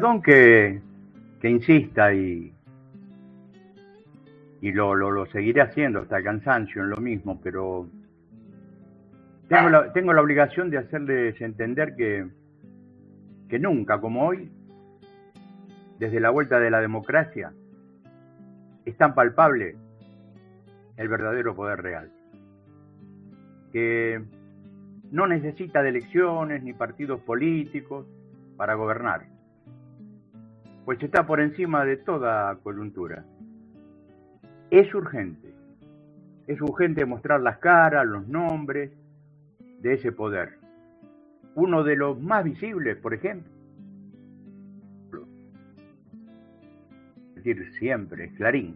Perdón que, insista y, lo, seguiré haciendo hasta cansancio en lo mismo, pero tengo la, tengo la obligación de hacerles entender que, que nunca como hoy, desde la vuelta de la democracia, es tan palpable el verdadero poder real, que no necesita de elecciones ni partidos políticos para gobernar, pues está por encima de toda coyuntura. Es urgente, es urgente mostrar las caras, los nombres de ese poder. Uno de los más visibles, por ejemplo, decir, siempre, Clarín,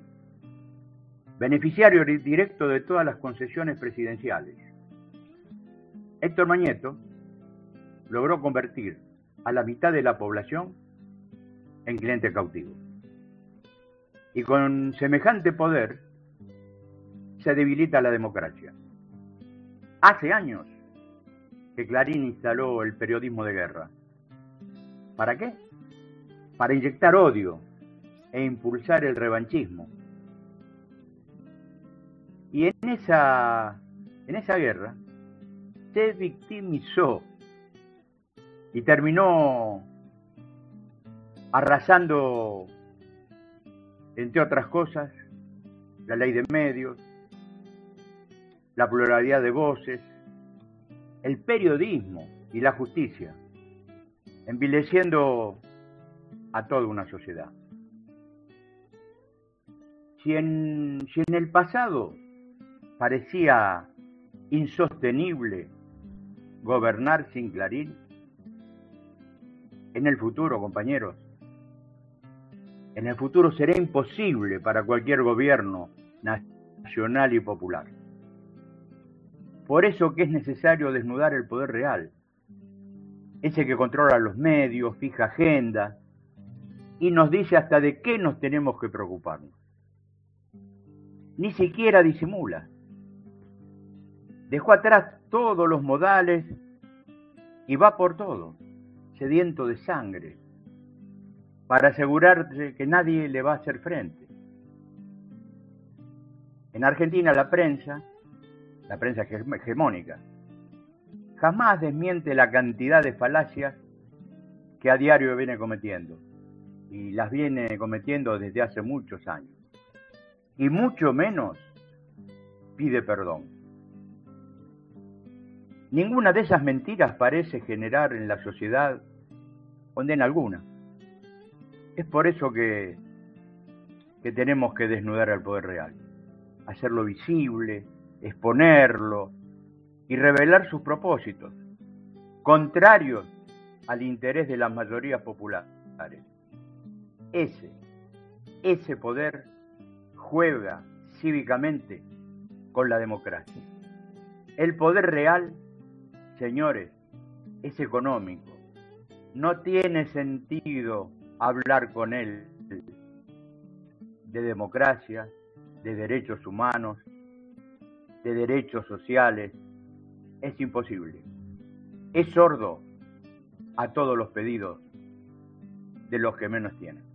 beneficiario directo de todas las concesiones presidenciales. Héctor Mañeto logró convertir a la mitad de la población en cliente cautivo. Y con semejante poder se debilita la democracia. Hace años que Clarín instaló el periodismo de guerra. ¿Para qué? Para inyectar odio e impulsar el revanchismo. Y en esa, en esa guerra se victimizó y terminó arrasando, entre otras cosas, la ley de medios, la pluralidad de voces, el periodismo y la justicia, envileciendo a toda una sociedad. Si en, si en el pasado parecía insostenible gobernar sin Clarín, en el futuro, compañeros, en el futuro será imposible para cualquier gobierno nacional y popular. Por eso que es necesario desnudar el poder real, ese que controla los medios, fija agenda y nos dice hasta de qué nos tenemos que preocuparnos. Ni siquiera disimula. Dejó atrás todos los modales y va por todo, sediento de sangre, para asegurarse que nadie le va a hacer frente. En Argentina la prensa la prensa hegemónica, jamás desmiente la cantidad de falacias que a diario viene cometiendo. Y las viene cometiendo desde hace muchos años. Y mucho menos pide perdón. Ninguna de esas mentiras parece generar en la sociedad condena alguna. Es por eso que, que tenemos que desnudar al poder real, hacerlo visible, exponerlo y revelar sus propósitos, contrarios al interés de las mayorías populares. Ese, ese poder juega cívicamente con la democracia. El poder real, señores, es económico. No tiene sentido hablar con él de democracia, de derechos humanos, de derechos sociales, es imposible. Es sordo a todos los pedidos de los que menos tienen.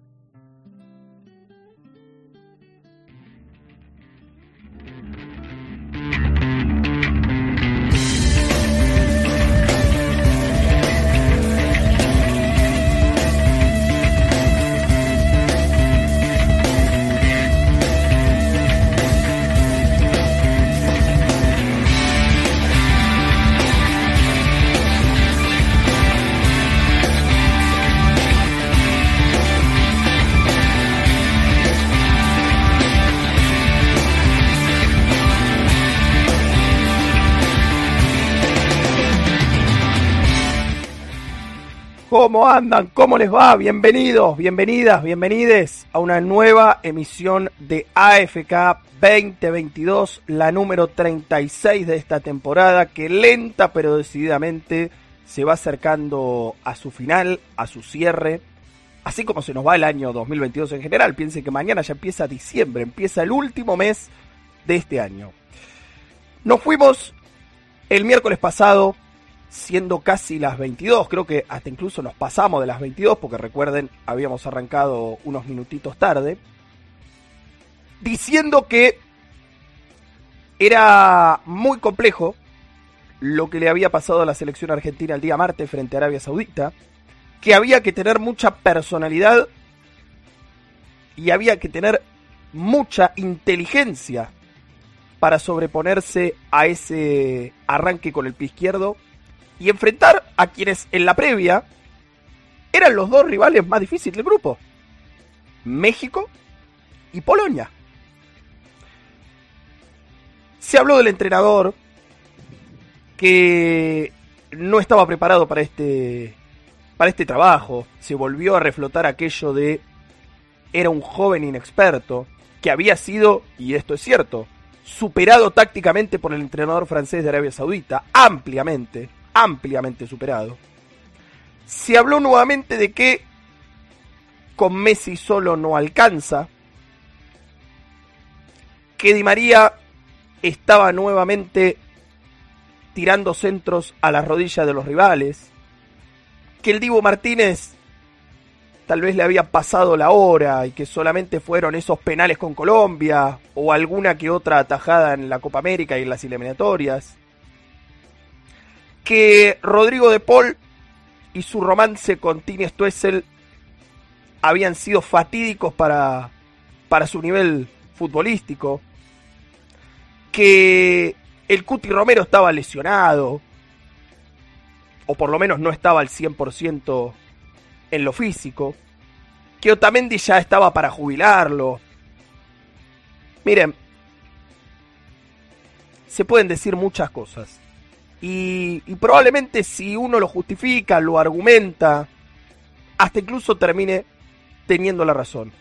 ¿Cómo andan? ¿Cómo les va? Bienvenidos, bienvenidas, bienvenides a una nueva emisión de AFK 2022, la número 36 de esta temporada que lenta pero decididamente se va acercando a su final, a su cierre, así como se nos va el año 2022 en general. Piensen que mañana ya empieza diciembre, empieza el último mes de este año. Nos fuimos el miércoles pasado siendo casi las 22, creo que hasta incluso nos pasamos de las 22, porque recuerden, habíamos arrancado unos minutitos tarde, diciendo que era muy complejo lo que le había pasado a la selección argentina el día martes frente a Arabia Saudita, que había que tener mucha personalidad y había que tener mucha inteligencia para sobreponerse a ese arranque con el pie izquierdo y enfrentar a quienes en la previa eran los dos rivales más difíciles del grupo. México y Polonia. Se habló del entrenador que no estaba preparado para este para este trabajo. Se volvió a reflotar aquello de era un joven inexperto que había sido, y esto es cierto, superado tácticamente por el entrenador francés de Arabia Saudita, ampliamente, ampliamente superado. Se habló nuevamente de que con Messi solo no alcanza, que Di María estaba nuevamente tirando centros a las rodillas de los rivales, que el Divo Martínez tal vez le había pasado la hora y que solamente fueron esos penales con Colombia o alguna que otra atajada en la Copa América y en las eliminatorias. Que Rodrigo de Paul y su romance con Tini Stuessel habían sido fatídicos para, para su nivel futbolístico. Que el Cuti Romero estaba lesionado. O por lo menos no estaba al 100% en lo físico. Que Otamendi ya estaba para jubilarlo. Miren, se pueden decir muchas cosas. Y, y, probablemente si uno lo justifica, lo argumenta, hasta incluso termine teniendo la razón.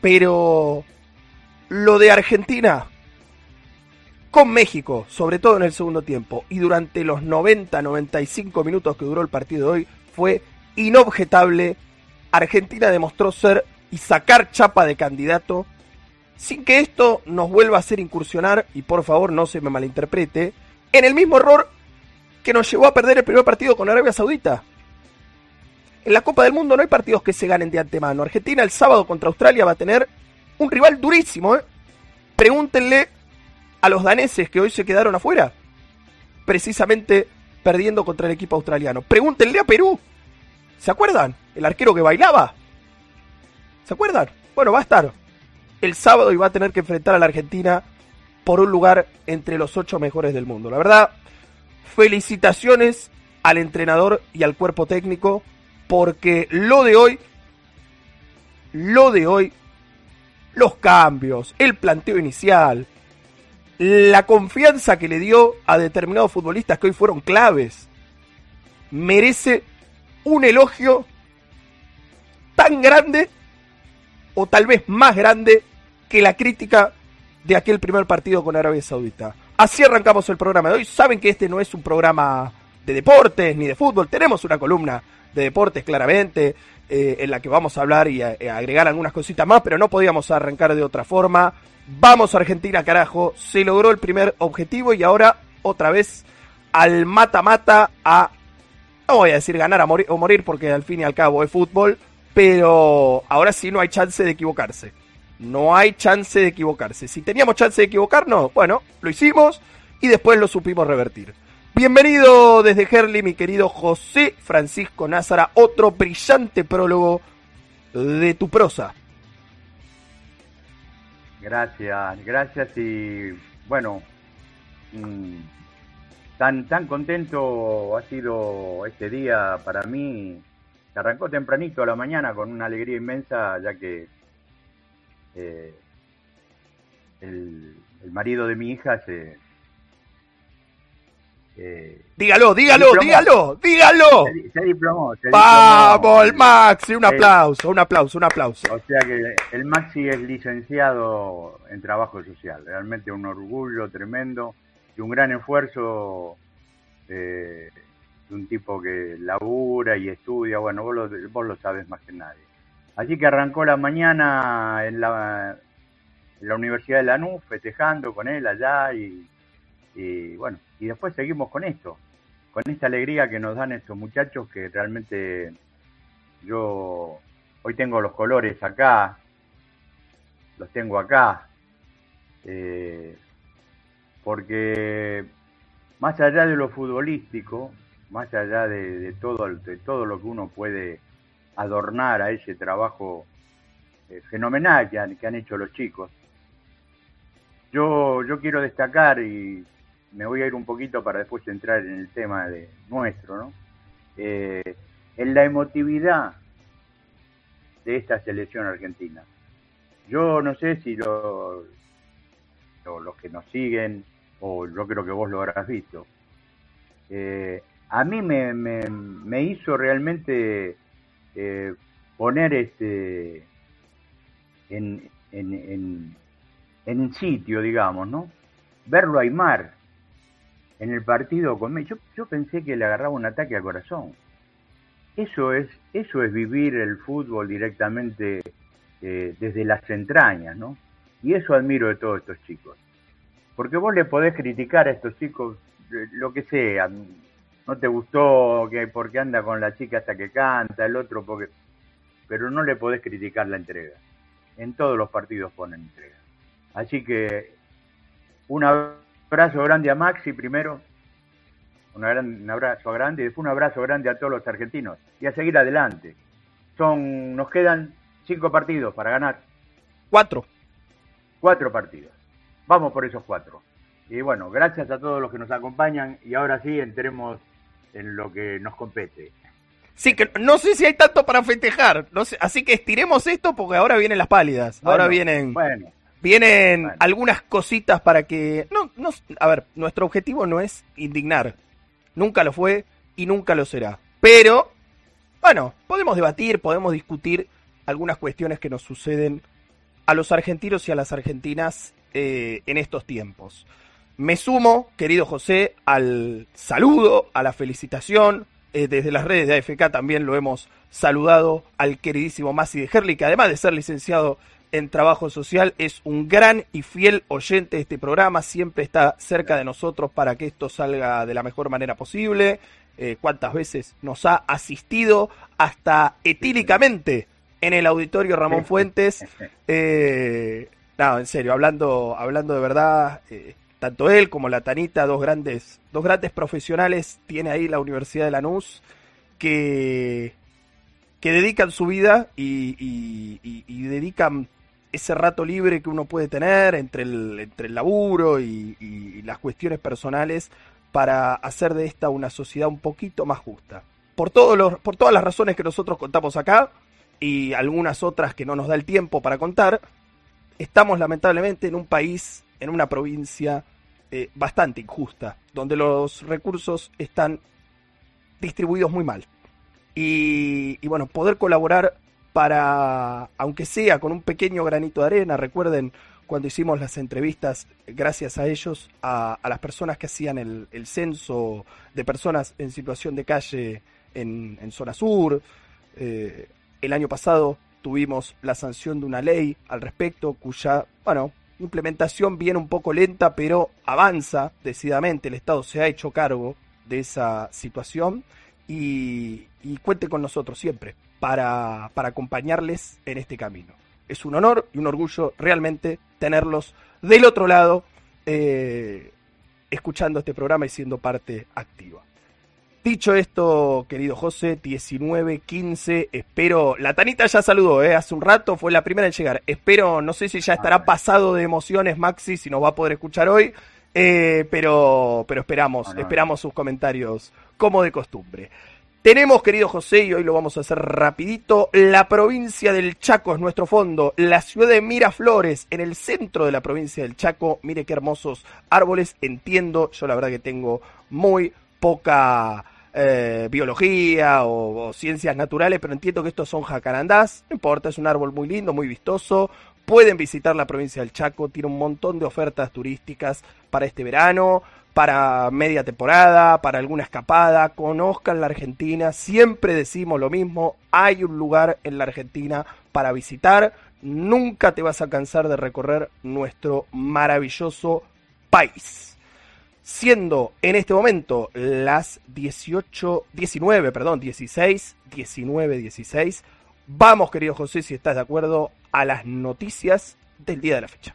Pero lo de Argentina con México, sobre todo en el segundo tiempo, y durante los 90-95 minutos que duró el partido de hoy, fue inobjetable. Argentina demostró ser y sacar chapa de candidato sin que esto nos vuelva a hacer incursionar, y por favor no se me malinterprete, en el mismo error que nos llevó a perder el primer partido con Arabia Saudita. En la Copa del Mundo no hay partidos que se ganen de antemano. Argentina el sábado contra Australia va a tener un rival durísimo. ¿eh? Pregúntenle a los daneses que hoy se quedaron afuera, precisamente perdiendo contra el equipo australiano. Pregúntenle a Perú ¿Se acuerdan? El arquero que bailaba. ¿Se acuerdan? Bueno, va a estar el sábado y va a tener que enfrentar a la Argentina por un lugar entre los ocho mejores del mundo. La verdad, felicitaciones al entrenador y al cuerpo técnico porque lo de hoy, lo de hoy, los cambios, el planteo inicial, la confianza que le dio a determinados futbolistas que hoy fueron claves, merece un elogio tan grande o tal vez más grande que la crítica de aquel primer partido con Arabia Saudita. Así arrancamos el programa de hoy. Saben que este no es un programa de deportes ni de fútbol. Tenemos una columna de deportes claramente eh, en la que vamos a hablar y a, agregar algunas cositas más, pero no podíamos arrancar de otra forma. Vamos a Argentina, carajo. Se logró el primer objetivo y ahora otra vez al mata-mata a no voy a decir ganar a morir, o morir porque al fin y al cabo es fútbol, pero ahora sí no hay chance de equivocarse. No hay chance de equivocarse. Si teníamos chance de equivocarnos, bueno, lo hicimos y después lo supimos revertir. Bienvenido desde Herli, mi querido José Francisco Názara, otro brillante prólogo de tu prosa. Gracias, gracias y bueno, mm, tan, tan contento ha sido este día para mí, que arrancó tempranito a la mañana con una alegría inmensa, ya que eh, el, marido de mi hija se... Eh, dígalo, dígalo, dígalo, dígalo. Se, diplomó. Vamos, el Maxi, un aplauso, un aplauso, un aplauso. O sea que el Maxi es licenciado en trabajo social, realmente un orgullo tremendo y un gran esfuerzo de un tipo que labura y estudia, bueno, vos lo, vos lo sabes más que nadie. Así que arrancó la mañana en la, en la Universidad de Lanús festejando con él allá y, y, bueno, y después seguimos con esto, con esta alegría que nos dan estos muchachos que realmente yo hoy tengo los colores acá, los tengo acá, eh, porque más allá de lo futbolístico, más allá de, todo, de todo lo que uno puede adornar a ese trabajo eh, fenomenal que han, que han, hecho los chicos, yo, yo quiero destacar y me voy a ir un poquito para después entrar en el tema de nuestro, ¿no? Eh, en la emotividad de esta selección argentina. Yo no sé si lo, los que nos siguen, o yo creo que vos lo habrás visto, eh, a mí me, me, hizo realmente eh, poner este en, en, en, en sitio, digamos, ¿no? Verlo a Aymar en el partido con yo, yo pensé que le agarraba un ataque al corazón. Eso es, eso es vivir el fútbol directamente eh, desde las entrañas, ¿no? Y eso admiro de todos estos chicos. Porque vos le podés criticar a estos chicos eh, lo que sea. No te gustó que porque anda con la chica hasta que canta, el otro porque... Pero no le podés criticar la entrega. En todos los partidos ponen entrega. Así que un abrazo grande a Maxi primero, un, un abrazo grande y después un abrazo grande a todos los argentinos y a seguir adelante. Son, nos quedan cinco partidos para ganar. Cuatro. Cuatro partidos. Vamos por esos cuatro. Y bueno, gracias a todos los que nos acompañan y ahora sí entremos en lo que nos compete. Sí, que no sé si hay tanto para festejar, no sé, así que estiremos esto porque ahora vienen las pálidas, ahora vienen, bueno, vienen algunas cositas para que, no, no, a ver, nuestro objetivo no es indignar, nunca lo fue y nunca lo será, pero, bueno, podemos debatir, podemos discutir algunas cuestiones que nos suceden a los argentinos y a las argentinas eh, en estos tiempos. Me sumo, querido José, al saludo, a la felicitación. Eh, desde las redes de AFK también lo hemos saludado al queridísimo Masi de Herli, que además de ser licenciado en trabajo social, es un gran y fiel oyente de este programa, siempre está cerca de nosotros para que esto salga de la mejor manera posible. Eh, cuántas veces nos ha asistido hasta etílicamente en el auditorio Ramón Fuentes. Eh, no, en serio, hablando, hablando de verdad, eh, tanto él como la Tanita, dos grandes, dos grandes profesionales, tiene ahí la Universidad de Lanús, que, que dedican su vida y, dedican ese rato libre que uno puede tener entre el, entre el laburo y, las cuestiones personales para hacer de esta una sociedad un poquito más justa. Por, todos los, por todas las razones que nosotros contamos acá y algunas otras que no nos da el tiempo para contar, estamos lamentablemente en un país, en una provincia eh, bastante injusta, donde los recursos están distribuidos muy mal. Y, bueno, poder colaborar para, aunque sea con un pequeño granito de arena, recuerden cuando hicimos las entrevistas, gracias a ellos, a, las personas que hacían el, el, censo de personas en situación de calle en, en zona sur. Eh, el año pasado tuvimos la sanción de una ley al respecto, cuya, bueno, implementación viene un poco lenta, pero avanza decididamente. El Estado se ha hecho cargo de esa situación y, y cuente con nosotros siempre para, para acompañarles en este camino. Es un honor y un orgullo realmente tenerlos del otro lado eh, escuchando este programa y siendo parte activa. Dicho esto, querido José, 19, 15, espero. La Tanita ya saludó, ¿eh? Hace un rato, fue la primera en llegar. Espero, no sé si ya estará pasado de emociones, Maxi, si nos va a poder escuchar hoy. Eh, pero, pero esperamos, esperamos sus comentarios como de costumbre. Tenemos, querido José, y hoy lo vamos a hacer rapidito, la provincia del Chaco es nuestro fondo, la ciudad de Miraflores, en el centro de la provincia del Chaco. Mire qué hermosos árboles, entiendo, yo la verdad que tengo muy poca eh, biología o, ciencias naturales, pero entiendo que estos son jacarandás, no importa, es un árbol muy lindo, muy vistoso. Pueden visitar la provincia del Chaco, tiene un montón de ofertas turísticas para este verano, para media temporada, para alguna escapada, conozcan la Argentina, siempre decimos lo mismo, hay un lugar en la Argentina para visitar, nunca te vas a cansar de recorrer nuestro maravilloso país. Siendo en este momento las 18, 19, perdón, 16, 19, 16. Vamos, querido José, si estás de acuerdo, a las noticias del día de la fecha.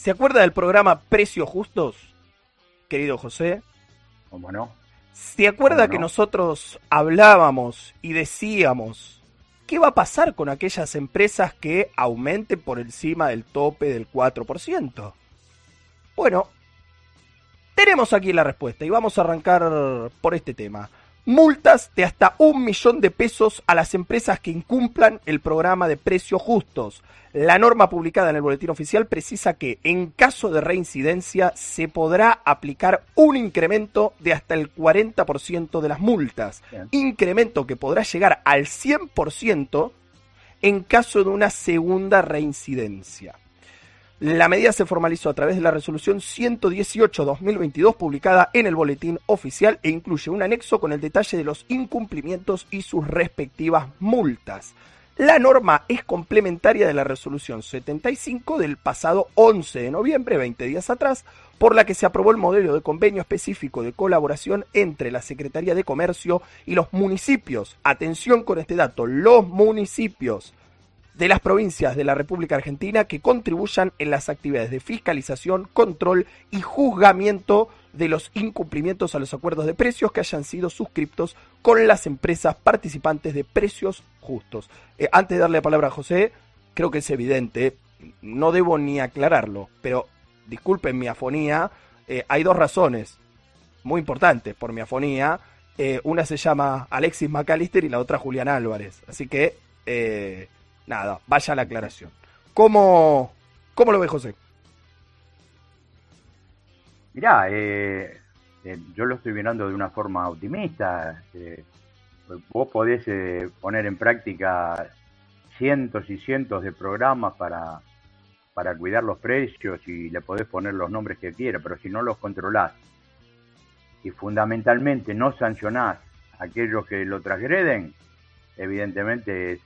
¿Se acuerda del programa Precios Justos, querido José? ¿Cómo no? ¿Se acuerda que nosotros hablábamos y decíamos qué va a pasar con aquellas empresas que aumenten por encima del tope del 4%? Bueno, tenemos aquí la respuesta y vamos a arrancar por este tema multas de hasta un millón de pesos a las empresas que incumplan el programa de precios justos. La norma publicada en el boletín oficial precisa que en caso de reincidencia se podrá aplicar un incremento de hasta el 40% de las multas, incremento que podrá llegar al 100% en caso de una segunda reincidencia. La medida se formalizó a través de la resolución 118-2022 publicada en el boletín oficial e incluye un anexo con el detalle de los incumplimientos y sus respectivas multas. La norma es complementaria de la resolución 75 del pasado 11 de noviembre, 20 días atrás, por la que se aprobó el modelo de convenio específico de colaboración entre la Secretaría de Comercio y los municipios. Atención con este dato, los municipios de las provincias de la República Argentina que contribuyan en las actividades de fiscalización, control y juzgamiento de los incumplimientos a los acuerdos de precios que hayan sido suscriptos con las empresas participantes de precios justos. Eh, antes de darle la palabra a José, creo que es evidente, no debo ni aclararlo, pero disculpen mi afonía, eh, hay dos razones muy importantes por mi afonía. Eh, una se llama Alexis McAllister y la otra Julián Álvarez. Así que nada, vaya la aclaración. ¿Cómo, cómo lo ve José? Mirá, eh, eh, yo lo estoy mirando de una forma optimista. Eh, vos podés poner en práctica cientos y cientos de programas para, para cuidar los precios y le podés poner los nombres que quieras, pero si no los controlás y fundamentalmente no sancionás a aquellos que lo transgreden, evidentemente es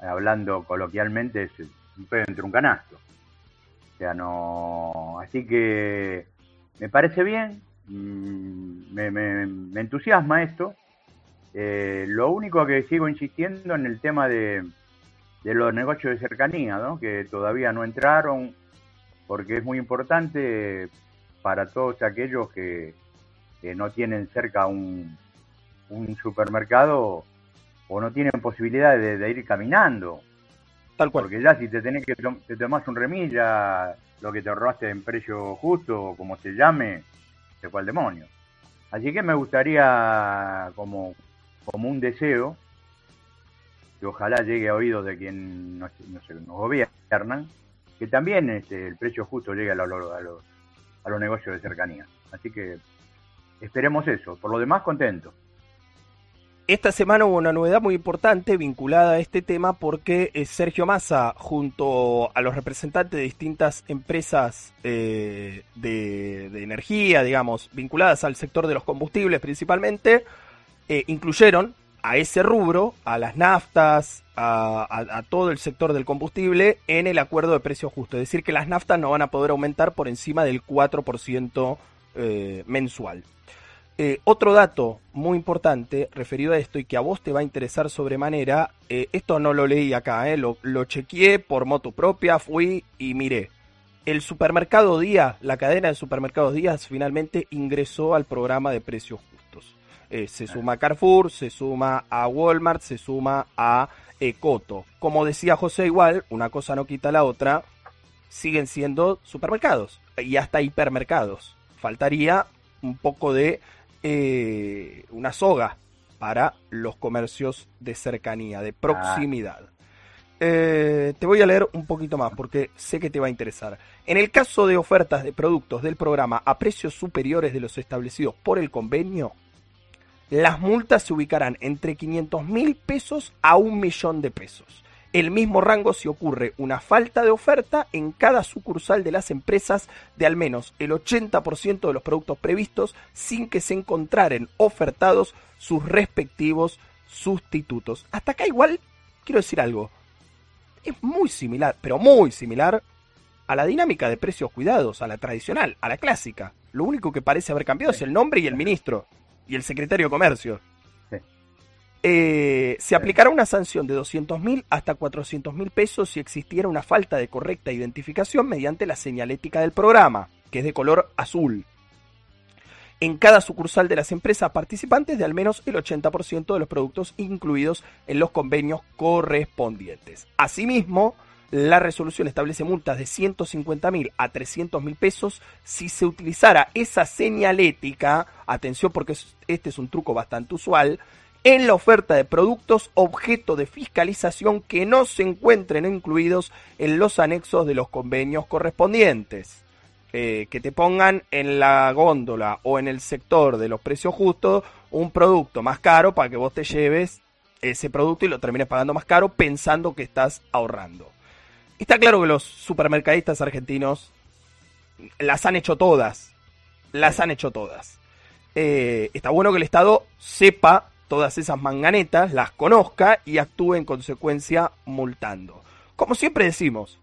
hablando coloquialmente, es un pedo entre un canasto. O sea, no. Así que me parece bien, mm, me, entusiasma esto. Eh, lo único que sigo insistiendo en el tema de, de los negocios de cercanía, ¿no? que todavía no entraron, porque es muy importante para todos aquellos que, que no tienen cerca un, un supermercado o no tienen posibilidad de, ir caminando. Tal cual. Porque ya si te tenés que te tomás un remilla, lo que te ahorraste en precio justo, como se llame, se fue al demonio. Así que me gustaría, como, como un deseo, que ojalá llegue a oídos de quien nos, nos gobiernan, que también este, el precio justo llegue a, a, a los negocios de cercanía. Así que esperemos eso. Por lo demás, contento. Esta semana hubo una novedad muy importante vinculada a este tema porque eh, Sergio Massa, junto a los representantes de distintas empresas eh, de, energía, digamos, vinculadas al sector de los combustibles principalmente, eh, incluyeron a ese rubro, a las naftas, a, todo el sector del combustible en el acuerdo de precio justo. Es decir, que las naftas no van a poder aumentar por encima del 4% mensual. Eh, otro dato muy importante referido a esto y que a vos te va a interesar sobremanera, eh, esto no lo leí acá, eh, lo, lo chequeé por moto propia, fui y miré. El supermercado Díaz, la cadena de supermercados Díaz, finalmente ingresó al programa de precios justos. se suma a Carrefour, se suma a Walmart, se suma a Coto. Como decía José, igual, una cosa no quita la otra, siguen siendo supermercados y hasta hipermercados. Faltaría un poco de eh, una soga para los comercios de cercanía, de proximidad. Eh, te voy a leer un poquito más porque sé que te va a interesar. En el caso de ofertas de productos del programa a precios superiores de los establecidos por el convenio, las multas se ubicarán entre 500 mil pesos a un millón de pesos. El mismo rango si ocurre una falta de oferta en cada sucursal de las empresas de al menos el 80% de los productos previstos sin que se encontraren ofertados sus respectivos sustitutos. Hasta acá igual quiero decir algo. Es muy similar, pero muy similar a la dinámica de precios cuidados, a la tradicional, a la clásica. Lo único que parece haber cambiado es el nombre y el ministro y el secretario de Comercio. Eh, se aplicará una sanción de 200 mil hasta 400 mil pesos si existiera una falta de correcta identificación mediante la señalética del programa, que es de color azul. En cada sucursal de las empresas participantes de al menos el 80% de los productos incluidos en los convenios correspondientes. Asimismo, la resolución establece multas de 150 mil a 300 mil pesos si se utilizara esa señalética, atención porque este es un truco bastante usual, en la oferta de productos objeto de fiscalización que no se encuentren incluidos en los anexos de los convenios correspondientes. Eh, que te pongan en la góndola o en el sector de los precios justos un producto más caro para que vos te lleves ese producto y lo termines pagando más caro pensando que estás ahorrando. Está claro que los supermercadistas argentinos las han hecho todas. Las han hecho todas. Eh, está bueno que el Estado sepa todas esas manganetas, las conozca y actúe en consecuencia multando. Como siempre decimos,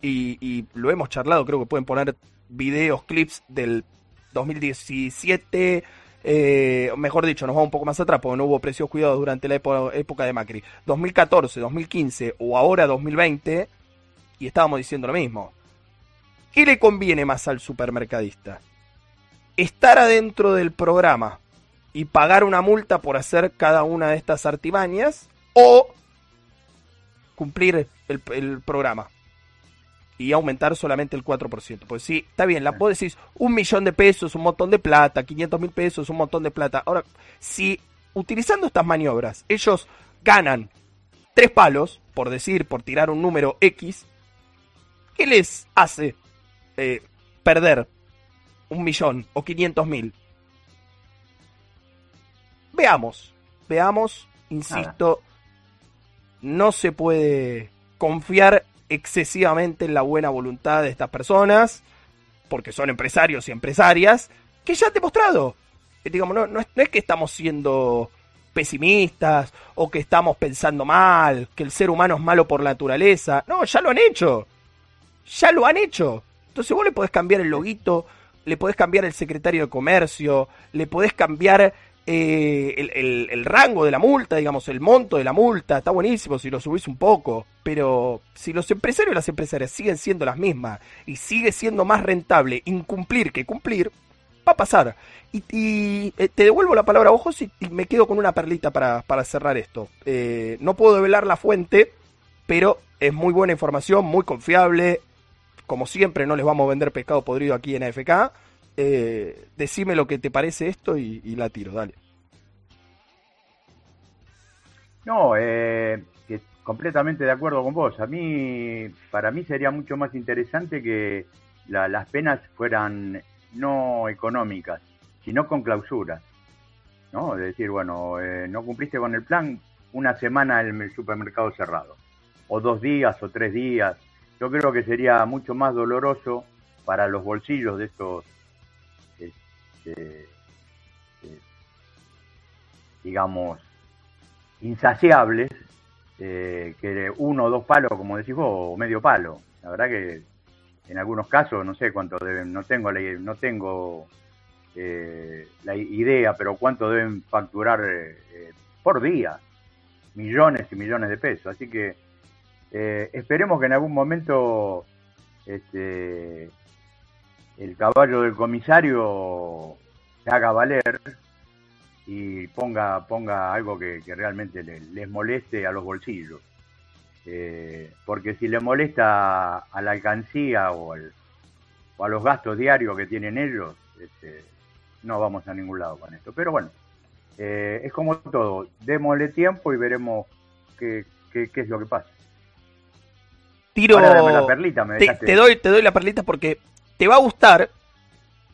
y, lo hemos charlado, creo que pueden poner videos, clips del 2017, eh, mejor dicho, nos vamos un poco más atrás porque no hubo precios cuidados durante la época de Macri. 2014, 2015 o ahora 2020 y estábamos diciendo lo mismo. ¿Qué le conviene más al supermercadista? ¿Estar adentro del programa y pagar una multa por hacer cada una de estas artimañas? ¿O cumplir el, programa? y aumentar solamente el 4%. Pues sí, está bien, la vos decís un millón de pesos, un montón de plata, 500 mil pesos, un montón de plata. Ahora, si utilizando estas maniobras ellos ganan tres palos, por decir, por tirar un número X, ¿Qué les hace eh, perder un millón o quinientos mil? Veamos, veamos, insisto, no se puede confiar excesivamente en la buena voluntad de estas personas, porque son empresarios y empresarias, que ya han demostrado. Eh, digamos, no, no es que estamos siendo pesimistas o que estamos pensando mal, que el ser humano es malo por naturaleza. No, ya lo han hecho ya lo han hecho. Entonces vos le podés cambiar el loguito, le podés cambiar el secretario de comercio, le podés cambiar eh, el, rango de la multa, digamos, el monto de la multa, está buenísimo si lo subís un poco, pero si los empresarios y las empresarias siguen siendo las mismas y sigue siendo más rentable incumplir que cumplir, va a pasar. Y, eh, te devuelvo la palabra a ojos y, me quedo con una perlita para, cerrar esto. Eh, no puedo develar la fuente, pero es muy buena información, muy confiable, como siempre, no les vamos a vender pescado podrido aquí en AFK. Eh, decime lo que te parece esto y, la tiro, dale. No, eh, completamente de acuerdo con vos. A mí, para mí sería mucho más interesante que las penas fueran no económicas, sino con clausura. ¿no? Es decir, bueno, eh, no cumpliste con el plan, una semana en el supermercado cerrado, o dos días o tres días, yo creo que sería mucho más doloroso para los bolsillos de estos, este, eh, digamos, insaciables, eh, que uno o dos palos, como decís vos, o medio palo. La verdad que en algunos casos, no sé cuánto deben, no tengo la, no tengo eh, la idea, pero cuánto deben facturar por día, millones y millones de pesos. Así que eh, esperemos que en algún momento este, el caballo del comisario se haga valer y ponga, ponga algo que, realmente les moleste a los bolsillos. Eh, porque si le molesta a la alcancía o, a los gastos diarios que tienen ellos, este, no vamos a ningún lado con esto. Pero bueno, eh, es como todo, démosle tiempo y veremos qué es lo que pasa tiro. te, doy, te doy la perlita porque te va a gustar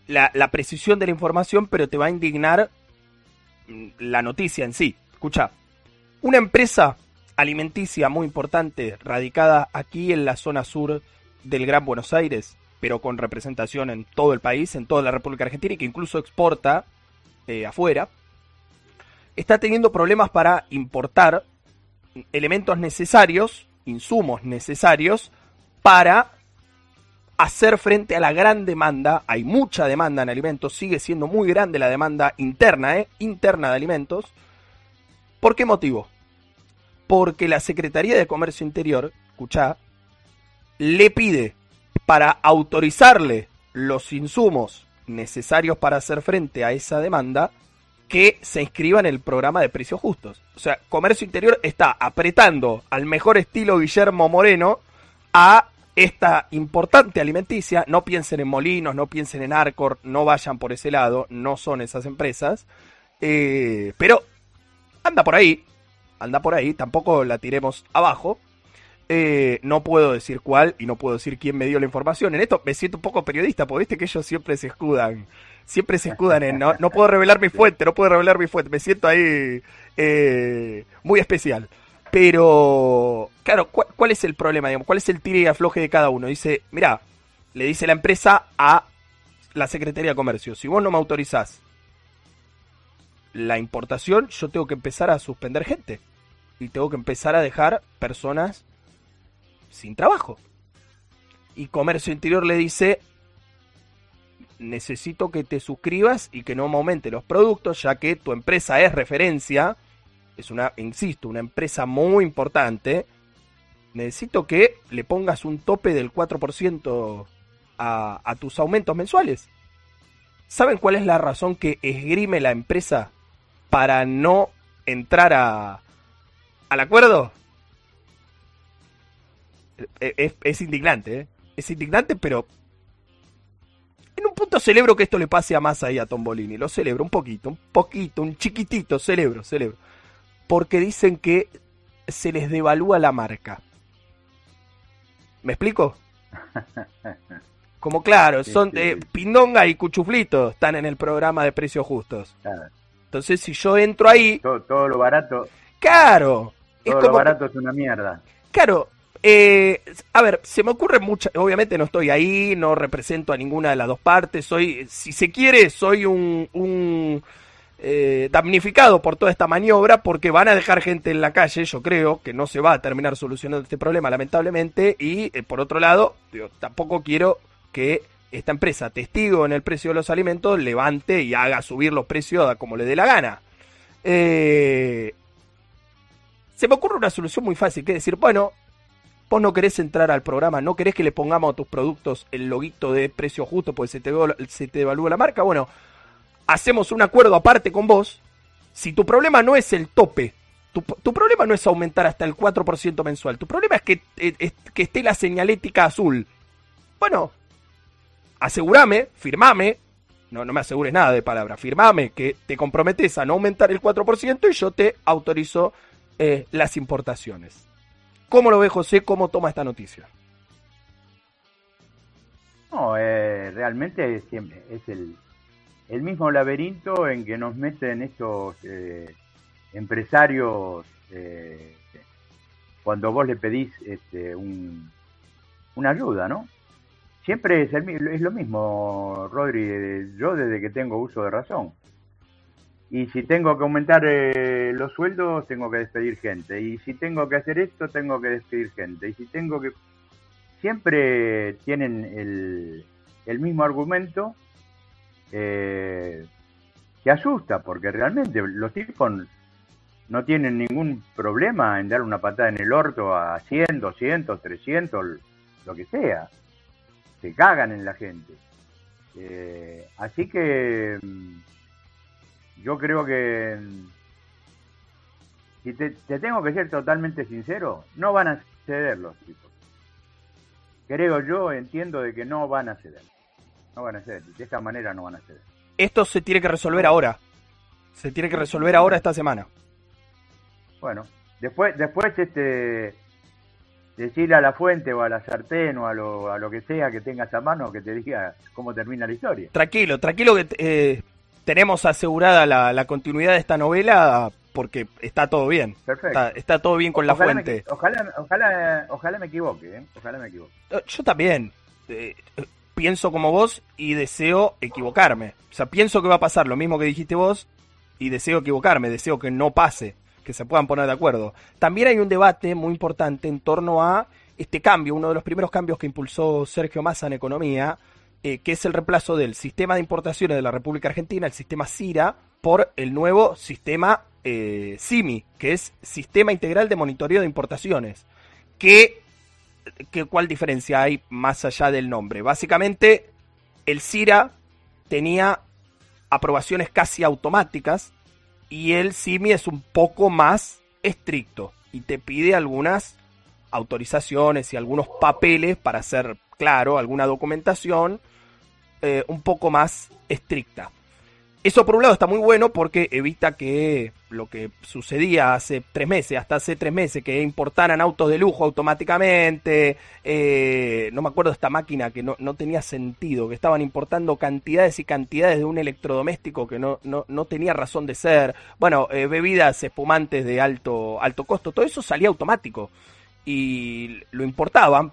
la, precisión de la información, pero te va a indignar la noticia en sí. Escucha, una empresa alimenticia muy importante radicada aquí en la zona sur del Gran Buenos Aires, pero con representación en todo el país, en toda la República Argentina y que incluso exporta eh, afuera, está teniendo problemas para importar elementos necesarios, insumos necesarios, para hacer frente a la gran demanda. Hay mucha demanda en alimentos, sigue siendo muy grande la demanda interna, ¿eh? interna de alimentos. ¿Por qué motivo? Porque la Secretaría de Comercio Interior, escuchá, le pide para autorizarle los insumos necesarios para hacer frente a esa demanda, que se inscriba en el programa de precios justos. O sea, Comercio Interior está apretando al mejor estilo Guillermo Moreno a esta importante alimenticia. No piensen en Molinos, no piensen en Arcor, no vayan por ese lado, no son esas empresas. Eh, pero anda por ahí, anda por ahí, tampoco la tiremos abajo. Eh, no puedo decir cuál y no puedo decir quién me dio la información. En esto me siento un poco periodista, porque viste que ellos siempre se escudan siempre se escudan en no, no puedo revelar mi fuente, no puedo revelar mi fuente, me siento ahí eh, muy especial. Pero, claro, ¿cuál, es el problema? Digamos? ¿Cuál es el tire y afloje de cada uno? Dice, mira, le dice la empresa a la Secretaría de Comercio, si vos no me autorizás la importación, yo tengo que empezar a suspender gente. Y tengo que empezar a dejar personas sin trabajo. Y Comercio Interior le dice, necesito que te suscribas y que no me aumente los productos, ya que tu empresa es referencia, es una, insisto, una empresa muy importante. Necesito que le pongas un tope del 4% a, a tus aumentos mensuales. ¿Saben cuál es la razón que esgrime la empresa para no entrar a, al acuerdo? E, es, es indignante, ¿eh? Es indignante, pero en un punto celebro que esto le pase a más ahí a Tombolini. Lo celebro un poquito, un poquito, un chiquitito, celebro, celebro. Porque dicen que se les devalúa la marca. ¿Me explico? Como claro, son de Pindonga y Cuchuflito están en el programa de precios justos. Entonces, si yo entro ahí. Todo, lo barato. Claro. Todo lo barato es una mierda. Claro, eh, a ver, se me ocurre mucho, obviamente no estoy ahí, no represento a ninguna de las dos partes, soy, si se quiere, soy un, un eh, damnificado por toda esta maniobra porque van a dejar gente en la calle, yo creo que no se va a terminar solucionando este problema lamentablemente y eh, por otro lado, tampoco quiero que esta empresa, testigo en el precio de los alimentos, levante y haga subir los precios como le dé la gana. se me ocurre una solución muy fácil, que es decir, bueno, vos no querés entrar al programa, no querés que le pongamos a tus productos el loguito de precio justo porque se te, se te evalúa la marca, bueno, hacemos un acuerdo aparte con vos. Si tu problema no es el tope, tu, problema no es aumentar hasta el 4% mensual, tu problema es que, eh, que esté la señalética azul. Bueno, asegúrame, firmame, no, no me asegures nada de palabra, firmame que te comprometes a no aumentar el 4% y yo te autorizo eh, las importaciones. ¿Cómo lo ve José? ¿Cómo toma esta noticia? No, eh, realmente es, es el, el, mismo laberinto en que nos meten estos eh, empresarios eh, cuando vos le pedís este, un, una ayuda, ¿no? Siempre es, es lo mismo, Rodri, yo desde que tengo uso de razón. Y si tengo que aumentar eh, los sueldos, tengo que despedir gente. Y si tengo que hacer esto, tengo que despedir gente. Y si tengo que... Siempre tienen el, el mismo argumento eh, que asusta, porque realmente los tipos no tienen ningún problema en dar una patada en el orto a 100, 200, 300, lo que sea. Se cagan en la gente. Eh, así que mm, yo creo que, si te, tengo que ser totalmente sincero, no van a ceder los tipos. Creo yo, entiendo de que no van a ceder. No van a ceder. De esta manera no van a ceder. Esto se tiene que resolver ahora. Se tiene que resolver ahora esta semana. Bueno, después, después este decirle a la fuente o a la sartén o a lo, a lo que sea que tengas a mano que te diga cómo termina la historia. Tranquilo, tranquilo que eh, tenemos asegurada la, continuidad de esta novela porque está todo bien. Perfecto. Está, todo bien con la fuente. ojalá, ojalá, ojalá me equivoque, ¿eh? Ojalá me equivoque. Yo también. Eh, pienso como vos y deseo equivocarme. O sea, pienso que va a pasar lo mismo que dijiste vos y deseo equivocarme, deseo que no pase, que se puedan poner de acuerdo. También hay un debate muy importante en torno a este cambio, uno de los primeros cambios que impulsó Sergio Massa en economía, eh, que es el reemplazo del sistema de importaciones de la República Argentina, el sistema CIRA, por el nuevo sistema eh, SIMI, que es Sistema Integral de Monitoreo de Importaciones. ¿Qué, ¿Cuál diferencia hay más allá del nombre? Básicamente, el CIRA tenía aprobaciones casi automáticas y el SIMI es un poco más estricto y te pide algunas autorizaciones y algunos papeles para hacer claro, alguna documentación eh, un poco más estricta. Eso por un lado está muy bueno porque evita que lo que sucedía hace tres meses, hasta hace tres meses, que importaran autos de lujo automáticamente, eh, no me acuerdo esta máquina que no, tenía sentido, que estaban importando cantidades y cantidades de un electrodoméstico que no, no, tenía razón de ser, bueno, eh, bebidas espumantes de alto, alto costo, todo eso salía automático. Y lo importaban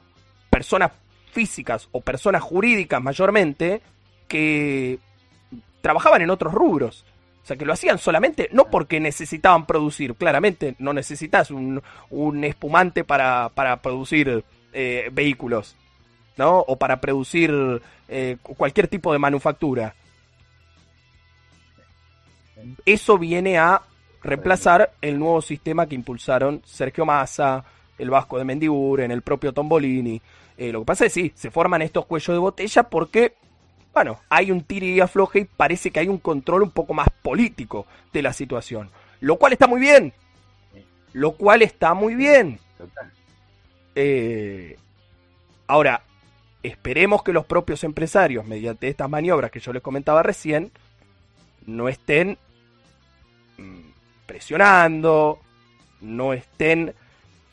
personas físicas o personas jurídicas mayormente que trabajaban en otros rubros. O sea, que lo hacían solamente, no porque necesitaban producir, claramente no necesitas un, un espumante para, para producir eh, vehículos, ¿no? O para producir eh, cualquier tipo de manufactura. Eso viene a reemplazar el nuevo sistema que impulsaron Sergio Massa, el Vasco de en el propio Tombolini. Eh, lo que pasa es que sí, se forman estos cuellos de botella porque bueno, hay un tiro y afloje y parece que hay un control un poco más político de la situación. Lo cual está muy bien. Lo cual está muy bien. Eh, ahora, esperemos que los propios empresarios, mediante estas maniobras que yo les comentaba recién, no estén mm, presionando, no estén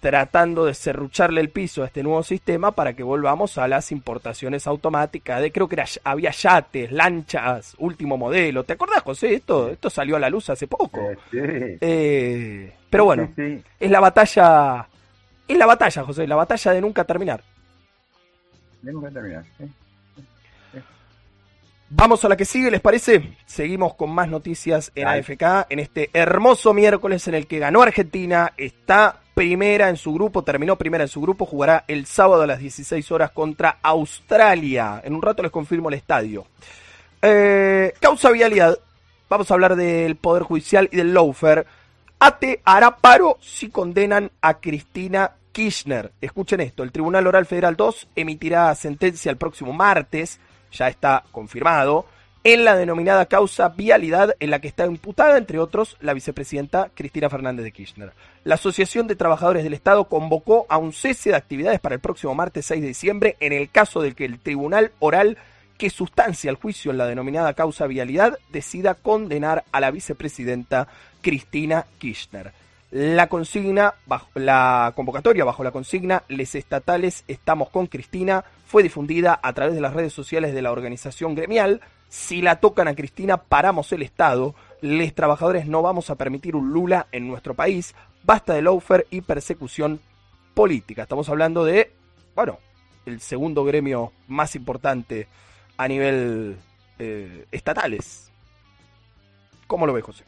tratando de serrucharle el piso a este nuevo sistema para que volvamos a las importaciones automáticas de creo que era, había yates, lanchas, último modelo. ¿Te acordás, José? Esto, esto salió a la luz hace poco. Eh, pero bueno, es la batalla, es la batalla, José, la batalla de nunca terminar. De nunca terminar. Vamos a la que sigue, ¿les parece? Seguimos con más noticias en AFK en este hermoso miércoles en el que ganó Argentina, está primera en su grupo, terminó primera en su grupo, jugará el sábado a las 16 horas contra Australia. En un rato les confirmo el estadio. Eh, causa vialidad. Vamos a hablar del Poder Judicial y del Lawfer. ATE hará paro si condenan a Cristina Kirchner. Escuchen esto, el Tribunal Oral Federal 2 emitirá sentencia el próximo martes, ya está confirmado, en la denominada causa vialidad en la que está imputada, entre otros, la vicepresidenta Cristina Fernández de Kirchner. La Asociación de Trabajadores del Estado convocó a un cese de actividades para el próximo martes 6 de diciembre en el caso de que el tribunal oral que sustancia el juicio en la denominada causa vialidad decida condenar a la vicepresidenta Cristina Kirchner. La consigna, la convocatoria bajo la consigna Les estatales estamos con Cristina fue difundida a través de las redes sociales de la organización gremial si la tocan a Cristina, paramos el Estado. Les trabajadores no vamos a permitir un Lula en nuestro país. Basta de loafer y persecución política. Estamos hablando de, bueno, el segundo gremio más importante a nivel eh, estatales. ¿Cómo lo ve, José?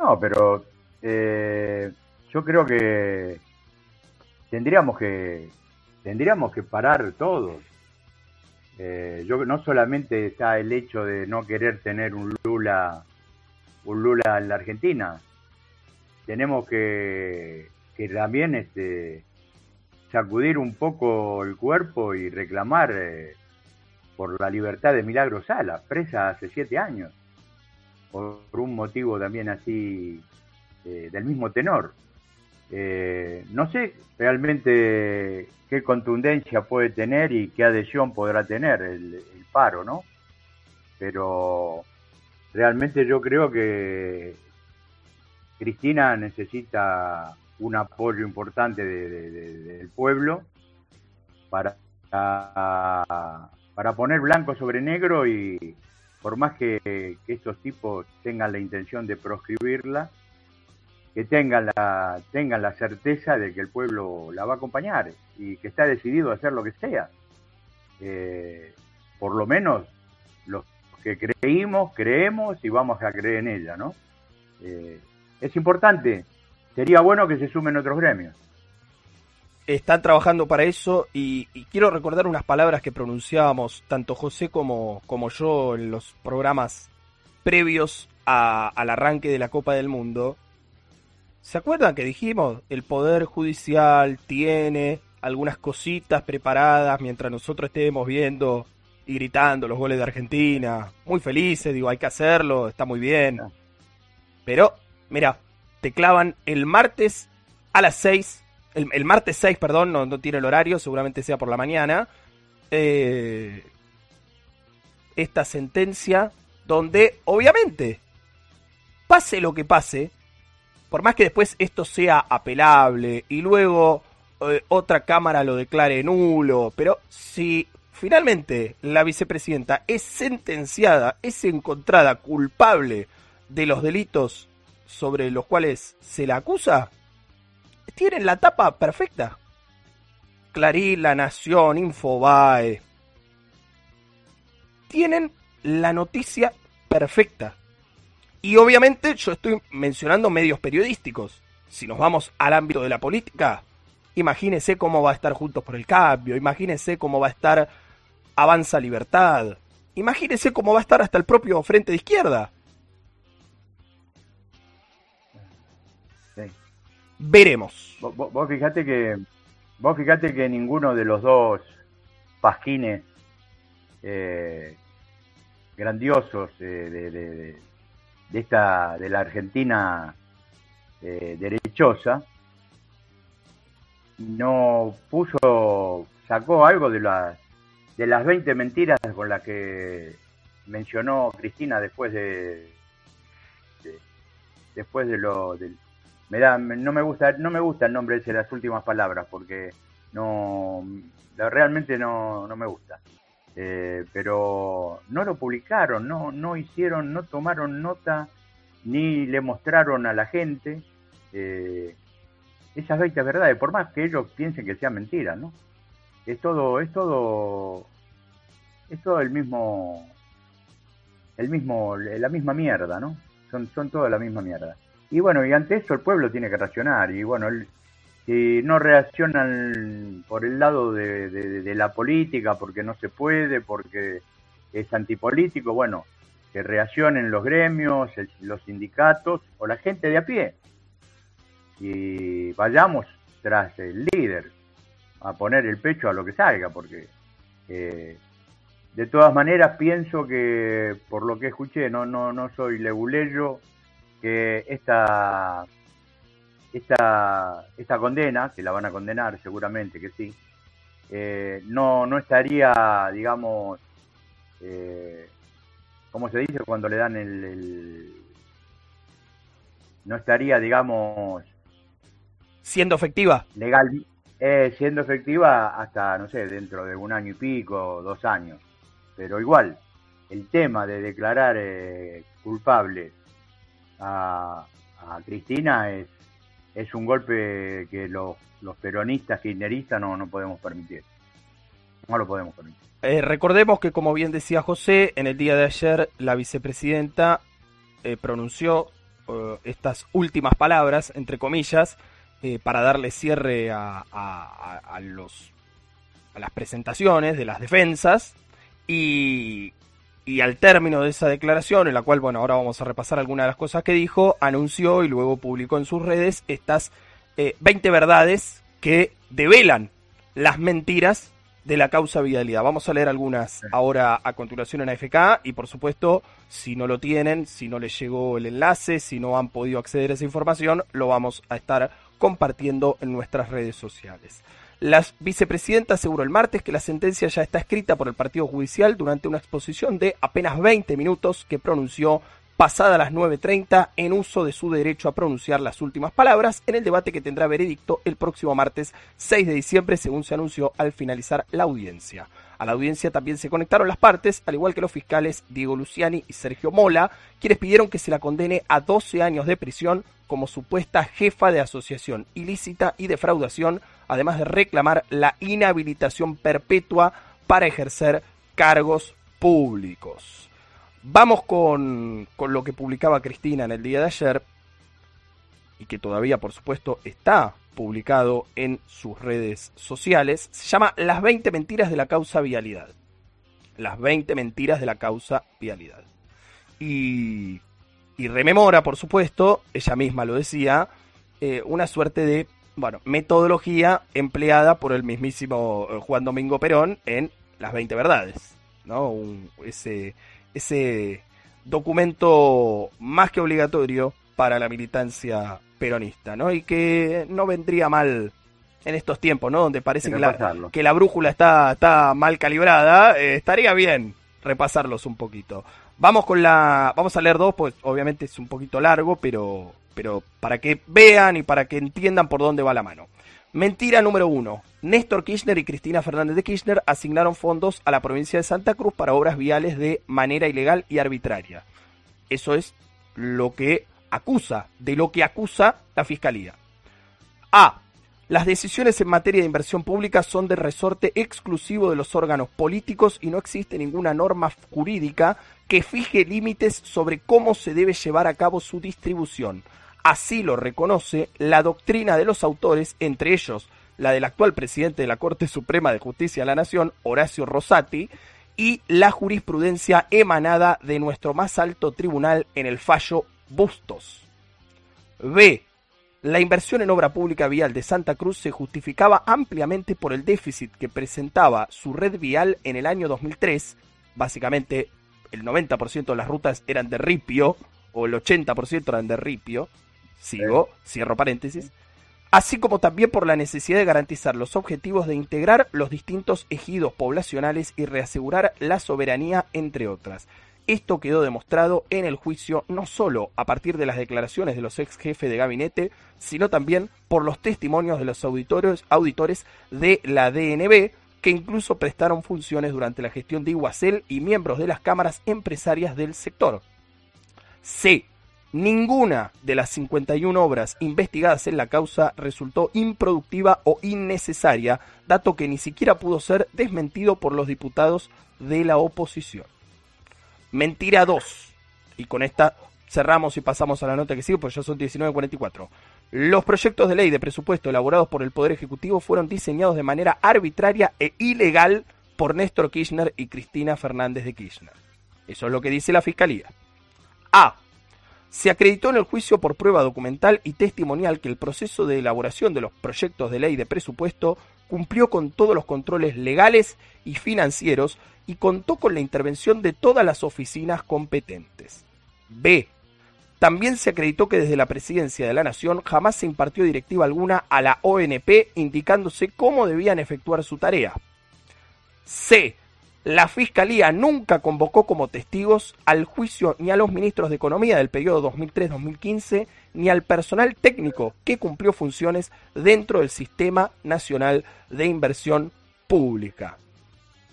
No, pero eh, yo creo que tendríamos que tendríamos que parar todos. Eh, yo no solamente está el hecho de no querer tener un Lula, un Lula en la Argentina, tenemos que, que también este, sacudir un poco el cuerpo y reclamar eh, por la libertad de Milagro Sala, presa hace siete años, por, un motivo también así eh, del mismo tenor. no sé realmente qué contundencia puede tener y qué adhesión podrá tener el, paro, ¿no? Pero realmente yo creo que Cristina necesita un apoyo importante del pueblo para, para poner blanco sobre negro y, por más que, estos tipos tengan la intención de proscribirla, que tengan la, tengan la certeza de que el pueblo la va a acompañar y que está decidido a hacer lo que sea. Eh, por lo menos los que creímos, creemos y vamos a creer en ella, ¿no? Eh, es importante, sería bueno que se sumen otros gremios. Están trabajando para eso y, quiero recordar unas palabras que pronunciábamos tanto José como, como yo en los programas previos al arranque de la Copa del Mundo. ¿Se acuerdan que dijimos? El Poder Judicial tiene algunas cositas preparadas mientras nosotros estemos viendo y gritando los goles de Argentina. Muy felices, digo, hay que hacerlo, está muy bien. Pero, mira, te clavan el martes a las 6, el, martes 6, perdón, no, tiene el horario, seguramente sea por la mañana, eh, esta sentencia donde, obviamente, pase lo que pase, por más que después esto sea apelable y luego eh, otra cámara lo declare nulo, pero si finalmente la vicepresidenta es sentenciada, es encontrada culpable de los delitos sobre los cuales se la acusa, tienen la tapa perfecta. Clarín, La Nación, Infobae. Tienen la noticia perfecta. Y obviamente yo estoy mencionando medios periodísticos. Si nos vamos al ámbito de la política, imagínese cómo va a estar Juntos por el Cambio, imagínese cómo va a estar Avanza Libertad, imagínese cómo va a estar hasta el propio Frente de Izquierda. Veremos. Vos, fijate que vos que ninguno de los dos pasquines eh, grandiosos eh, de, de esta de la Argentina eh, derechosa no puso sacó algo de las de las 20 mentiras con las que mencionó Cristina después de, después de lo del no me gusta no me gusta el nombre de las últimas palabras porque no realmente no, no me gusta eh, pero no lo publicaron, no, no hicieron, no tomaron nota, ni le mostraron a la gente eh, esas 20 verdades, por más que ellos piensen que sean mentiras, ¿no? Es todo, es todo, es todo el mismo, el mismo, la misma mierda, ¿no? Son, son toda la misma mierda. Y bueno, y ante eso el pueblo tiene que reaccionar, y bueno, el, si no reaccionan por el lado de, la política, porque no se puede, porque es antipolítico, bueno, que reaccionen los gremios, los sindicatos o la gente de a pie. Y vayamos tras el líder a poner el pecho a lo que salga, porque eh, de todas maneras pienso que, por lo que escuché, no, no, no soy leguleyo, que esta esta, esta condena, que la van a condenar seguramente que sí, eh, no, no estaría, digamos, eh, ¿cómo se dice cuando le dan el, no estaría, digamos, siendo efectiva? Legal, eh, siendo efectiva hasta, no sé, dentro de un año y pico, dos años. Pero igual, el tema de declarar eh, culpable a, a Cristina es es un golpe que los, peronistas, kirchneristas no, no podemos permitir. No lo podemos permitir. Eh, recordemos que, como bien decía José, en el día de ayer la vicepresidenta eh, pronunció eh, estas últimas palabras, entre comillas, para darle cierre a, a, los, a las presentaciones de las defensas y, y al término de esa declaración, en la cual, bueno, ahora vamos a repasar algunas de las cosas que dijo, anunció y luego publicó en sus redes estas 20 eh, verdades que develan las mentiras de la causa vialidad. Vamos a leer algunas ahora a continuación en AFK y por supuesto, si no lo tienen, si no les llegó el enlace, si no han podido acceder a esa información, lo vamos a estar compartiendo en nuestras redes sociales. La vicepresidenta aseguró el martes que la sentencia ya está escrita por el Partido Judicial durante una exposición de apenas 20 minutos que pronunció pasada las 9.30 en uso de su derecho a pronunciar las últimas palabras en el debate que tendrá veredicto el próximo martes 6 de diciembre, según se anunció al finalizar la audiencia. A la audiencia también se conectaron las partes, al igual que los fiscales Diego Luciani y Sergio Mola, quienes pidieron que se la condene a 12 años de prisión como supuesta jefa de asociación ilícita y defraudación, además de reclamar la inhabilitación perpetua para ejercer cargos públicos. Vamos con, con lo que publicaba Cristina en el día de ayer y que todavía por supuesto está publicado en sus redes sociales. Se llama Las 20 mentiras de la causa vialidad. Las 20 mentiras de la causa vialidad. Y, y rememora, por supuesto, ella misma lo decía, eh, una suerte de bueno, metodología empleada por el mismísimo eh, Juan Domingo Perón en Las 20 Verdades. ¿no? ese, ese documento más que obligatorio para la militancia peronista, ¿no? Y que no vendría mal en estos tiempos, ¿no? Donde parece que la, que la, brújula está, está mal calibrada, eh, estaría bien repasarlos un poquito. Vamos con la, vamos a leer dos, pues obviamente es un poquito largo, pero, pero para que vean y para que entiendan por dónde va la mano. Mentira número uno. Néstor Kirchner y Cristina Fernández de Kirchner asignaron fondos a la provincia de Santa Cruz para obras viales de manera ilegal y arbitraria. Eso es lo que acusa, de lo que acusa la Fiscalía. A. Las decisiones en materia de inversión pública son de resorte exclusivo de los órganos políticos y no existe ninguna norma jurídica que fije límites sobre cómo se debe llevar a cabo su distribución. Así lo reconoce la doctrina de los autores, entre ellos la del actual presidente de la Corte Suprema de Justicia de la Nación, Horacio Rosati, y la jurisprudencia emanada de nuestro más alto tribunal en el fallo Bustos. B. La inversión en obra pública vial de Santa Cruz se justificaba ampliamente por el déficit que presentaba su red vial en el año 2003. Básicamente, el 90% de las rutas eran de ripio, o el 80% eran de ripio. Sigo, cierro paréntesis. Así como también por la necesidad de garantizar los objetivos de integrar los distintos ejidos poblacionales y reasegurar la soberanía, entre otras. Esto quedó demostrado en el juicio no solo a partir de las declaraciones de los ex jefes de gabinete, sino también por los testimonios de los auditores, auditores de la DNB, que incluso prestaron funciones durante la gestión de Iguacel y miembros de las cámaras empresarias del sector. C. Ninguna de las 51 obras investigadas en la causa resultó improductiva o innecesaria, dato que ni siquiera pudo ser desmentido por los diputados de la oposición. Mentira 2. Y con esta cerramos y pasamos a la nota que sigue, pues ya son 19.44. Los proyectos de ley de presupuesto elaborados por el Poder Ejecutivo fueron diseñados de manera arbitraria e ilegal por Néstor Kirchner y Cristina Fernández de Kirchner. Eso es lo que dice la Fiscalía. A. Se acreditó en el juicio por prueba documental y testimonial que el proceso de elaboración de los proyectos de ley de presupuesto cumplió con todos los controles legales y financieros y contó con la intervención de todas las oficinas competentes. B. También se acreditó que desde la Presidencia de la Nación jamás se impartió directiva alguna a la ONP indicándose cómo debían efectuar su tarea. C. La Fiscalía nunca convocó como testigos al juicio ni a los ministros de Economía del periodo 2003-2015 ni al personal técnico que cumplió funciones dentro del Sistema Nacional de Inversión Pública.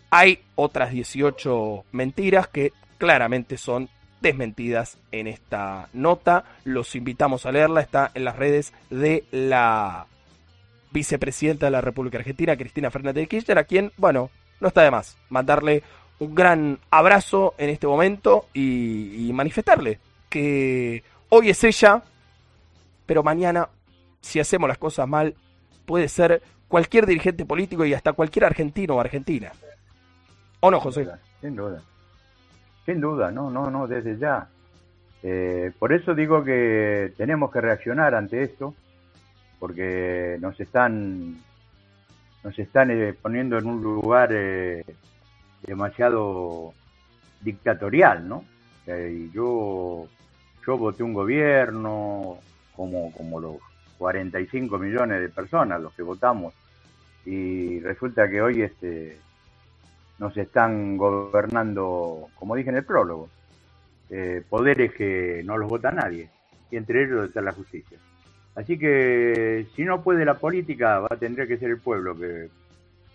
Hay otras 18 mentiras que claramente son desmentidas en esta nota. Los invitamos a leerla. Está en las redes de la vicepresidenta de la República Argentina, Cristina Fernández de Kirchner, a quien, bueno, no está de más mandarle un gran abrazo en este momento y, manifestarle que hoy es ella, pero mañana, si hacemos las cosas mal, puede ser cualquier dirigente político y hasta cualquier argentino o argentina. ¿O no, José? Sin duda. Sin duda, no, no, no, desde ya. Eh, por eso digo que tenemos que reaccionar ante esto, porque nos están, nos están eh, poniendo en un lugar eh, demasiado dictatorial, ¿no? y yo, yo voté un gobierno como, como los 45 millones de personas los que votamos y resulta que hoy este nos están gobernando, como dije en el prólogo, eh, poderes que no los vota nadie, y entre ellos está la justicia. Así que si no puede la política, va a tener que ser el pueblo que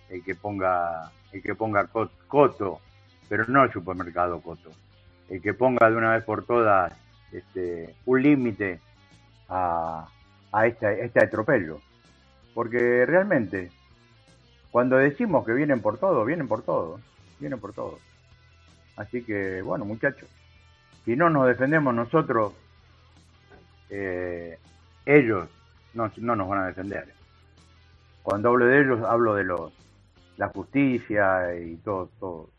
el que ponga el que ponga coto, pero no el supermercado coto, el que ponga de una vez por todas este, un límite a, a este, este atropello. Porque realmente, cuando decimos que vienen por todo, vienen por todo, vienen por todo. Así que, bueno, muchachos, si no nos defendemos nosotros, eh, ellos no, no nos van a defender. Cuando hablo de ellos, hablo de los la justicia y todo, todo,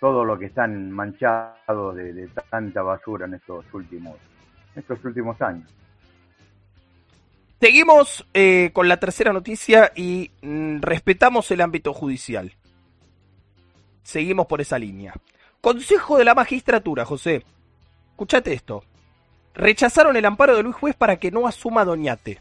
todo lo que están manchados de, tanta basura en estos últimos, estos últimos años. Seguimos eh, con la tercera noticia y mm, respetamos el ámbito judicial. Seguimos por esa línea. Consejo de la Magistratura, José. Escuchate esto. Rechazaron el amparo de Luis Juez para que no asuma Doñate.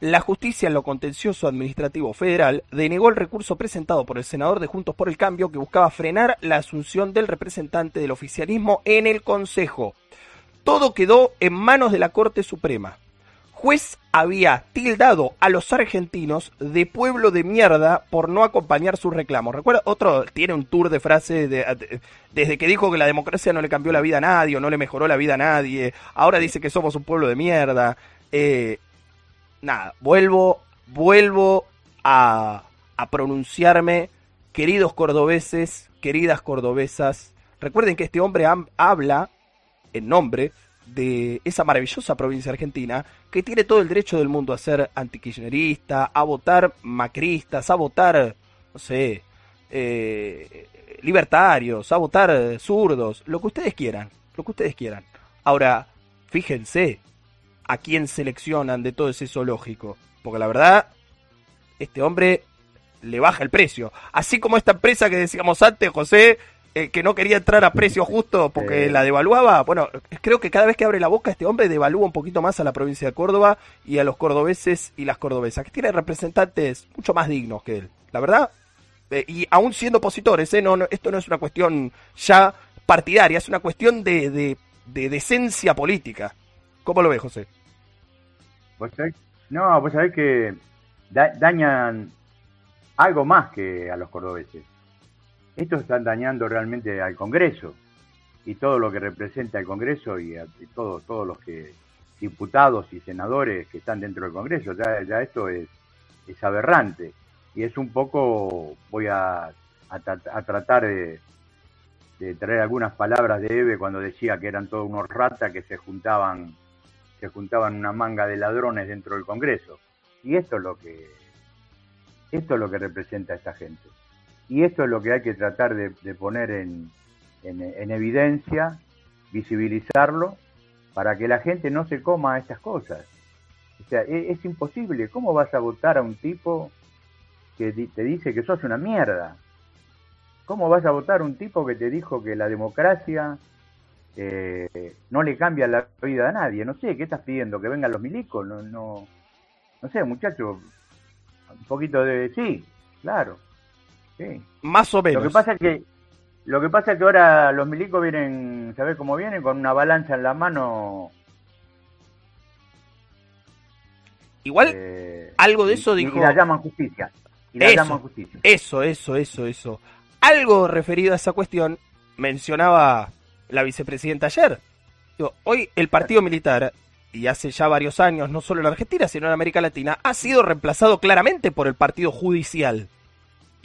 La justicia en lo contencioso administrativo federal denegó el recurso presentado por el senador de Juntos por el Cambio que buscaba frenar la asunción del representante del oficialismo en el Consejo. Todo quedó en manos de la Corte Suprema. Juez había tildado a los argentinos de pueblo de mierda por no acompañar sus reclamos. Recuerda, otro tiene un tour de frases desde que dijo que la democracia no le cambió la vida a nadie o no le mejoró la vida a nadie. Ahora dice que somos un pueblo de mierda. Eh, nada, vuelvo, vuelvo a, a pronunciarme, queridos cordobeses, queridas cordobesas, recuerden que este hombre habla en nombre de esa maravillosa provincia argentina que tiene todo el derecho del mundo a ser antikirchnerista, a votar macristas, a votar, no sé, eh, libertarios, a votar zurdos, lo que ustedes quieran, lo que ustedes quieran. Ahora, fíjense, a quién seleccionan de todo ese zoológico. Porque la verdad, este hombre le baja el precio. Así como esta empresa que decíamos antes, José, eh, que no quería entrar a precio justo porque la devaluaba. Bueno, creo que cada vez que abre la boca este hombre devalúa un poquito más a la provincia de Córdoba y a los cordobeses y las cordobesas, que tiene representantes mucho más dignos que él. La verdad, eh, y aún siendo opositores, ¿eh? no, esto no es una cuestión ya partidaria, es una cuestión de, de, de decencia política. ¿Cómo lo ves, José? No, pues sabés que dañan algo más que a los cordobeses. Estos están dañando realmente al Congreso y todo lo que representa el Congreso y, a, todos los que diputados y senadores que están dentro del Congreso. Ya, ya esto es, es aberrante y es un poco, voy a, a, tratar de, traer algunas palabras de Eve cuando decía que eran todos unos ratas que se juntaban se juntaban una manga de ladrones dentro del Congreso. Y esto es lo que esto es lo que representa esta gente. Y esto es lo que hay que tratar de, poner en, en, evidencia, visibilizarlo, para que la gente no se coma estas cosas. O sea, es, es imposible. ¿Cómo vas a votar a un tipo que te dice que sos una mierda? ¿Cómo vas a votar a un tipo que te dijo que la democracia eh, no le cambia la vida a nadie. No sé, ¿qué estás pidiendo? ¿Que vengan los milicos? No, no, no sé, muchachos, un poquito de... Sí, claro. Sí. Más o menos. Lo que pasa es que, lo que, pasa es que ahora los milicos vienen, ¿sabes cómo vienen? Con una balanza en la mano. Igual, eh, algo de eso dijo... Y la llaman justicia. Y la llaman justicia. Eso, eso, eso, eso. Algo referido a esa cuestión mencionaba la vicepresidenta ayer. hoy el partido militar, y hace ya varios años, no solo en Argentina, sino en América Latina, ha sido reemplazado claramente por el partido judicial.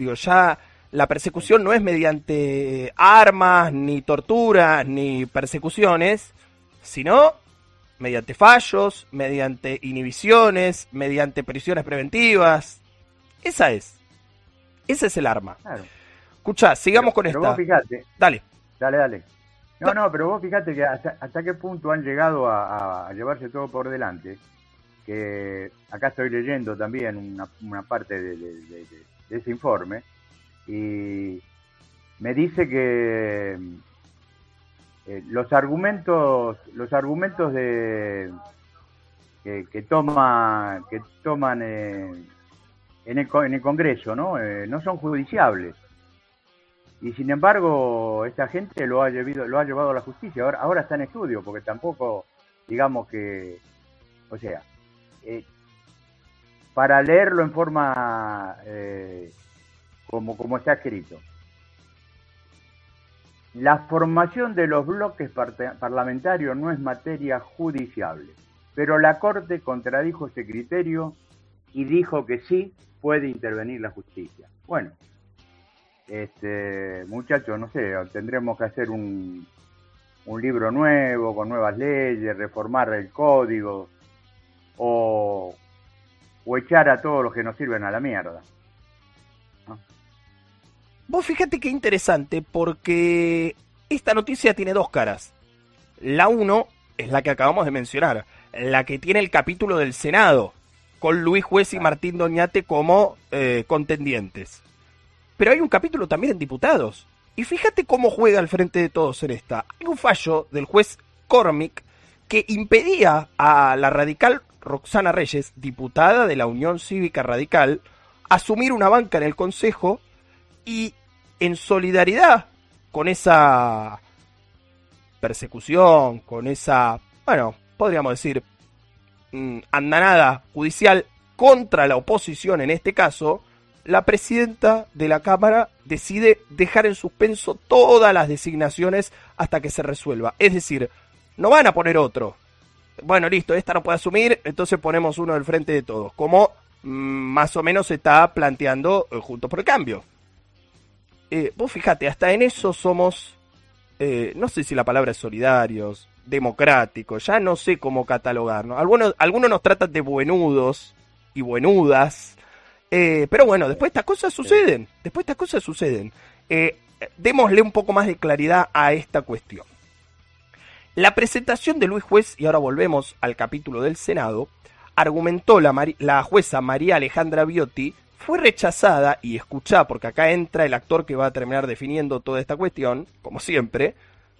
Digo, ya la persecución no es mediante armas, ni torturas, ni persecuciones, sino mediante fallos, mediante inhibiciones, mediante prisiones preventivas. Esa es. Ese es el arma. Escucha, sigamos con esta. dale. Dale, dale. No, no, pero vos fíjate que hasta, qué punto han llegado a, llevarse todo por delante, que acá estoy leyendo también una, parte de, ese informe, y me dice que eh, los argumentos, los argumentos de que, toma, que toman eh, en, el, en el Congreso, ¿no? Eh, no son judiciables y sin embargo esta gente lo ha llevado, lo ha llevado a la justicia. Ahora, ahora está en estudio, porque tampoco, digamos que, o sea, eh, para leerlo en forma eh, como, como está escrito. La formación de los bloques parlamentarios no es materia judiciable, pero la Corte contradijo ese criterio y dijo que sí puede intervenir la justicia. Bueno, este muchachos, no sé, tendremos que hacer un, un libro nuevo, con nuevas leyes, reformar el código o, o echar a todos los que nos sirven a la mierda. Vos fíjate qué interesante, porque esta noticia tiene dos caras. La uno es la que acabamos de mencionar, la que tiene el capítulo del Senado, con Luis Juez y Martín Doñate como eh, contendientes. Pero hay un capítulo también en diputados. Y fíjate cómo juega al frente de todos en esta. Hay un fallo del juez Cormick que impedía a la radical Roxana Reyes, diputada de la Unión Cívica Radical, asumir una banca en el Consejo y en solidaridad con esa persecución, con esa, bueno, podríamos decir, mm, andanada judicial contra la oposición en este caso, la presidenta de la Cámara decide dejar en suspenso todas las designaciones hasta que se resuelva. Es decir, no van a poner otro. Bueno, listo, esta no puede asumir, entonces ponemos uno del frente de todos. Como mm, más o menos se está planteando eh, junto por el Cambio. Eh, vos fíjate, hasta en eso somos, eh, no sé si la palabra es solidarios, democráticos, ya no sé cómo catalogarnos. Algunos, algunos nos tratan de buenudos y buenudas, pero bueno, después estas cosas suceden. Después estas cosas suceden. Démosle un poco más de claridad a esta cuestión. La presentación de Luis Juez, y ahora volvemos al capítulo del Senado, argumentó la, la jueza María Alejandra Biotti, fue rechazada, y escuchá, porque acá entra el actor que va a terminar definiendo toda esta cuestión, como siempre,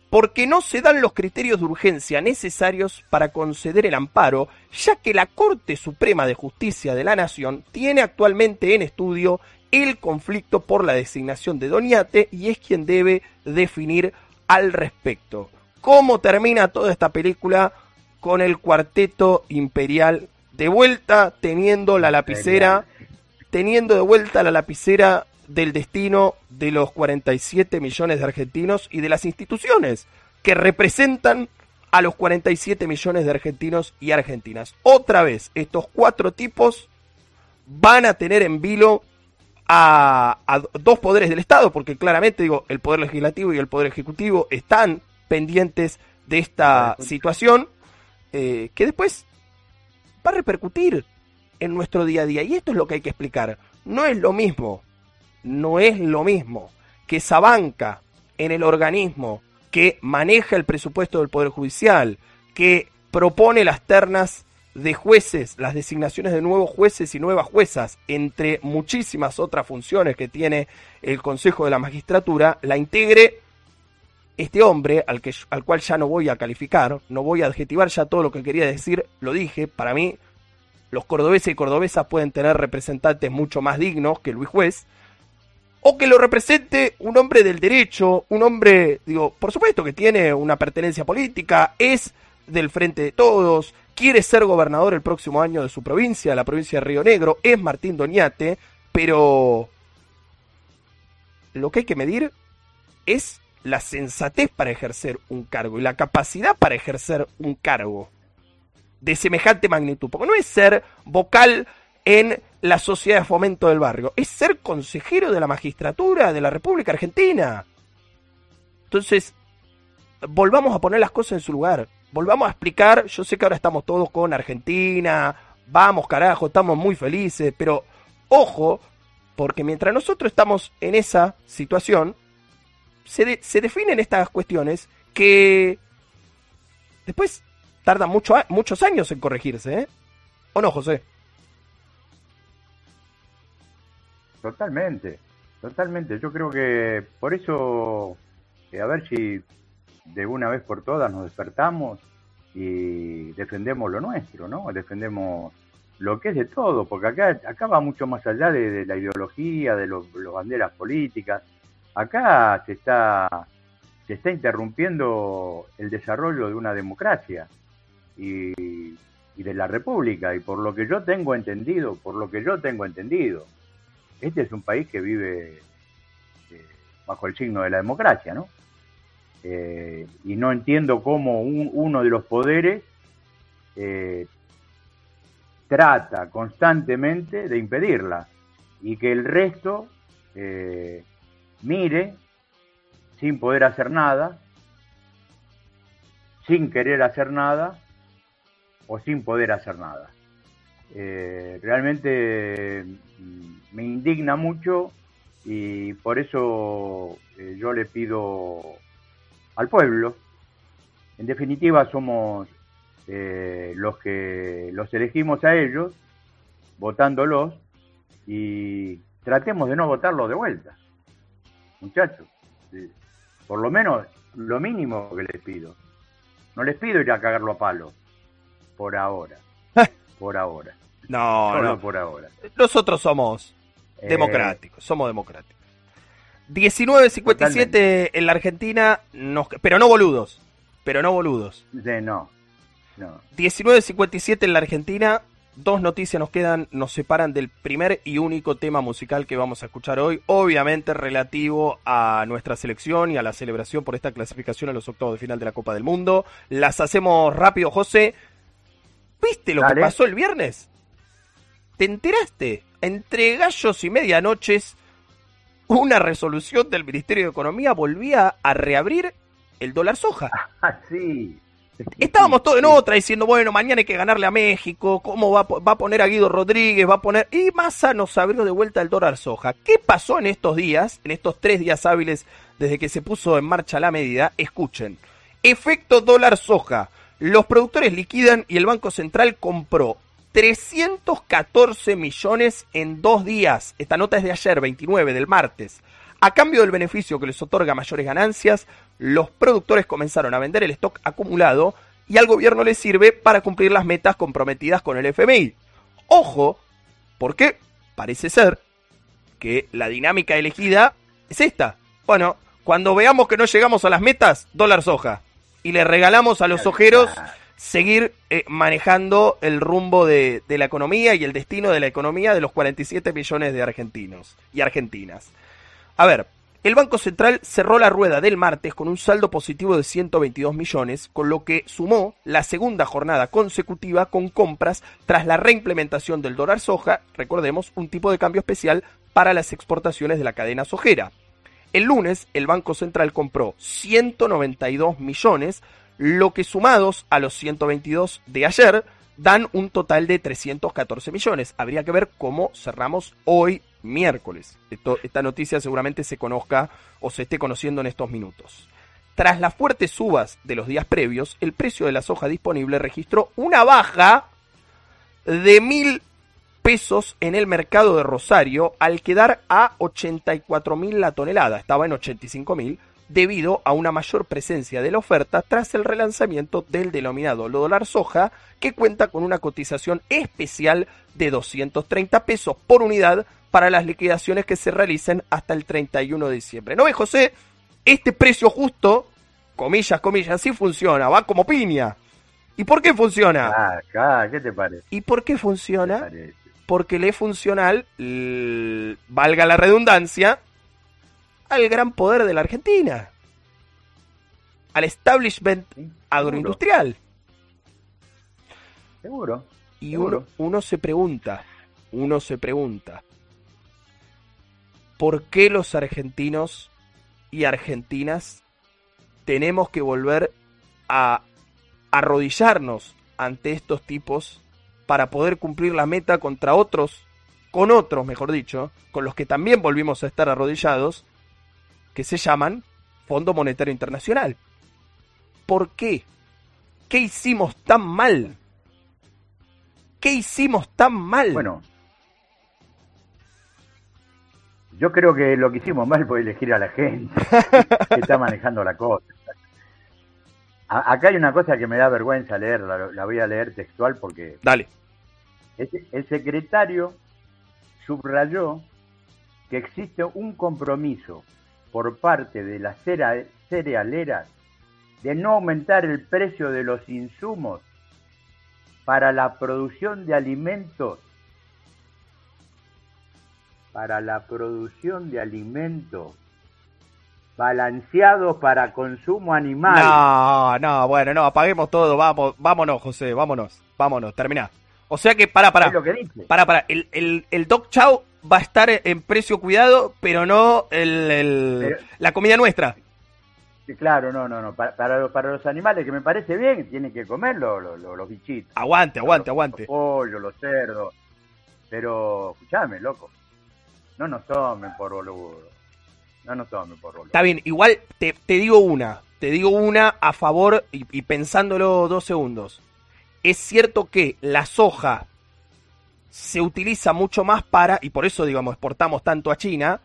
porque no se dan los criterios de urgencia necesarios para conceder el amparo, ya que la Corte Suprema de Justicia de la Nación tiene actualmente en estudio el conflicto por la designación de Doñate y es quien debe definir al respecto. ¿Cómo termina toda esta película? Con el cuarteto imperial de vuelta, teniendo la lapicera, teniendo de vuelta la lapicera del destino de los 47 millones de argentinos y de las instituciones que representan a los 47 millones de argentinos y argentinas. Otra vez, estos cuatro tipos van a tener en vilo a, dos poderes del Estado, porque claramente digo, el Poder Legislativo y el Poder Ejecutivo están pendientes de esta situación, eh, que después va a repercutir en nuestro día a día. Y esto es lo que hay que explicar. No es lo mismo no es lo mismo que esa banca en el organismo que maneja el presupuesto del Poder Judicial, que propone las ternas de jueces, las designaciones de nuevos jueces y nuevas juezas, entre muchísimas otras funciones que tiene el Consejo de la Magistratura, la integre este hombre, al, que, al cual ya no voy a calificar, no voy a adjetivar ya todo lo que quería decir, lo dije, para mí los cordobeses y cordobesas pueden tener representantes mucho más dignos que Luis Juez, o que lo represente un hombre del derecho, un hombre, digo, por supuesto que tiene una pertenencia política, es del frente de todos, quiere ser gobernador el próximo año de su provincia, la provincia de Río Negro, es Martín Doñate, pero lo que hay que medir es la sensatez para ejercer un cargo y la capacidad para ejercer un cargo de semejante magnitud, porque no es ser vocal en la sociedad de fomento del barrio, es ser consejero de la magistratura de la República Argentina. Entonces, volvamos a poner las cosas en su lugar, volvamos a explicar, yo sé que ahora estamos todos con Argentina, vamos carajo, estamos muy felices, pero ojo, porque mientras nosotros estamos en esa situación, se, se definen estas cuestiones que después tardan mucho, muchos años en corregirse, ¿eh? ¿O no, José? Totalmente, totalmente. Yo creo que por eso, eh, a ver si de una vez por todas nos despertamos y defendemos lo nuestro, ¿no? Defendemos lo que es de todo, porque acá, acá va mucho más allá de, la ideología, de los, banderas políticas. Acá se está, se está interrumpiendo el desarrollo de una democracia y, de la república, y por lo que yo tengo entendido, por lo que yo tengo entendido, este es un país que vive eh, bajo el signo de la democracia, ¿no? Eh, y no entiendo cómo uno de los poderes eh, trata constantemente de impedirla y que el resto mire sin poder hacer nada, sin querer hacer nada o sin poder hacer nada. realmente mm, me indigna mucho y por eso yo le pido al pueblo. En definitiva, somos eh, los que los elegimos a ellos, votándolos, y tratemos de no votarlos de vuelta, muchachos. Por lo menos lo mínimo que les pido. No les pido ir a cagarlo a palo, por ahora. por ahora. No, no. por ahora. Nosotros somos eh, democráticos, somos democráticos. 19.57 en la Argentina, pero no boludos. Pero no boludos. De no. no. 19.57 en la Argentina. Dos noticias nos quedan, nos separan del primer y único tema musical que vamos a escuchar hoy, obviamente relativo a nuestra selección y a la celebración por esta clasificación a los octavos de final de la Copa del Mundo. Las hacemos rápido, José. ¿Viste lo que pasó el viernes? ¿Te enteraste? Entre gallos y medianoches una resolución del Ministerio de Economía volvía a reabrir el dólar soja. Ah, sí. Estábamos todos en otra diciendo, bueno, mañana hay que ganarle a México, ¿cómo va, va a poner a Guido Rodríguez? Va a poner... Y Massa nos abrió de vuelta el dólar soja. ¿Qué pasó en estos días, en estos tres días hábiles desde que se puso en marcha la medida? Escuchen. Efecto dólar soja. Los productores liquidan y el Banco Central compró 314 millones en dos días. Esta nota es de ayer, 29 del martes. A cambio del beneficio que les otorga mayores ganancias, los productores comenzaron a vender el stock acumulado y al gobierno le sirve para cumplir las metas comprometidas con el FMI. Ojo, porque parece ser que la dinámica elegida es esta. Bueno, cuando veamos que no llegamos a las metas, dólar soja. Y le regalamos a los ojeros seguir eh, manejando el rumbo de, la economía y el destino de la economía de los 47 millones de argentinos y argentinas. A ver, el Banco Central cerró la rueda del martes con un saldo positivo de 122 millones, con lo que sumó la segunda jornada consecutiva con compras tras la reimplementación del dólar soja, recordemos, un tipo de cambio especial para las exportaciones de la cadena sojera. El lunes, el Banco Central compró 192 millones, lo que sumados a los 122 de ayer dan un total de 314 millones. Habría que ver cómo cerramos hoy miércoles. esta noticia seguramente se conozca o se esté conociendo en estos minutos. Tras las fuertes subas de los días previos, el precio de la soja disponible registró una baja de mil pesos en el mercado de Rosario al quedar a 84 mil la tonelada. Estaba en 85 mil debido a una mayor presencia de la oferta tras el relanzamiento del denominado dólar soja, que cuenta con una cotización especial de 230 pesos por unidad para las liquidaciones que se realicen hasta el 31 de diciembre. ¿No ves, José? Este precio justo, comillas, comillas, sí funciona, va como piña. ¿Y por qué funciona? Ah, ¿qué te parece? ¿Y por qué funciona? Porque le es funcional, valga la redundancia, al gran poder de la Argentina, al establishment agroindustrial. Seguro. Y Uno, uno se pregunta, uno se pregunta, ¿por qué los argentinos y argentinas tenemos que volver a arrodillarnos ante estos tipos para poder cumplir la meta contra otros, con otros, mejor dicho, con los que también volvimos a estar arrodillados, que se llaman Fondo Monetario Internacional. ¿Por qué? ¿Qué hicimos tan mal? ¿Qué hicimos tan mal? Bueno, yo creo que lo que hicimos mal fue elegir a la gente que está manejando la cosa. acá hay una cosa que me da vergüenza leer, la, voy a leer textual porque... Dale. el secretario subrayó que existe un compromiso por parte de las cerealeras de no aumentar el precio de los insumos para la producción de alimentos para la producción de alimentos balanceados para consumo animal. No, no, bueno, no, apaguemos todo, vamos, vámonos, José, vámonos, vámonos, terminá. O sea que, para, para, Es lo que dice. para, para, el, el, el Dog Chow va a estar en precio cuidado, pero no el, el- Pero- la comida nuestra. Claro, no, no, no. Para, para, los- para los animales que me parece bien, tienen que comerlo los, los, los bichitos. Aguante, aguante, Los- aguante. Los pollos, los cerdos. Pero, escuchame, loco. No nos tomen por boludo. No nos tomen por boludo. Está bien, igual te, te digo una, te digo una a favor y, y pensándolo dos segundos. Es cierto que la soja se utiliza mucho más para, y por eso digamos exportamos tanto a China,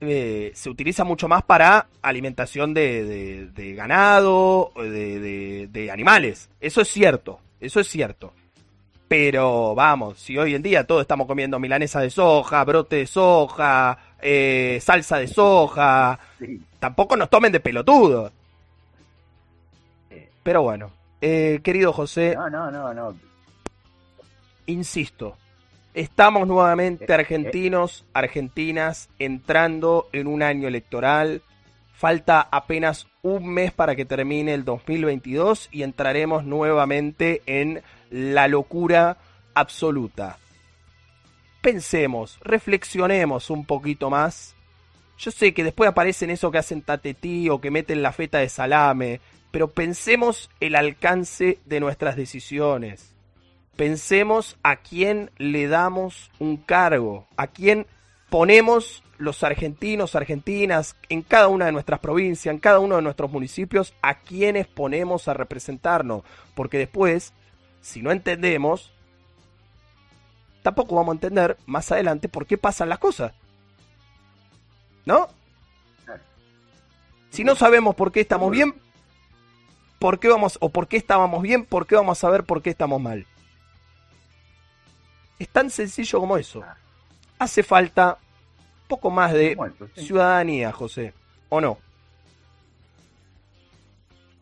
eh, se utiliza mucho más para alimentación de, de- de ganado, de, de- de animales. Eso es cierto, eso es cierto. Pero vamos, si hoy en día todos estamos comiendo milanesa de soja, brote de soja, eh, salsa de soja, Sí. tampoco nos tomen de pelotudos. Eh, Pero bueno, eh, querido José, No, no, no, no. insisto, estamos nuevamente Eh, argentinos, argentinas, entrando en un año electoral. Falta apenas un mes para que termine el 2022 y entraremos nuevamente en la locura absoluta. Pensemos, reflexionemos un poquito más. Yo sé que después aparecen eso que hacen tatetí o que meten la feta de salame, pero pensemos el alcance de nuestras decisiones. Pensemos a quién le damos un cargo, a quién ponemos los argentinos, argentinas, en cada una de nuestras provincias, en cada uno de nuestros municipios, a quienes ponemos a representarnos. Porque después, si no entendemos, tampoco vamos a entender más adelante por qué pasan las cosas. ¿No? Si no sabemos por qué estamos bien, ¿por qué vamos, o por qué estábamos bien, por qué vamos a saber por qué estamos mal? Es tan sencillo como eso. Hace falta poco más de sí. ciudadanía, José. ¿O no?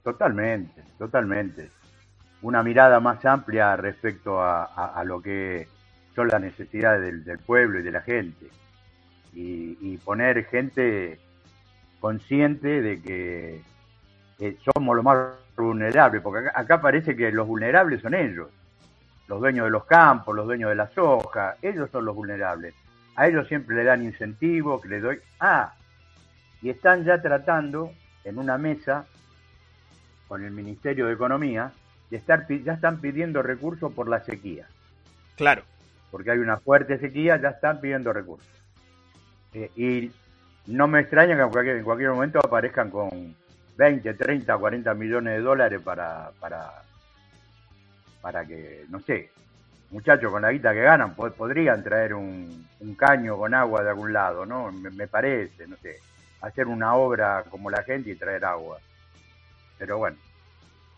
Totalmente, totalmente. Una mirada más amplia respecto a, a- a lo que son las necesidades del, del pueblo y de la gente. Y, y poner gente consciente de que eh, somos los más vulnerables, porque acá, acá parece que los vulnerables son ellos, los dueños de los campos, los dueños de la soja, ellos son los vulnerables. A ellos siempre le dan incentivos, que le doy... Ah, y están ya tratando en una mesa con el Ministerio de Economía de estar, ya están pidiendo recursos por la sequía, Claro. porque hay una fuerte sequía, ya están pidiendo recursos. Eh, y no me extraña que en cualquier, en cualquier momento aparezcan con 20, 30, 40 millones de dólares para, para, para que, no sé, muchachos con la guita que ganan po- podrían traer un, un caño con agua de algún lado, ¿no? Me, me parece, no sé, hacer una obra como la gente y traer agua. Pero bueno,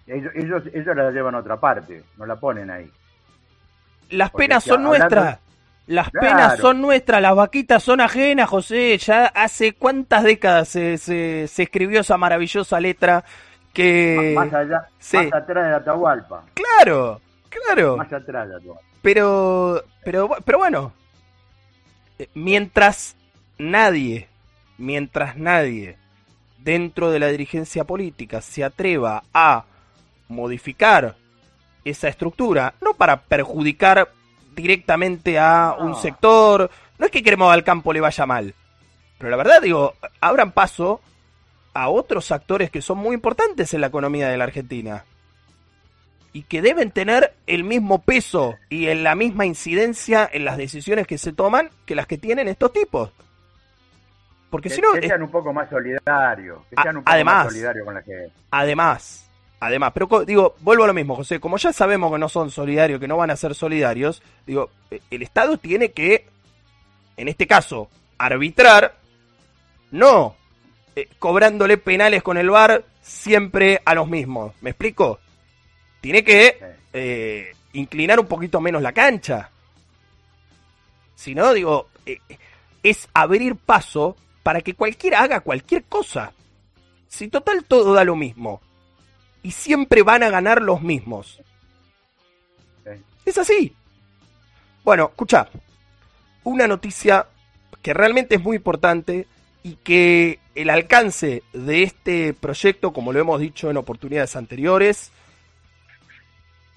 ellos, ellos, ellos la llevan a otra parte, no la ponen ahí. Las Porque penas si son hablando- nuestras. Las Claro. penas son nuestras, las vaquitas son ajenas, José. Ya hace cuántas décadas se, se, se escribió esa maravillosa letra que... más allá, sí. más atrás de Atahualpa, Claro, claro. más atrás de Atahualpa. Pero, pero, pero bueno, eh, mientras nadie, mientras nadie dentro de la dirigencia política se atreva a modificar esa estructura, no para perjudicar directamente a un sector, no es que queremos al campo le vaya mal, pero la verdad digo, abran paso a otros actores que son muy importantes en la economía de la Argentina y que deben tener el mismo peso y en la misma incidencia en las decisiones que se toman que las que tienen estos tipos. Porque Que, si no, que sean un poco más solidarios, que sean un poco además- más solidarios con la gente. además, además, pero digo, vuelvo a lo mismo, José, como ya sabemos que no son solidarios, que no van a ser solidarios, digo, eh, el Estado tiene que, en este caso, arbitrar, no eh, cobrándole penales con el VAR siempre a los mismos. ¿Me explico? Tiene que eh, inclinar un poquito menos la cancha. Si no, digo, eh, es abrir paso para que cualquiera haga cualquier cosa. Si total todo da lo mismo. Y siempre van a ganar los mismos. Es así. Bueno, escucha. Una noticia que realmente es muy importante y que el alcance de este proyecto, como lo hemos dicho en oportunidades anteriores,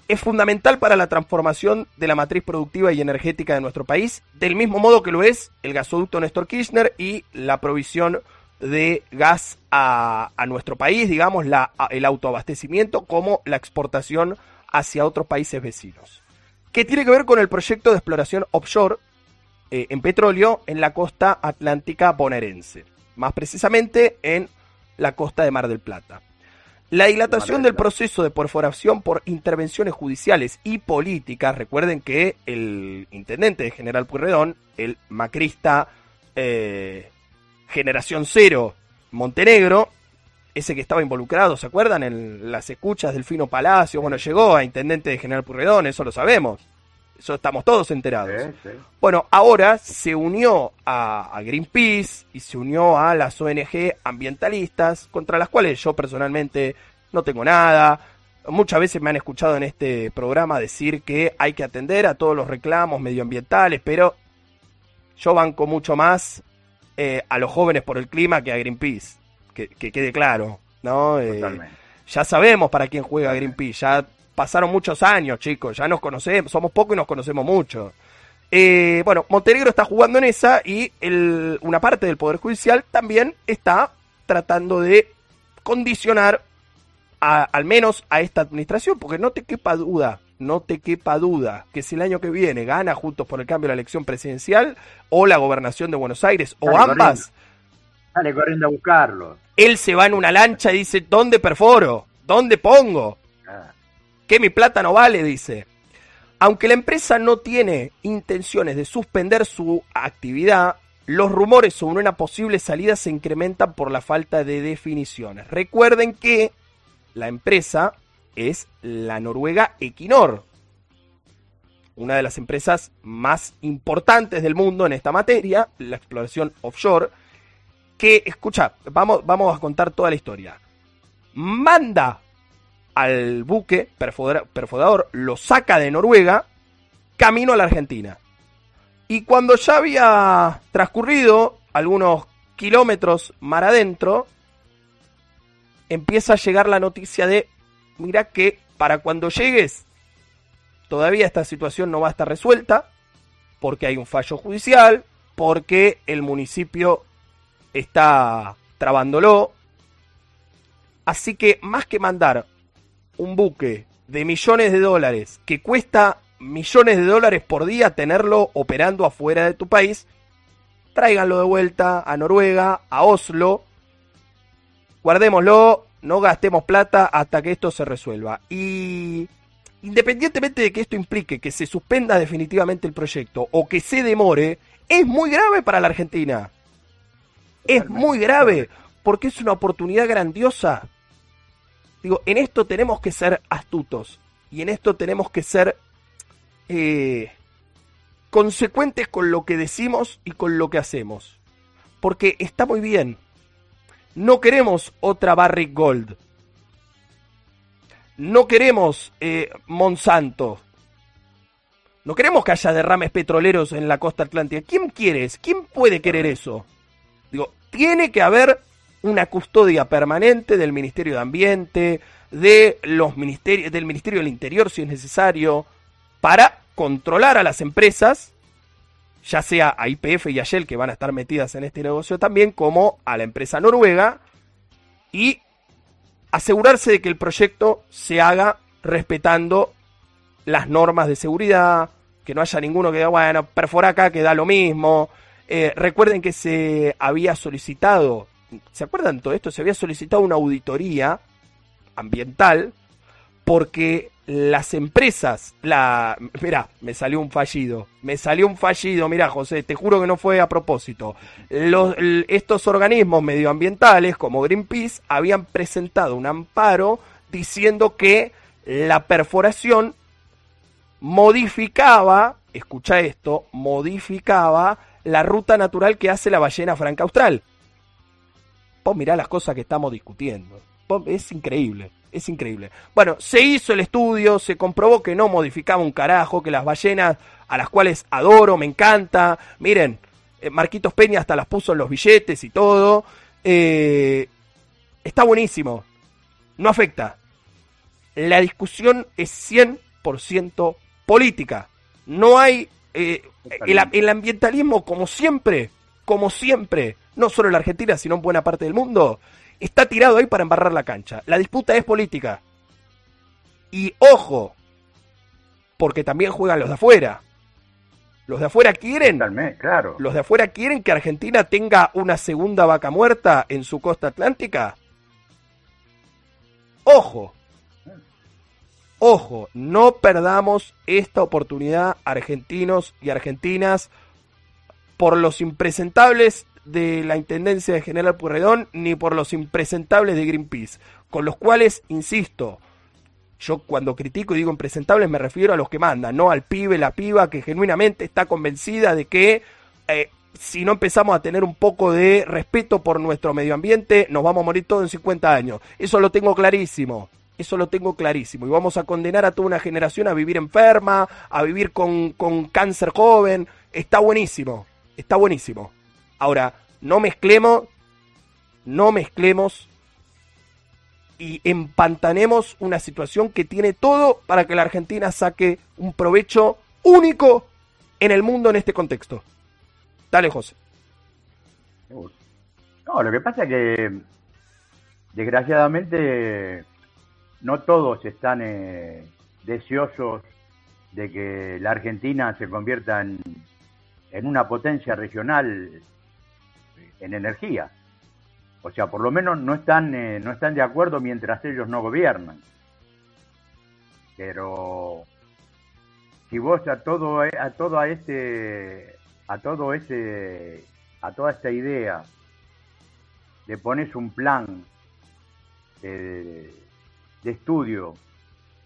es fundamental para la transformación de la matriz productiva y energética de nuestro país, del mismo modo que lo es el gasoducto Néstor Kirchner y la provisión de gas a, nuestro país, digamos, la, el autoabastecimiento como la exportación hacia otros países vecinos. Que tiene que ver con el proyecto de exploración offshore eh, en petróleo en la costa atlántica bonaerense, más precisamente en la costa de Mar del Plata. La dilatación del proceso de perforación por intervenciones judiciales y políticas, recuerden que el intendente de General Pueyrredón, el macrista eh, Generación Cero Montenegro, ese que estaba involucrado, ¿se acuerdan? En las escuchas del Fino Palacio, bueno, llegó a intendente de General Pueyrredón, eso lo sabemos. Eso estamos todos enterados. Bueno, ahora se unió a, a, Greenpeace y se unió a las ONG ambientalistas, contra las cuales yo personalmente no tengo nada. Muchas veces me han escuchado en este programa decir que hay que atender a todos los reclamos medioambientales, pero yo banco mucho más eh, a los jóvenes por el clima que a Greenpeace. Que, quede claro, ¿no? Eh, ya sabemos para quién juega Greenpeace, ya pasaron muchos años, chicos, ya nos conocemos, somos pocos y nos conocemos mucho. Eh, bueno, Montenegro está jugando en esa y una parte del Poder Judicial también está tratando de condicionar al menos a esta administración, porque no te quepa duda, no te quepa duda que si el año que viene gana Juntos por el Cambio la elección presidencial o la gobernación de Buenos Aires o ambas, sale corriendo a buscarlo. Él se va en una lancha y dice, ¿dónde perforo? ¿Dónde pongo? Que mi plata no vale, dice. Aunque la empresa no tiene intenciones de suspender su actividad, los rumores sobre una posible salida se incrementan por la falta de definiciones. Recuerden que la empresa es la noruega Equinor, una de las empresas más importantes del mundo en esta materia, la exploración offshore, que, escucha, vamos, vamos a contar toda la historia. Manda al buque perforador, lo saca de Noruega, camino a la Argentina. Y cuando ya había transcurrido algunos kilómetros mar adentro, empieza a llegar la noticia de, mira que para cuando llegues, todavía esta situación no va a estar resuelta, porque hay un fallo judicial, porque el municipio está trabándolo. Así que más que mandar un buque de millones de dólares que cuesta millones de dólares por día tenerlo operando afuera de tu país, tráiganlo de vuelta a Noruega, a Oslo, guardémoslo, no gastemos plata hasta que esto se resuelva. Y independientemente de que esto implique que se suspenda definitivamente el proyecto o que se demore, es muy grave para la Argentina. Es muy grave porque es una oportunidad grandiosa Digo, en esto tenemos que ser astutos y en esto tenemos que ser eh, consecuentes con lo que decimos y con lo que hacemos. Porque está muy bien. No queremos otra Barrick Gold. No queremos eh, Monsanto. No queremos que haya derrames petroleros en la costa atlántica. ¿Quién quiere? ¿Quién puede querer eso? Digo, tiene que haber una custodia permanente del Ministerio de Ambiente, de los ministerios, del Ministerio del Interior si es necesario, para controlar a las empresas, ya sea a IPF y a que van a estar metidas en este negocio también, como a la empresa noruega, y asegurarse de que el proyecto se haga respetando las normas de seguridad, que no haya ninguno que diga, bueno, perfora acá que da lo mismo. Eh, recuerden que se había solicitado ¿Se acuerdan todo esto? Se había solicitado una auditoría ambiental porque las empresas, la, mira, me salió un fallido, me salió un fallido, mira José, te juro que no fue a propósito. Los, estos organismos medioambientales como Greenpeace habían presentado un amparo diciendo que la perforación modificaba, escucha esto, modificaba la ruta natural que hace la ballena franca austral mirá las cosas que estamos discutiendo. es increíble, es increíble. Bueno, se hizo el estudio, se comprobó que no modificaba un carajo, que las ballenas a las cuales adoro, me encanta, miren, eh, Marquitos Peña hasta las puso en los billetes y todo. Eh, está buenísimo. No afecta. La discusión es 100% política. No hay... Eh, el, el ambientalismo, como siempre, como siempre, no solo en la Argentina, sino en buena parte del mundo, está tirado ahí para embarrar la cancha. La disputa es política. Y ojo, porque también juegan los de afuera. Los de afuera quieren, claro. Los de afuera quieren que Argentina tenga una segunda vaca muerta en su costa atlántica. Ojo. Ojo, no perdamos esta oportunidad argentinos y argentinas por los impresentables de la Intendencia de General Pueyrredón ni por los impresentables de Greenpeace, con los cuales, insisto, yo cuando critico y digo impresentables me refiero a los que mandan, no al pibe, la piba que genuinamente está convencida de que eh, si no empezamos a tener un poco de respeto por nuestro medio ambiente, nos vamos a morir todos en 50 años. Eso lo tengo clarísimo. Eso lo tengo clarísimo. Y vamos a condenar a toda una generación a vivir enferma, a vivir con, con cáncer joven. Está buenísimo. Está buenísimo. Ahora, no mezclemos, no mezclemos y empantanemos una situación que tiene todo para que la Argentina saque un provecho único en el mundo en este contexto. Dale, José. No, lo que pasa es que desgraciadamente no todos están eh, deseosos de que la Argentina se convierta en, en una potencia regional en energía. O sea, por lo menos no están, eh, no están de acuerdo mientras ellos no gobiernan. Pero si vos a todo a todo a este a todo ese a toda esta idea le pones un plan de, estudio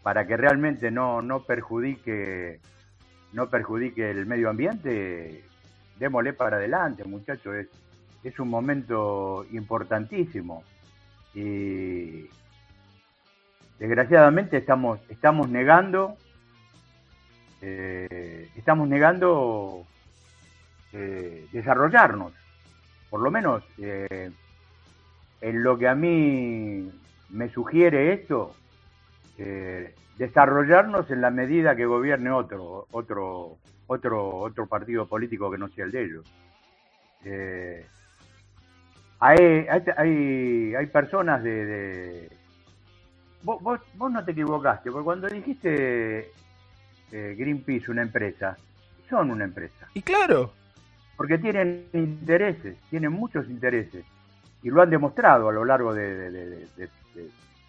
para que realmente no, no perjudique no perjudique el medio ambiente, démosle para adelante, muchachos, es es un momento importantísimo. Y desgraciadamente estamos, estamos negando, eh, estamos negando eh, desarrollarnos, por lo menos eh, en lo que a mí me sugiere esto, desarrollarnos en la medida que gobierne otro, otro, otro, otro partido político que no sea el de ellos. Hay, hay, hay personas de... Vos, vos, no te equivocaste, porque cuando dijiste eh, Greenpeace, una empresa, son una empresa. Y claro. Porque tienen intereses, tienen muchos intereses. Y lo han demostrado a lo largo de, de,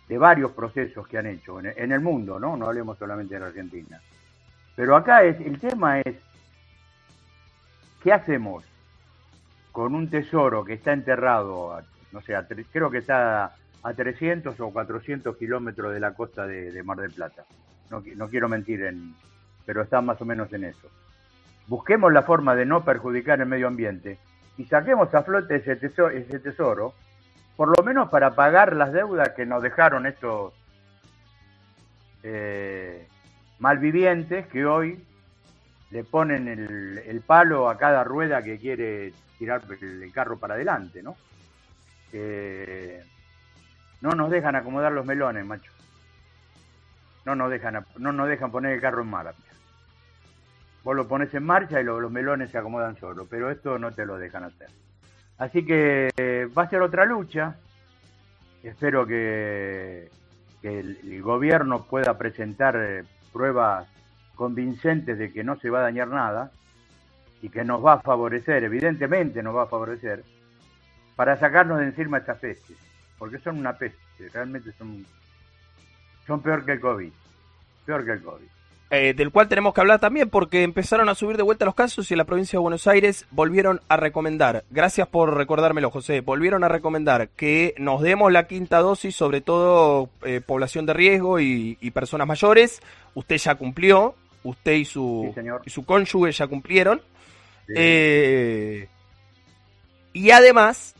varios procesos que han hecho en, en, el mundo, ¿no? No hablemos solamente de Argentina. Pero acá es, el tema es, ¿qué hacemos? con un tesoro que está enterrado, no sé, creo que está a 300 o 400 kilómetros de la costa de, Mar del Plata. No, no, quiero mentir, en, pero está más o menos en eso. Busquemos la forma de no perjudicar el medio ambiente y saquemos a flote ese tesoro, ese tesoro por lo menos para pagar las deudas que nos dejaron estos eh, malvivientes que hoy le ponen el, palo a cada rueda que quiere tirar el carro para adelante, ¿no? no nos dejan acomodar los melones, macho. No nos dejan, no nos dejan poner el carro en marcha. Vos lo pones en marcha y los melones se acomodan solos, pero esto no te lo dejan hacer. Así que eh, va a ser otra lucha. Espero que, el, gobierno pueda presentar eh, pruebas convincentes de que no se va a dañar nada y que nos va a favorecer, evidentemente nos va a favorecer, para sacarnos de encima esta peste, porque son una peste, realmente son, son peor que el COVID, peor que el COVID. Eh, del cual tenemos que hablar también porque empezaron a subir de vuelta los casos y en la provincia de Buenos Aires volvieron a recomendar, gracias por recordármelo José, volvieron a recomendar que nos demos la quinta dosis, sobre todo eh, población de riesgo y, personas mayores. Usted ya cumplió, usted y su, y su cónyuge ya cumplieron. Eh, y además,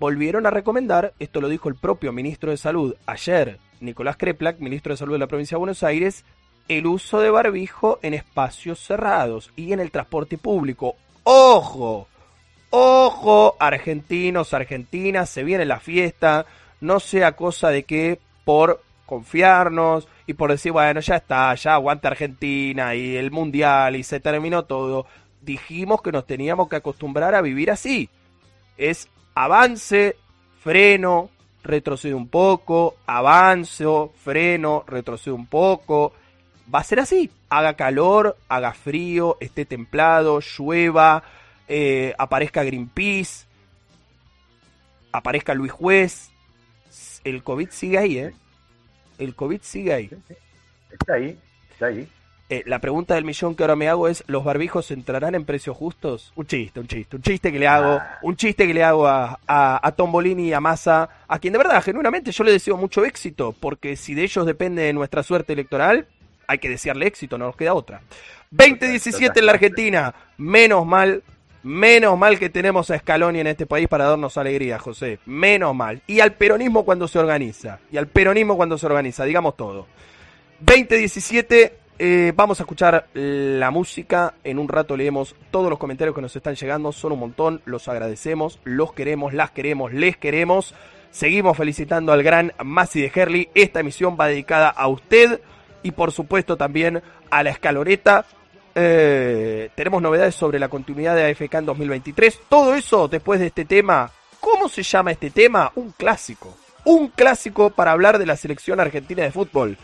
volvieron a recomendar, esto lo dijo el propio ministro de Salud ayer, Nicolás Kreplak, ministro de Salud de la provincia de Buenos Aires, el uso de barbijo en espacios cerrados y en el transporte público. ¡Ojo! Ojo, argentinos, argentinas, se viene la fiesta, no sea cosa de que por confiarnos y por decir, bueno, ya está, ya aguanta Argentina y el Mundial y se terminó todo, dijimos que nos teníamos que acostumbrar a vivir así. Es avance, freno, retrocedo un poco, avanzo, freno, retrocedo un poco. Va a ser así. Haga calor, haga frío, esté templado, llueva, eh, aparezca Greenpeace, aparezca Luis Juez. El COVID sigue ahí, ¿eh? El COVID sigue ahí. Está ahí, está ahí. Eh, la pregunta del millón que ahora me hago es, ¿los barbijos entrarán en precios justos? Un chiste, un chiste, un chiste que le hago, Ah. un chiste que le hago a, a, a Tombolini y a Massa, a quien de verdad, genuinamente, yo le deseo mucho éxito, porque si de ellos depende nuestra suerte electoral, hay que desearle éxito, no nos queda otra. 2017 en la Argentina, menos mal, menos mal que tenemos a Scaloni en este país para darnos alegría, José, menos mal. Y al peronismo cuando se organiza, y al peronismo cuando se organiza, digamos todo. 2017, eh, vamos a escuchar la música. En un rato leemos todos los comentarios que nos están llegando. Son un montón. Los agradecemos. Los queremos, las queremos, les queremos. Seguimos felicitando al gran Masi de Herley. Esta emisión va dedicada a usted y por supuesto también a la escaloreta. Eh, tenemos novedades sobre la continuidad de AFK en 2023. Todo eso después de este tema. ¿Cómo se llama este tema? Un clásico. Un clásico para hablar de la selección argentina de fútbol.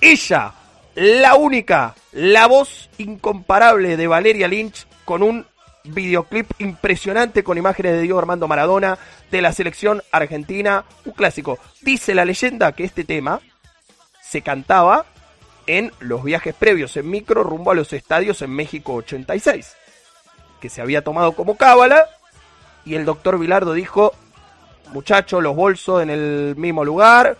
Ella, la única, la voz incomparable de Valeria Lynch con un videoclip impresionante con imágenes de Diego Armando Maradona de la selección argentina. Un clásico. Dice la leyenda que este tema se cantaba en los viajes previos en micro rumbo a los estadios en México 86, que se había tomado como cábala y el doctor Vilardo dijo, muchachos, los bolsos en el mismo lugar,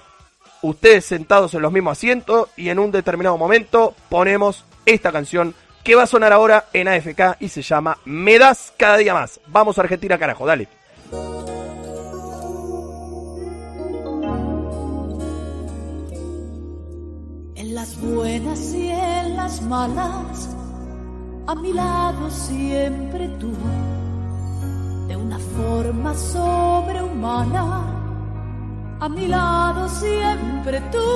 ustedes sentados en los mismos asientos y en un determinado momento ponemos esta canción que va a sonar ahora en AFK y se llama Me das cada día más. Vamos a Argentina, carajo, dale. Las buenas y en las malas, a mi lado siempre tú, de una forma sobrehumana, a mi lado siempre tú.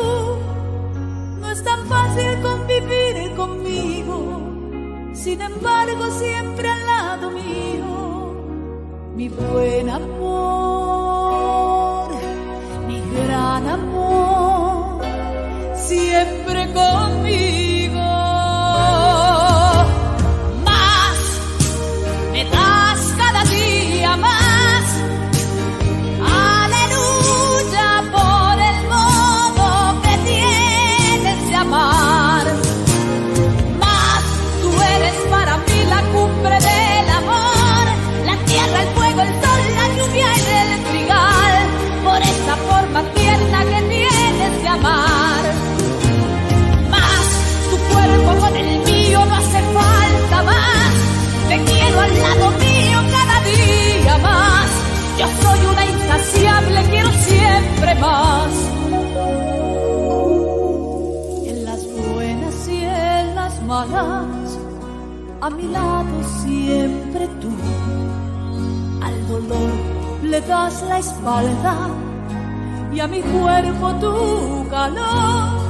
No es tan fácil convivir conmigo, sin embargo siempre al lado mío, mi buen amor, siempre a mi lado siempre tú. Al dolor le das la espalda y a mi cuerpo tu calor.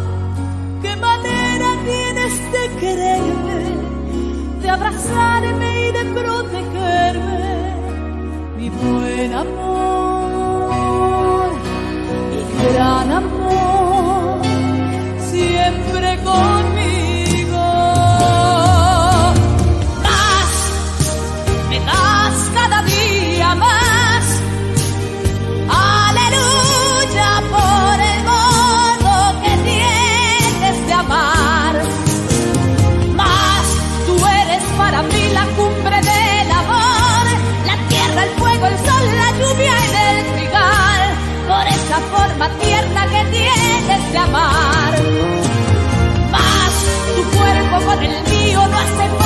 ¿Qué manera tienes de quererme, de abrazarme y de protegerme? Mi buen amor, mi gran amor, siempre conmigo. Forma tierna que tienes de amar. Más tu cuerpo con el mío no hace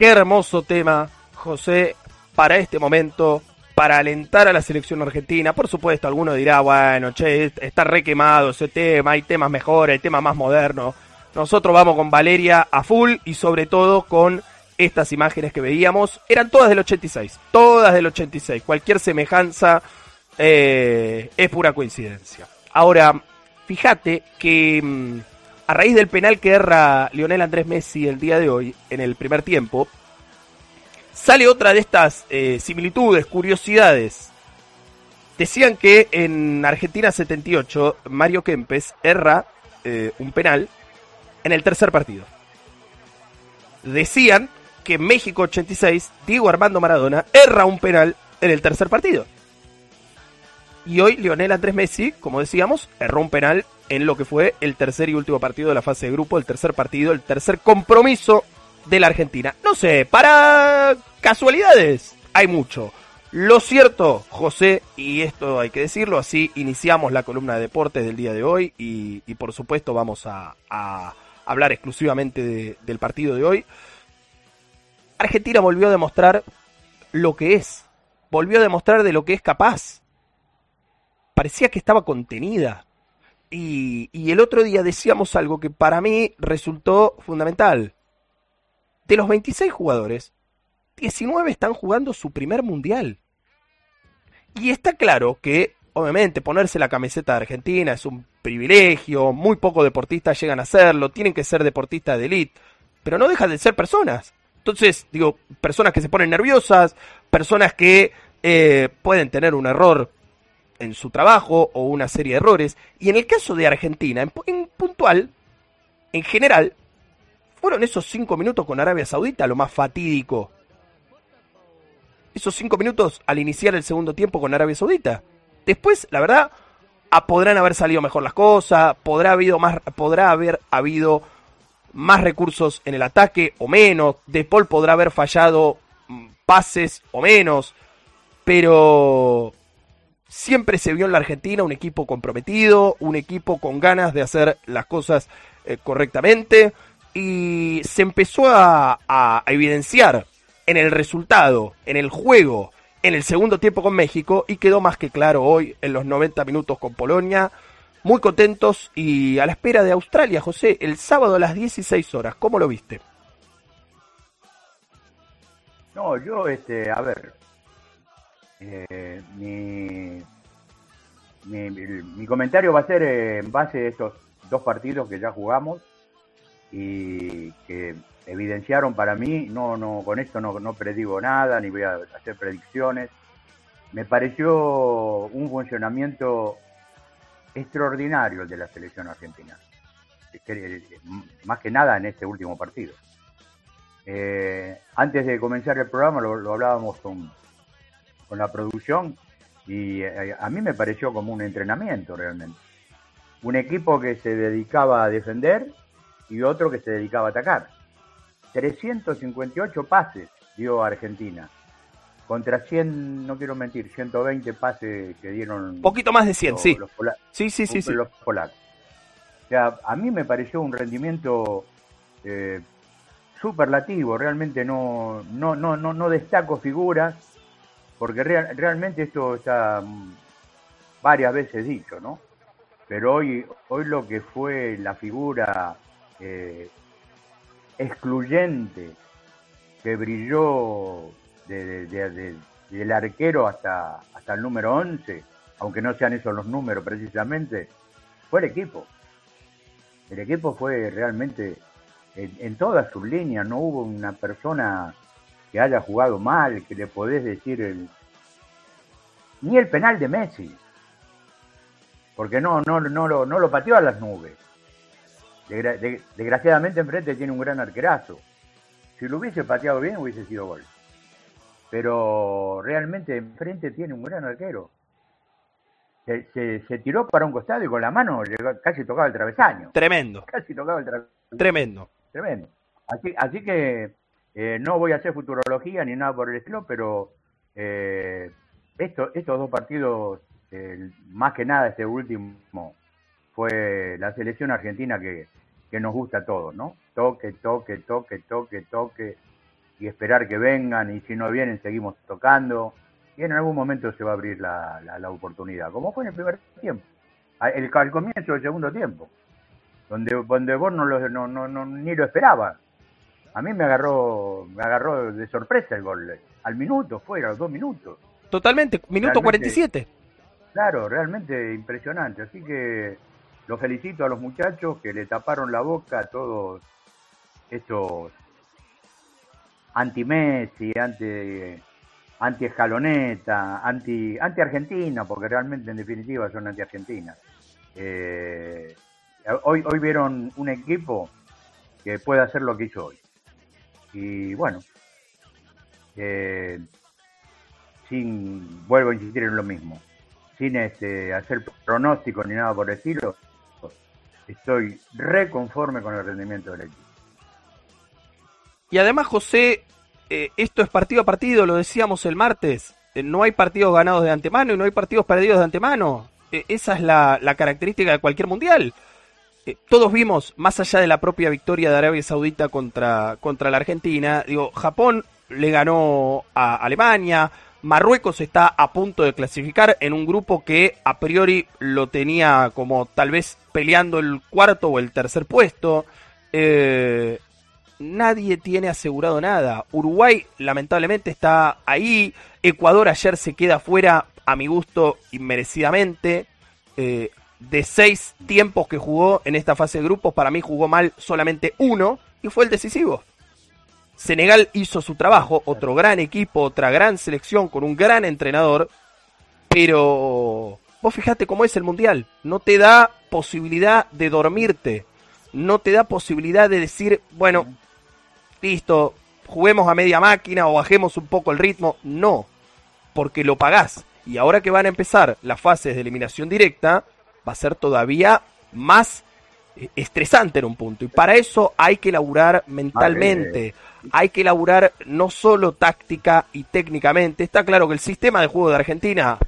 Qué hermoso tema, José, para este momento, para alentar a la selección argentina. Por supuesto, alguno dirá, bueno, che, está re quemado ese tema, hay temas mejores, hay temas más modernos. Nosotros vamos con Valeria a full y sobre todo con estas imágenes que veíamos. Eran todas del 86, todas del 86. Cualquier semejanza eh, es pura coincidencia. Ahora, fíjate que mm, a raíz del penal que erra Lionel Andrés Messi el día de hoy, en el primer tiempo, sale otra de estas eh, similitudes, curiosidades. Decían que en Argentina 78, Mario Kempes erra eh, un penal en el tercer partido. Decían que en México 86, Diego Armando Maradona erra un penal en el tercer partido. Y hoy Lionel Andrés Messi, como decíamos, erró un penal en lo que fue el tercer y último partido de la fase de grupo, el tercer partido, el tercer compromiso de la Argentina. No sé, para casualidades hay mucho. Lo cierto, José, y esto hay que decirlo, así iniciamos la columna de deportes del día de hoy y, por supuesto vamos a hablar exclusivamente del partido de hoy. Argentina volvió a demostrar lo que es, volvió a demostrar de lo que es capaz. Parecía que estaba contenida. Y, y el otro día decíamos algo que para mí resultó fundamental. De los 26 jugadores, 19 están jugando su primer mundial. Y está claro que, obviamente, ponerse la camiseta de Argentina es un privilegio, muy pocos deportistas llegan a hacerlo, tienen que ser deportistas de élite, pero no dejan de ser personas. Entonces, digo, personas que se ponen nerviosas, personas que eh, pueden tener un error en su trabajo o una serie de errores. Y en el caso de Argentina, en, puntual, en general, fueron esos cinco minutos con Arabia Saudita lo más fatídico. Esos cinco minutos al iniciar el segundo tiempo con Arabia Saudita. Después, la verdad, podrán haber salido mejor las cosas, podrá, más, podrá haber habido más recursos en el ataque o menos, De Paul podrá haber fallado mm, pases o menos, pero siempre se vio en la Argentina un equipo comprometido, un equipo con ganas de hacer las cosas eh, correctamente y se empezó a evidenciar en el resultado, en el juego, en el segundo tiempo con México y quedó más que claro hoy en los 90 minutos con Polonia. Muy contentos y a la espera de Australia, José, el sábado a las 16 horas. ¿Cómo lo viste? No, yo, este, a ver, eh, mi, mi, comentario va a ser en base a estos dos partidos que ya jugamos y que evidenciaron para mí, no, no, con esto no, no predigo nada, ni voy a hacer predicciones. Me pareció un funcionamiento extraordinario el de la selección argentina. Más que nada en este último partido. Eh, antes de comenzar el programa lo, hablábamos con, con, la producción y eh, a mí me pareció como un entrenamiento realmente. Un equipo que se dedicaba a defender y otro que se dedicaba a atacar 358 pases dio Argentina. Contra 100, no quiero mentir, 120 pases que dieron. Poquito más de 100, sí. sí, sí, sí, sí. Los polacos. O sea, a mí me pareció un rendimiento eh, superlativo. Realmente no, no, no, no, no destaco figuras, porque realmente esto está mm, varias veces dicho, ¿no? Pero hoy, hoy lo que fue la figura eh, excluyente que brilló del arquero hasta, hasta el número 11, aunque no sean esos los números precisamente, fue el equipo. El equipo fue realmente en, todas sus líneas, no hubo una persona que haya jugado mal, que le podés decir el, ni el penal de Messi, porque no, no, no, lo, no lo pateó a las nubes desgraciadamente enfrente tiene un gran arquerazo. Si lo hubiese pateado bien hubiese sido gol. Pero realmente enfrente tiene un gran arquero. Se, tiró para un costado y con la mano casi tocaba el travesaño. Tremendo. Casi tocaba el travesaño. Tremendo. Tremendo. Así, así que eh, no voy a hacer futurología ni nada por el estilo, pero eh, estos dos partidos, más que nada este último, fue la selección argentina que, que nos gusta a todos, ¿no? Toque, toque, toque, toque, toque. y esperar que vengan y si no vienen seguimos tocando y en algún momento se va a abrir la, la, oportunidad, como fue en el primer tiempo, el, al comienzo del segundo tiempo, donde, donde vos no, lo, no, no, ni lo esperabas. A mí me agarró, me agarró de sorpresa el gol, al minuto, fue, a los dos minutos. Totalmente, minuto 47. Claro, realmente impresionante, así que los felicito a los muchachos que le taparon la boca a todos estos anti-Messi, anti anti escaloneta, anti, anti argentina, porque realmente en definitiva son anti argentina. Eh, hoy, hoy vieron un equipo que puede hacer lo que hizo hoy. Y bueno, eh, sin, vuelvo a insistir en lo mismo, sin este, hacer pronóstico ni nada por el estilo, estoy reconforme con el rendimiento del equipo. Y además, José, eh, esto es partido a partido, lo decíamos el martes. Eh, no hay partidos ganados de antemano y no hay partidos perdidos de antemano. Esa es la, característica de cualquier mundial. Todos vimos, más allá de la propia victoria de Arabia Saudita contra, contra la Argentina, digo, Japón le ganó a Alemania, Marruecos está a punto de clasificar en un grupo que a priori lo tenía como tal vez peleando el cuarto o el tercer puesto. Eh, nadie tiene asegurado nada. Uruguay lamentablemente está ahí. Ecuador ayer se queda fuera, a mi gusto, inmerecidamente. Eh, de seis tiempos que jugó en esta fase de grupos, para mí jugó mal solamente uno y fue el decisivo. Senegal hizo su trabajo, otro gran equipo, otra gran selección con un gran entrenador, pero vos fijate cómo es el Mundial, no te da posibilidad de dormirte, no te da posibilidad de decir, bueno, listo, juguemos a media máquina o bajemos un poco el ritmo. No, porque lo pagás. Y ahora que van a empezar las fases de eliminación directa, va a ser todavía más eh, estresante en un punto. Y para eso hay que laburar mentalmente. Hay que laburar no solo táctica y técnicamente. Está claro que el sistema de juego de Argentina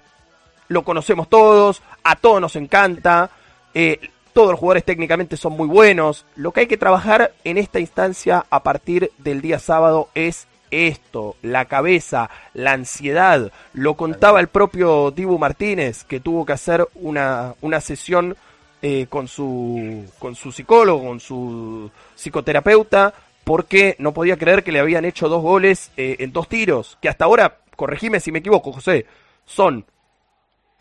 lo conocemos todos, a todos nos encanta. Eh, todos los jugadores técnicamente son muy buenos. Lo que hay que trabajar en esta instancia a partir del día sábado es esto, la cabeza, la ansiedad. Lo contaba el propio Dibu Martínez, que tuvo que hacer una, una sesión eh, con, su, con su psicólogo, con su psicoterapeuta, porque no podía creer que le habían hecho dos goles eh, en dos tiros, que hasta ahora, corregime si me equivoco, José, son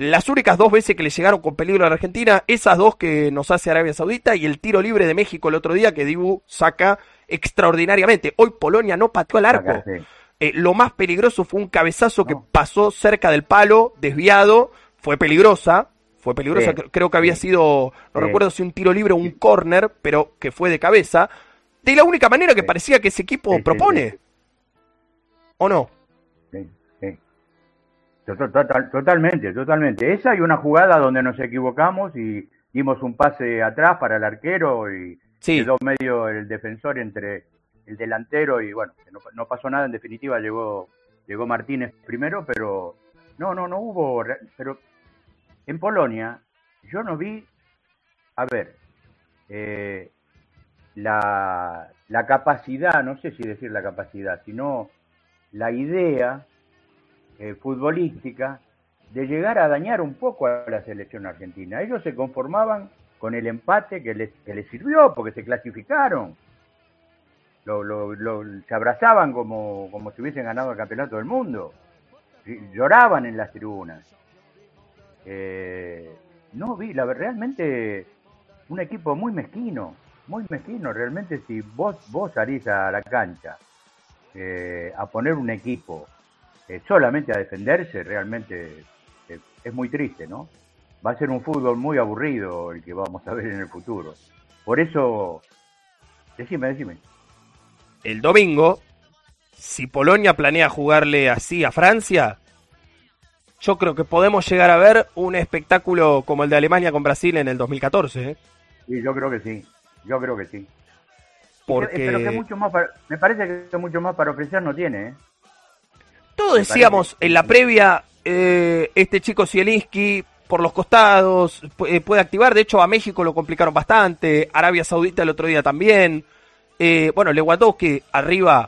las únicas dos veces que le llegaron con peligro a la Argentina, esas dos que nos hace Arabia Saudita y el tiro libre de México el otro día que Dibu saca extraordinariamente. Hoy Polonia no pateó al arco. Eh, lo más peligroso fue un cabezazo que pasó cerca del palo, desviado, fue peligrosa, fue peligrosa, creo que había sido, no recuerdo si un tiro libre o un córner, pero que fue de cabeza, de la única manera que parecía que ese equipo propone. ¿O no? Totalmente, totalmente. Esa y una jugada donde nos equivocamos y dimos un pase atrás para el arquero y quedó medio el defensor entre el delantero y bueno, no, pasó nada, en definitiva llegó, llegó Martínez primero, pero no, no, no hubo, pero en Polonia yo no vi, a ver, eh, la, la capacidad, no sé si decir la capacidad, sino la idea eh, futbolística de llegar a dañar un poco a la selección argentina. Ellos se conformaban con el empate que les, que les sirvió porque se clasificaron. se abrazaban como, como si hubiesen ganado el campeonato del mundo. Lloraban en las tribunas. Eh, no vi, la, realmente un equipo muy mezquino, muy mezquino. Realmente si vos, vos salís a la cancha eh, a poner un equipo eh, solamente a defenderse realmente eh, es muy triste, ¿no? Va a ser un fútbol muy aburrido el que vamos a ver en el futuro. Por eso, decime, decime. El domingo, si Polonia planea jugarle así a Francia, yo creo que podemos llegar a ver un espectáculo como el de Alemania con Brasil en el 2014. ¿eh? Sí, yo creo que sí. Yo creo que sí. Porque... mucho más me parece que mucho más para ofrecer no tiene. ¿eh? Todos decíamos en la previa, eh, este chico Zielinski por los costados eh, puede activar. De hecho, a México lo complicaron bastante. Arabia Saudita el otro día también. Eh, bueno, Lewandowski arriba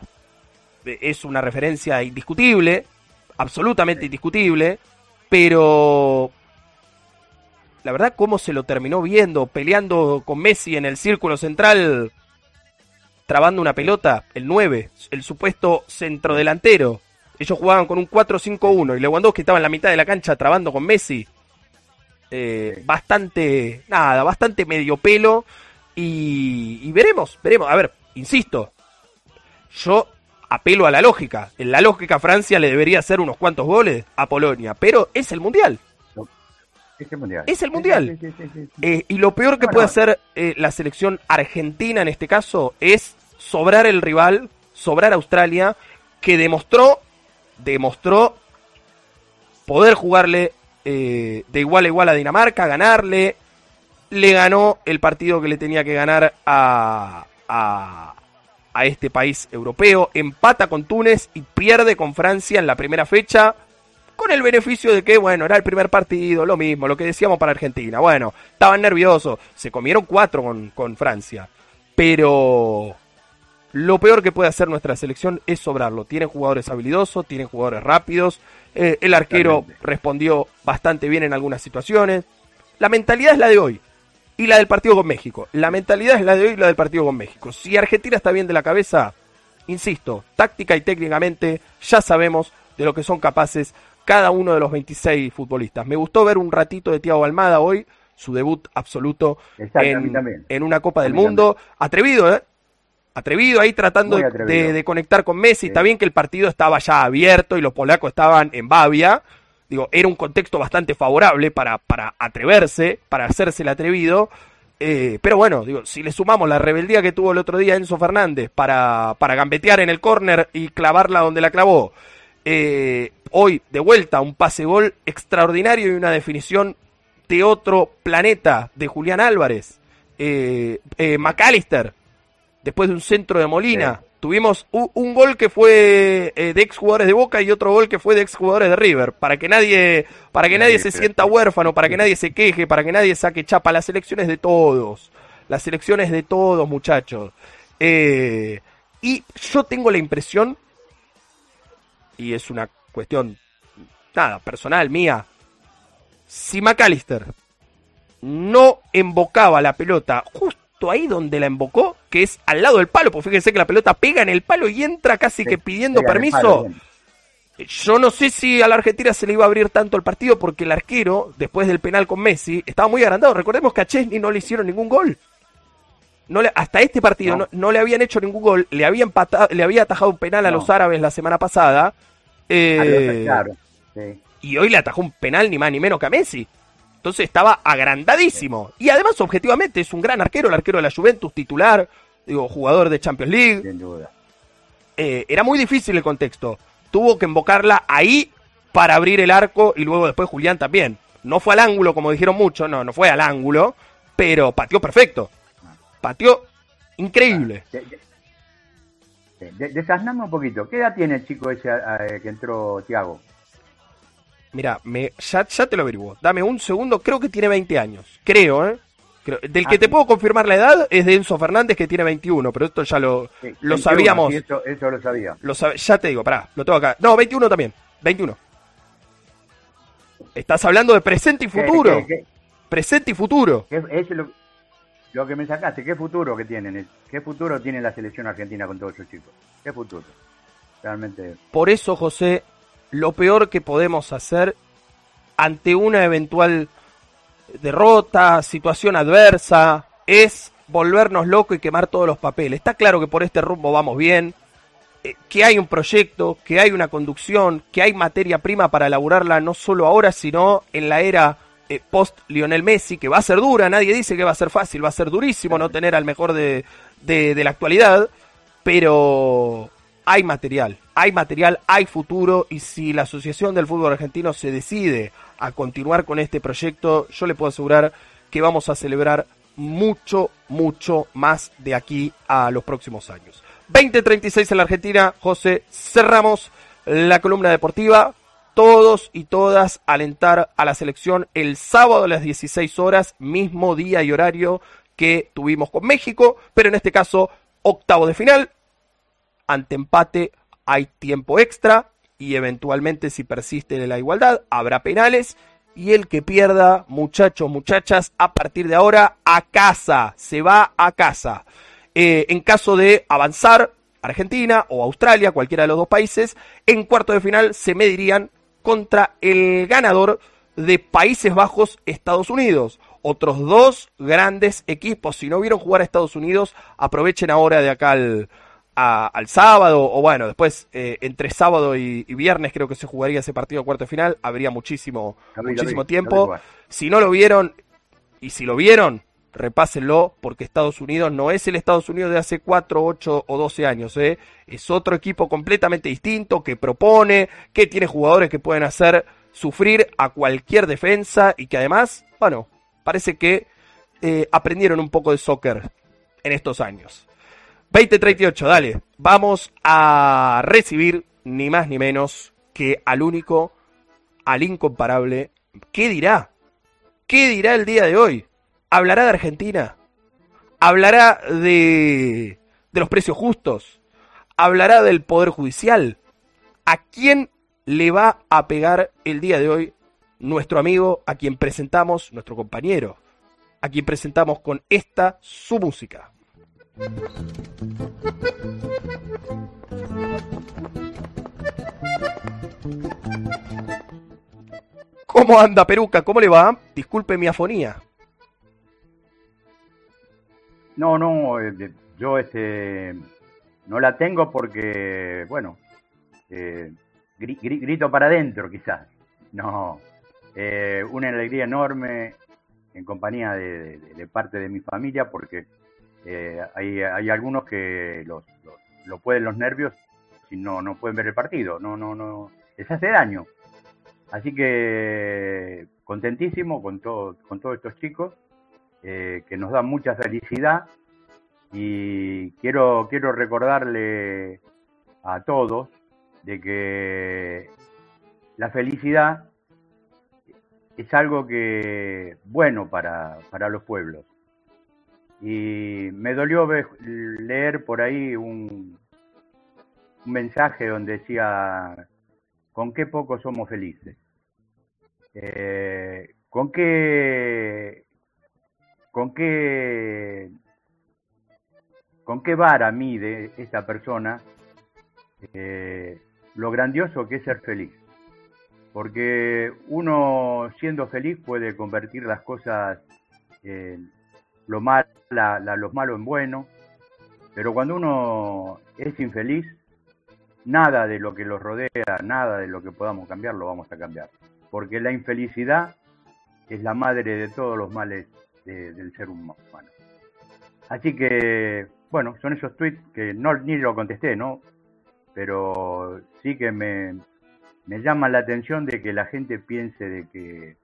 es una referencia indiscutible, absolutamente indiscutible, pero la verdad cómo se lo terminó viendo, peleando con Messi en el círculo central, trabando una pelota, el 9, el supuesto centrodelantero. Ellos jugaban con un 4-5-1 y Lewandowski estaba en la mitad de la cancha trabando con Messi. Eh, bastante, nada, bastante medio pelo. Y, y veremos, veremos. A ver, insisto, yo apelo a la lógica. En la lógica Francia le debería hacer unos cuantos goles a Polonia, pero es el Mundial. Es el Mundial. Es el Mundial. Eh, y lo peor que puede hacer eh, la selección argentina en este caso es sobrar el rival, sobrar a Australia, que demostró, demostró poder jugarle eh, de igual a igual a Dinamarca, ganarle, le ganó el partido que le tenía que ganar a, a, a este país europeo, empata con Túnez y pierde con Francia en la primera fecha, con el beneficio de que, bueno, era el primer partido, lo mismo, lo que decíamos para Argentina. Bueno, estaban nerviosos, se comieron cuatro con, con Francia, pero lo peor que puede hacer nuestra selección es sobrarlo. Tienen jugadores habilidosos, tienen jugadores rápidos, eh, el arquero Totalmente. respondió bastante bien en algunas situaciones. La mentalidad es la de hoy y la del partido con México. La mentalidad es la de hoy y la del partido con México. Si Argentina está bien de la cabeza, insisto, táctica y técnicamente ya sabemos de lo que son capaces cada uno de los 26 futbolistas. Me gustó ver un ratito de Thiago Almada hoy, su debut absoluto Exacto, en, en una Copa del Mundo. Atrevido, ¿eh? Atrevido ahí tratando de, atrevido. de- de conectar con Messi. Sí. Está bien que el partido estaba ya abierto y los polacos estaban en Bavia. Digo, era un contexto bastante favorable para, para atreverse, para hacerse el atrevido. Eh, pero bueno, digo, si le sumamos la rebeldía que tuvo el otro día Enzo Fernández para, para gambetear en el córner y clavarla donde la clavó, eh, hoy de vuelta un pase gol extraordinario y una definición de otro planeta de Julián Álvarez. Eh, eh, McAllister, después de un centro de Molina. Sí. Tuvimos un, un gol que fue eh, de ex jugadores de Boca y otro gol que fue de ex jugadores de River. Para que nadie, para que Sí, nadie se sienta huérfano, para que nadie se queje, para que nadie saque chapa. Las elecciones de todos. Las elecciones de todos, muchachos. Eh, y yo tengo la impresión, y es una cuestión, nada, personal, mía. Si McAllister no embocaba la pelota justo ahí donde la embocó, que es al lado del palo, porque fíjense que la pelota pega en el palo y entra casi Sí, que pidiendo permiso. Yo no sé si a la Argentina se le iba a abrir tanto el partido porque el arquero, después del penal con Messi, estaba muy agrandado. Recordemos que a Chesney no le hicieron ningún gol. No le- hasta este partido no. No. no le habían hecho ningún gol. Le había, empatado, le había atajado un penal a No. los árabes la semana pasada. eh, Adiós, claro. Sí. y hoy le atajó un penal ni más ni menos que a Messi. Entonces estaba agrandadísimo. Y además, objetivamente, es un gran arquero, el arquero de la Juventus, titular, digo, jugador de Champions League. Sin duda. Eh, era muy difícil el contexto. Tuvo que invocarla ahí para abrir el arco y luego después Julián también. No fue al ángulo, como dijeron muchos, no, no fue al ángulo, pero pateó perfecto. Pateó increíble. De- desasname un poquito. ¿Qué edad tiene el chico ese eh, que entró Tiago? Mira, me, ya, ya te lo averiguo. Dame un segundo, creo que tiene 20 años. Creo, ¿eh? Creo- del que Ah, te puedo confirmar la edad es de Enzo Fernández, que tiene 21, pero esto ya lo, Sí, lo 21, sabíamos. sí, eso, eso lo sabía. Lo sabe- ya te digo, pará, lo tengo acá. No, 21 también, 21. Estás hablando de presente y ¿Qué- futuro. qué- qué- Presente y futuro. es lo, lo que me sacaste. ¿Qué futuro que tienen? ¿Qué futuro tiene la selección argentina con todos esos chicos? ¿Qué futuro? Realmente. Por eso, José, lo peor que podemos hacer ante una eventual derrota, situación adversa, es volvernos locos y quemar todos los papeles. Está claro que por este rumbo vamos bien, eh, que hay un proyecto, que hay una conducción, que hay materia prima para elaborarla no solo ahora, sino en la era eh, post Lionel Messi, que va a ser dura, nadie dice que va a ser fácil, va a ser durísimo no tener al mejor de, de- de la actualidad, pero hay material, hay material, hay futuro y si la Asociación del Fútbol Argentino se decide a continuar con este proyecto, yo le puedo asegurar que vamos a celebrar mucho, mucho más de aquí a los próximos años. 2036 en la Argentina, José, cerramos la columna deportiva. Todos y todas alentar a la selección el sábado a las 16 horas, mismo día y horario que tuvimos con México, pero en este caso octavo de final, ante empate hay tiempo extra y eventualmente si persiste la igualdad habrá penales y el que pierda, muchachos, muchachas, a partir de ahora a casa, se va a casa. Eh, en caso de avanzar, Argentina o Australia, cualquiera de los dos países, en cuarto de final se medirían contra el ganador de Países Bajos, Estados Unidos. Otros dos grandes equipos. Si no vieron jugar a Estados Unidos, aprovechen ahora de acá al, al sábado, o bueno, después eh, entre sábado y, viernes creo que se jugaría ese partido de cuarto final, habría muchísimo, muchísimo tiempo. si no lo vieron, y si lo vieron, repásenlo, porque Estados Unidos no es el Estados Unidos de hace 4, 8 o 12 años, ¿eh? es otro equipo completamente distinto, que propone, que tiene jugadores que pueden hacer sufrir a cualquier defensa y que además, bueno, parece que eh, aprendieron un poco de soccer en estos años. 2038, dale. Vamos a recibir ni más ni menos que al único, al incomparable. ¿Qué dirá? ¿Qué dirá el día de hoy? ¿Hablará de Argentina? ¿Hablará de, de los precios justos? ¿Hablará del Poder Judicial? ¿A quién le va a pegar el día de hoy nuestro amigo a quien presentamos, nuestro compañero, a quien presentamos con esta su música? ¿Cómo anda Peruca? ¿Cómo le va? Disculpe mi afonía. No, no, yo este no la tengo porque, bueno, eh, grito para adentro quizás. No, eh, una alegría enorme en compañía de, parte de mi familia porque eh, hay, hay, algunos que los, lo pueden los nervios si no, no pueden ver el partido, no, no, no, les hace daño. Así que contentísimo con, todo, con todos estos chicos eh, que nos dan mucha felicidad. Y quiero, quiero recordarle a todos de que la felicidad es algo que bueno para, para los pueblos y me dolió leer por ahí un, mensaje donde decía, ¿con qué poco somos felices? Eh, ¿Con qué, con qué, con qué vara mide esta persona eh, lo grandioso que es ser feliz? Porque uno siendo feliz puede convertir las cosas en lo mal, los malos en bueno, pero cuando uno es infeliz, nada de lo que los rodea, nada de lo que podamos cambiar, lo vamos a cambiar. Porque la infelicidad es la madre de todos los males del ser humano. Así que, bueno, son esos tweets que no ni lo contesté, ¿no? Pero sí que me, me llama la atención de que la gente piense de que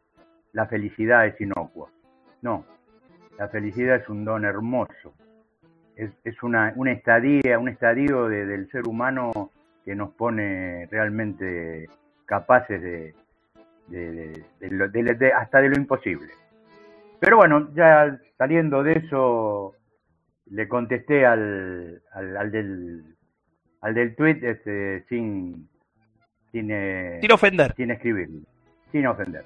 la felicidad es inocua. No, la felicidad es un don hermoso. Es, es una, una, estadía, un estadio del ser humano que nos pone realmente capaces de, de, hasta de lo imposible. Pero bueno, ya saliendo de eso, le contesté al, al, del al del tweet este, sin sin, eh, sin ofender sin escribir sin ofender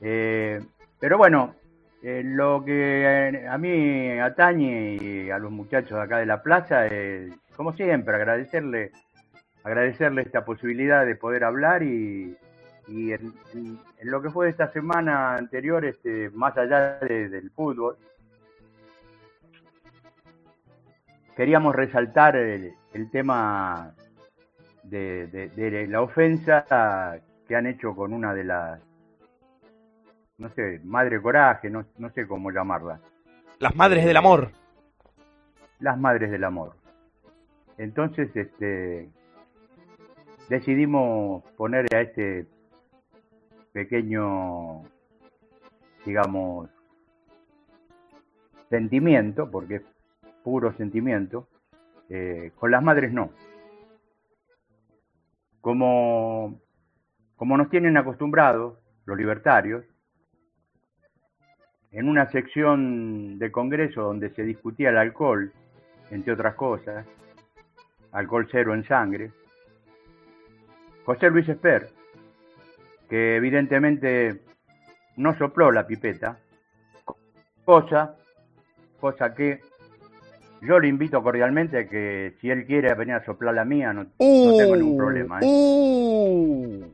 eh, pero bueno eh, lo que a mí atañe y a los muchachos de acá de la plaza es, como siempre, agradecerle, agradecerle esta posibilidad de poder hablar y, en, lo que fue esta semana anterior, este, más allá del fútbol, queríamos resaltar el, tema de la ofensa que han hecho con una de las no sé, Madre Coraje, no, no sé cómo llamarla. Las Madres del Amor. Las Madres del Amor. Entonces, este, decidimos poner a este pequeño, digamos, sentimiento, porque es puro sentimiento, eh, con las madres no. Como, como nos tienen acostumbrados los libertarios, en una sección de Congreso donde se discutía el alcohol, entre otras cosas, alcohol cero en sangre, José Luis Esper, que evidentemente no sopló la pipeta, cosa, cosa que yo le invito cordialmente a que si él quiere venir a soplar la mía, no, no tengo ningún problema. ¿eh? Uh.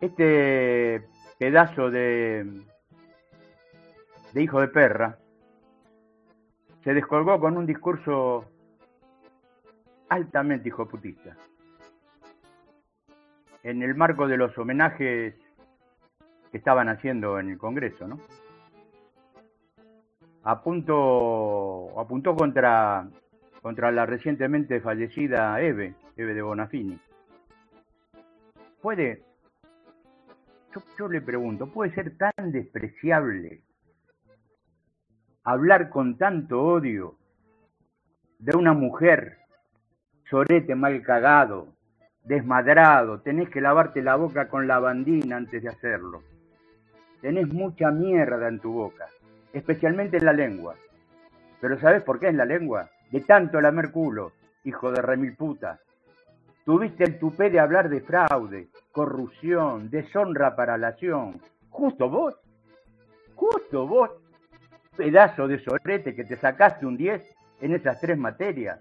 Este pedazo de, de hijo de perra se descolgó con un discurso altamente hijoputista. En el marco de los homenajes que estaban haciendo en el Congreso, ¿no? Apunto, apuntó contra, contra la recientemente fallecida Eve, Eve de Bonafini. ¿Puede, yo, yo le pregunto, ¿puede ser tan despreciable hablar con tanto odio de una mujer, sorete mal cagado, desmadrado, tenés que lavarte la boca con lavandina antes de hacerlo. Tenés mucha mierda en tu boca, especialmente en la lengua. Pero ¿sabés por qué en la lengua? De tanto lamer culo, hijo de remil puta. Tuviste el tupé de hablar de fraude, corrupción, deshonra para la nación. Justo vos, justo vos, pedazo de sorete que te sacaste un 10 en esas tres materias.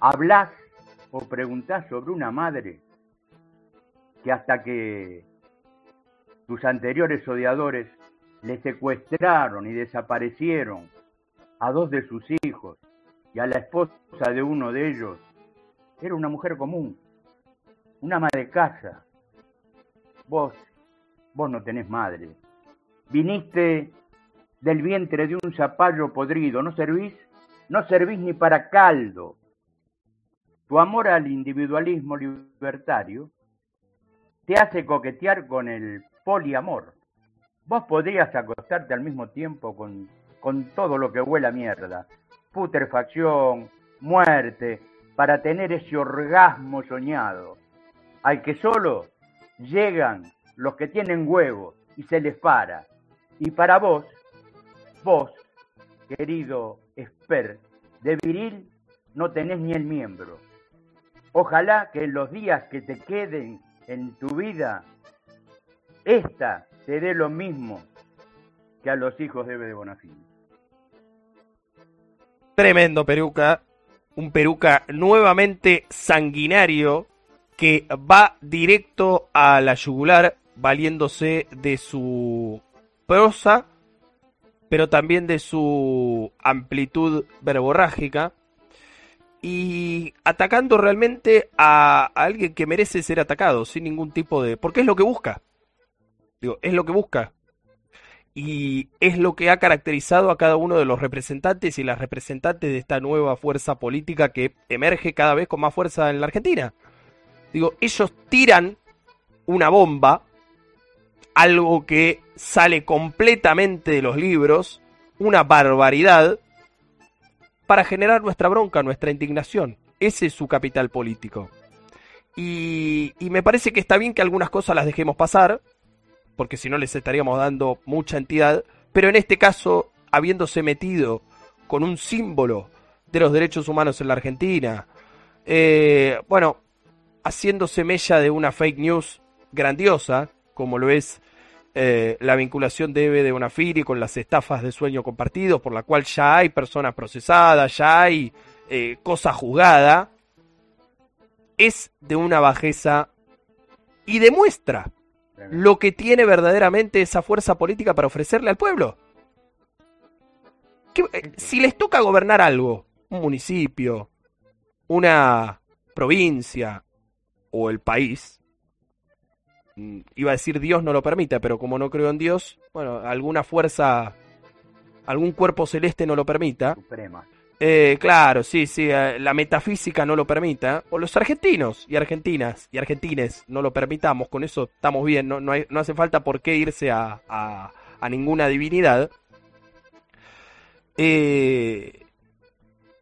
Hablás o preguntás sobre una madre que hasta que tus anteriores odiadores le secuestraron y desaparecieron a dos de sus hijos y a la esposa de uno de ellos, era una mujer común, una ama de casa. Vos, vos no tenés madre. Viniste del vientre de un zapallo podrido, ¿no servís? No servís ni para caldo. Tu amor al individualismo libertario te hace coquetear con el poliamor. Vos podrías acostarte al mismo tiempo con, con todo lo que huele a mierda, putrefacción, muerte, para tener ese orgasmo soñado, al que solo llegan los que tienen huevos y se les para. Y para vos, vos, querido Esper, de viril no tenés ni el miembro. Ojalá que en los días que te queden en tu vida, esta te dé lo mismo que a los hijos de de Bonafini. Tremendo peruca, un peruca nuevamente sanguinario que va directo a la yugular valiéndose de su prosa, pero también de su amplitud verborrágica y atacando realmente a, alguien que merece ser atacado sin ningún tipo de... porque es lo que busca. Digo, es lo que busca. Y es lo que ha caracterizado a cada uno de los representantes y las representantes de esta nueva fuerza política que emerge cada vez con más fuerza en la Argentina. Digo, ellos tiran una bomba, algo que sale completamente de los libros, una barbaridad, para generar nuestra bronca, nuestra indignación. Ese es su capital político. Y, me parece que está bien que algunas cosas las dejemos pasar, porque si no les estaríamos dando mucha entidad, pero en este caso, habiéndose metido con un símbolo de los derechos humanos en la Argentina, eh, bueno, haciéndose mella de una fake news grandiosa, como lo es eh, la vinculación de Eve de Bonafiri con las estafas de sueño compartido, por la cual ya hay personas procesadas, ya hay eh, cosa juzgada, es de una bajeza y demuestra lo que tiene verdaderamente esa fuerza política para ofrecerle al pueblo. ¿Qué- eh, si les toca gobernar algo, un municipio, una provincia o el país, iba a decir Dios no lo permite, pero como no creo en Dios, bueno, alguna fuerza, algún cuerpo celeste no lo permita, Suprema. eh, claro, sí, sí, eh, la metafísica no lo permita, o los argentinos y argentinas y argentines no lo permitamos, con eso estamos bien, no, no, hay- no hace falta por qué irse a, a- a ninguna divinidad. Eh,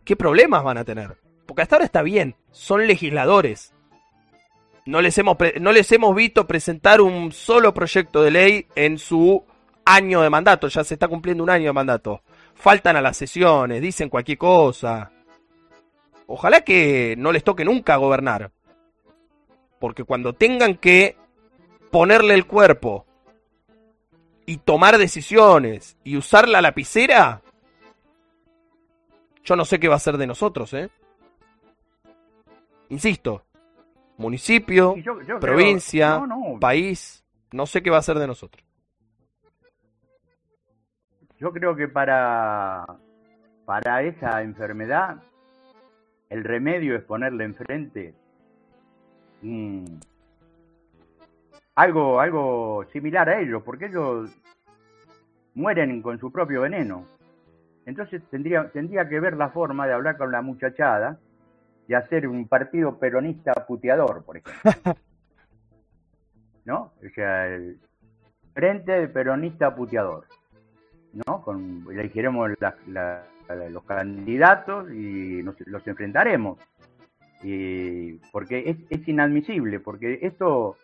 ¿Qué problemas van a tener? Porque hasta ahora está bien, son legisladores. No les hemos, no les hemos visto presentar un solo proyecto de ley en su año de mandato, ya se está cumpliendo un año de mandato faltan a las sesiones, dicen cualquier cosa. Ojalá que no les toque nunca gobernar. Porque cuando tengan que ponerle el cuerpo y tomar decisiones y usar la lapicera, yo no sé qué va a ser de nosotros, ¿eh? Insisto, municipio, yo- creo- provincia, no, no, país, no sé qué va a ser de nosotros. Yo creo que para, para esa enfermedad el remedio es ponerle enfrente mm, algo, algo similar a ellos, porque ellos mueren con su propio veneno. Entonces tendría, tendría que ver la forma de hablar con la muchachada y hacer un partido peronista puteador, por ejemplo. ¿No? O sea, el frente peronista puteador. ¿no? Con, elegiremos la- la- los candidatos y nos- los enfrentaremos. Y, porque es, inadmisible, porque esto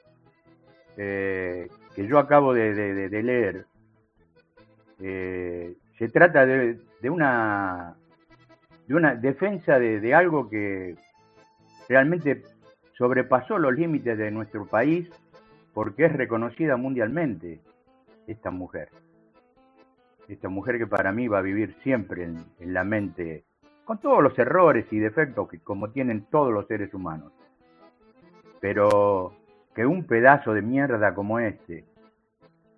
eh, que yo acabo de, leer eh, se trata de una de una defensa de, algo que realmente sobrepasó los límites de nuestro país porque es reconocida mundialmente esta mujer esta mujer que para mí va a vivir siempre en, la mente, con todos los errores y defectos que como tienen todos los seres humanos. Pero que un pedazo de mierda como este,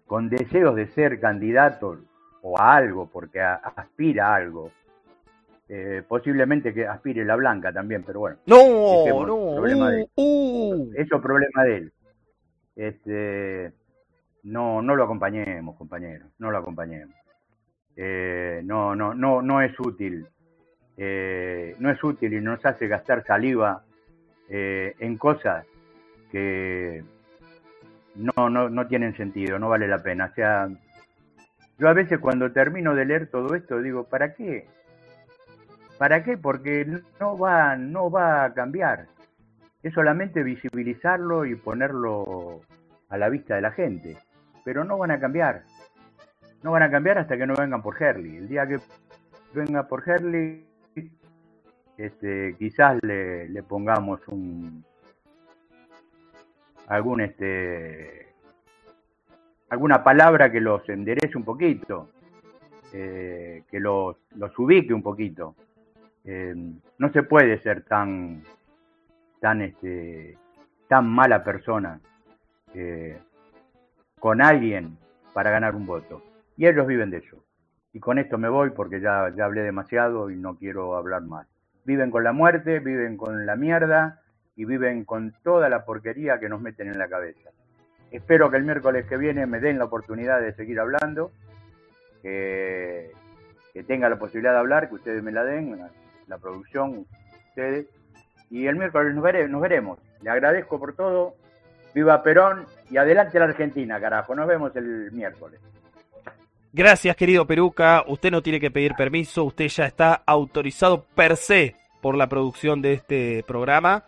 con deseos de ser candidato o a algo, porque aspira a algo, eh, posiblemente que aspire la blanca también, pero bueno, No, Dejemos, no, problema de- uh, uh. eso es problema de él. Este, no, no lo acompañemos, compañeros, no lo acompañemos. Eh, no, no, no, no es útil. Eh, no es útil y nos hace gastar saliva eh, en cosas que no, no, no tienen sentido, no vale la pena. O sea, yo a veces cuando termino de leer todo esto digo, ¿para qué? ¿Para qué? Porque no va, no va a cambiar es solamente visibilizarlo y ponerlo a la vista de la gente. Pero no van a cambiar. No van a cambiar hasta que no vengan por Herley. El día que venga por Herley, este, quizás le, pongamos un algún este alguna palabra que los enderece un poquito, eh, que los, los ubique un poquito. Eh, no se puede ser tan tan este tan mala persona eh, con alguien para ganar un voto. Y ellos viven de eso. Y con esto me voy porque ya, ya hablé demasiado y no quiero hablar más. Viven con la muerte viven con la mierda y viven con toda la porquería que nos meten en la cabeza. Espero que el miércoles que viene me den la oportunidad de seguir hablando que, que tenga la posibilidad de hablar que ustedes me la den la, producción ustedes y el miércoles nos, nos veremos. Le agradezco por todo. Viva Perón y adelante la Argentina, carajo. Nos vemos el miércoles. Gracias, querido Peruca. Usted no tiene que pedir permiso, usted ya está autorizado per se por la producción de este programa.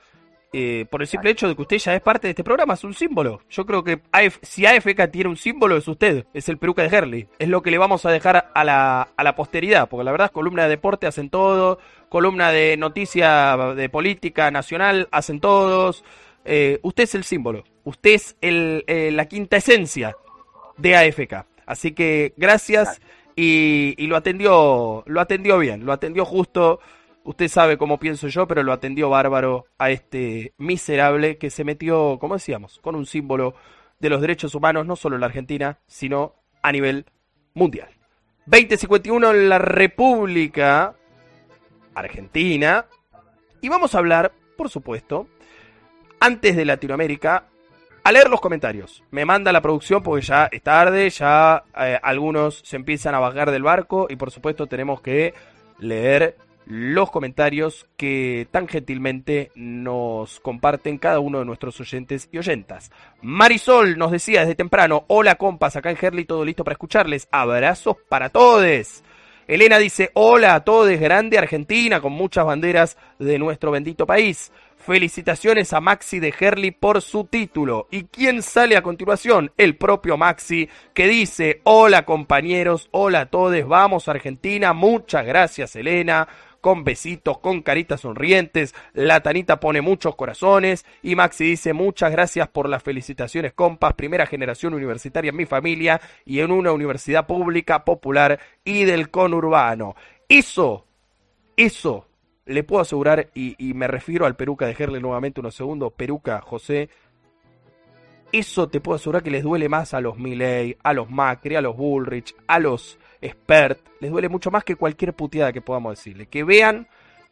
Eh, por el simple hecho de que usted ya es parte de este programa, es un símbolo. Yo creo que AF si AFK tiene un símbolo, es usted, es el Peruca de Herley. Es lo que le vamos a dejar a la, a la posteridad, porque la verdad, columna de deporte hacen todo, columna de noticia de política nacional hacen todos. Eh, usted es el símbolo, usted es el, eh, la quinta esencia de AFK. Así que gracias y, y lo atendió, lo atendió bien, lo atendió justo. Usted sabe cómo pienso yo, pero lo atendió bárbaro a este miserable que se metió, como decíamos, con un símbolo de los derechos humanos, no solo en la Argentina, sino a nivel mundial. 2051 en la República Argentina. Y vamos a hablar, por supuesto, antes de Latinoamérica, a leer los comentarios. Me manda la producción porque ya es tarde, ya eh, algunos se empiezan a bajar del barco y por supuesto tenemos que leer los comentarios que tan gentilmente nos comparten cada uno de nuestros oyentes y oyentas. Marisol nos decía desde temprano, hola compas, acá en Herley todo listo para escucharles, abrazos para todos. Elena dice, hola a todos, grande Argentina, con muchas banderas de nuestro bendito país. Felicitaciones a Maxi de Herley por su título. ¿Y quién sale a continuación? El propio Maxi, que dice, hola compañeros, hola a todos, vamos Argentina, muchas gracias Elena. Con besitos, con caritas sonrientes. La Tanita pone muchos corazones. Y Maxi dice muchas gracias por las felicitaciones, compas. Primera generación universitaria en mi familia y en una universidad pública, popular y del conurbano. Eso, eso le puedo asegurar, y, y, me refiero al Peruca, dejarle nuevamente unos segundos, Peruca, José, eso te puedo asegurar que les duele más a los Milley, a los Macri, a los Bullrich, a los Spert, les duele mucho más que cualquier puteada que podamos decirle. Que vean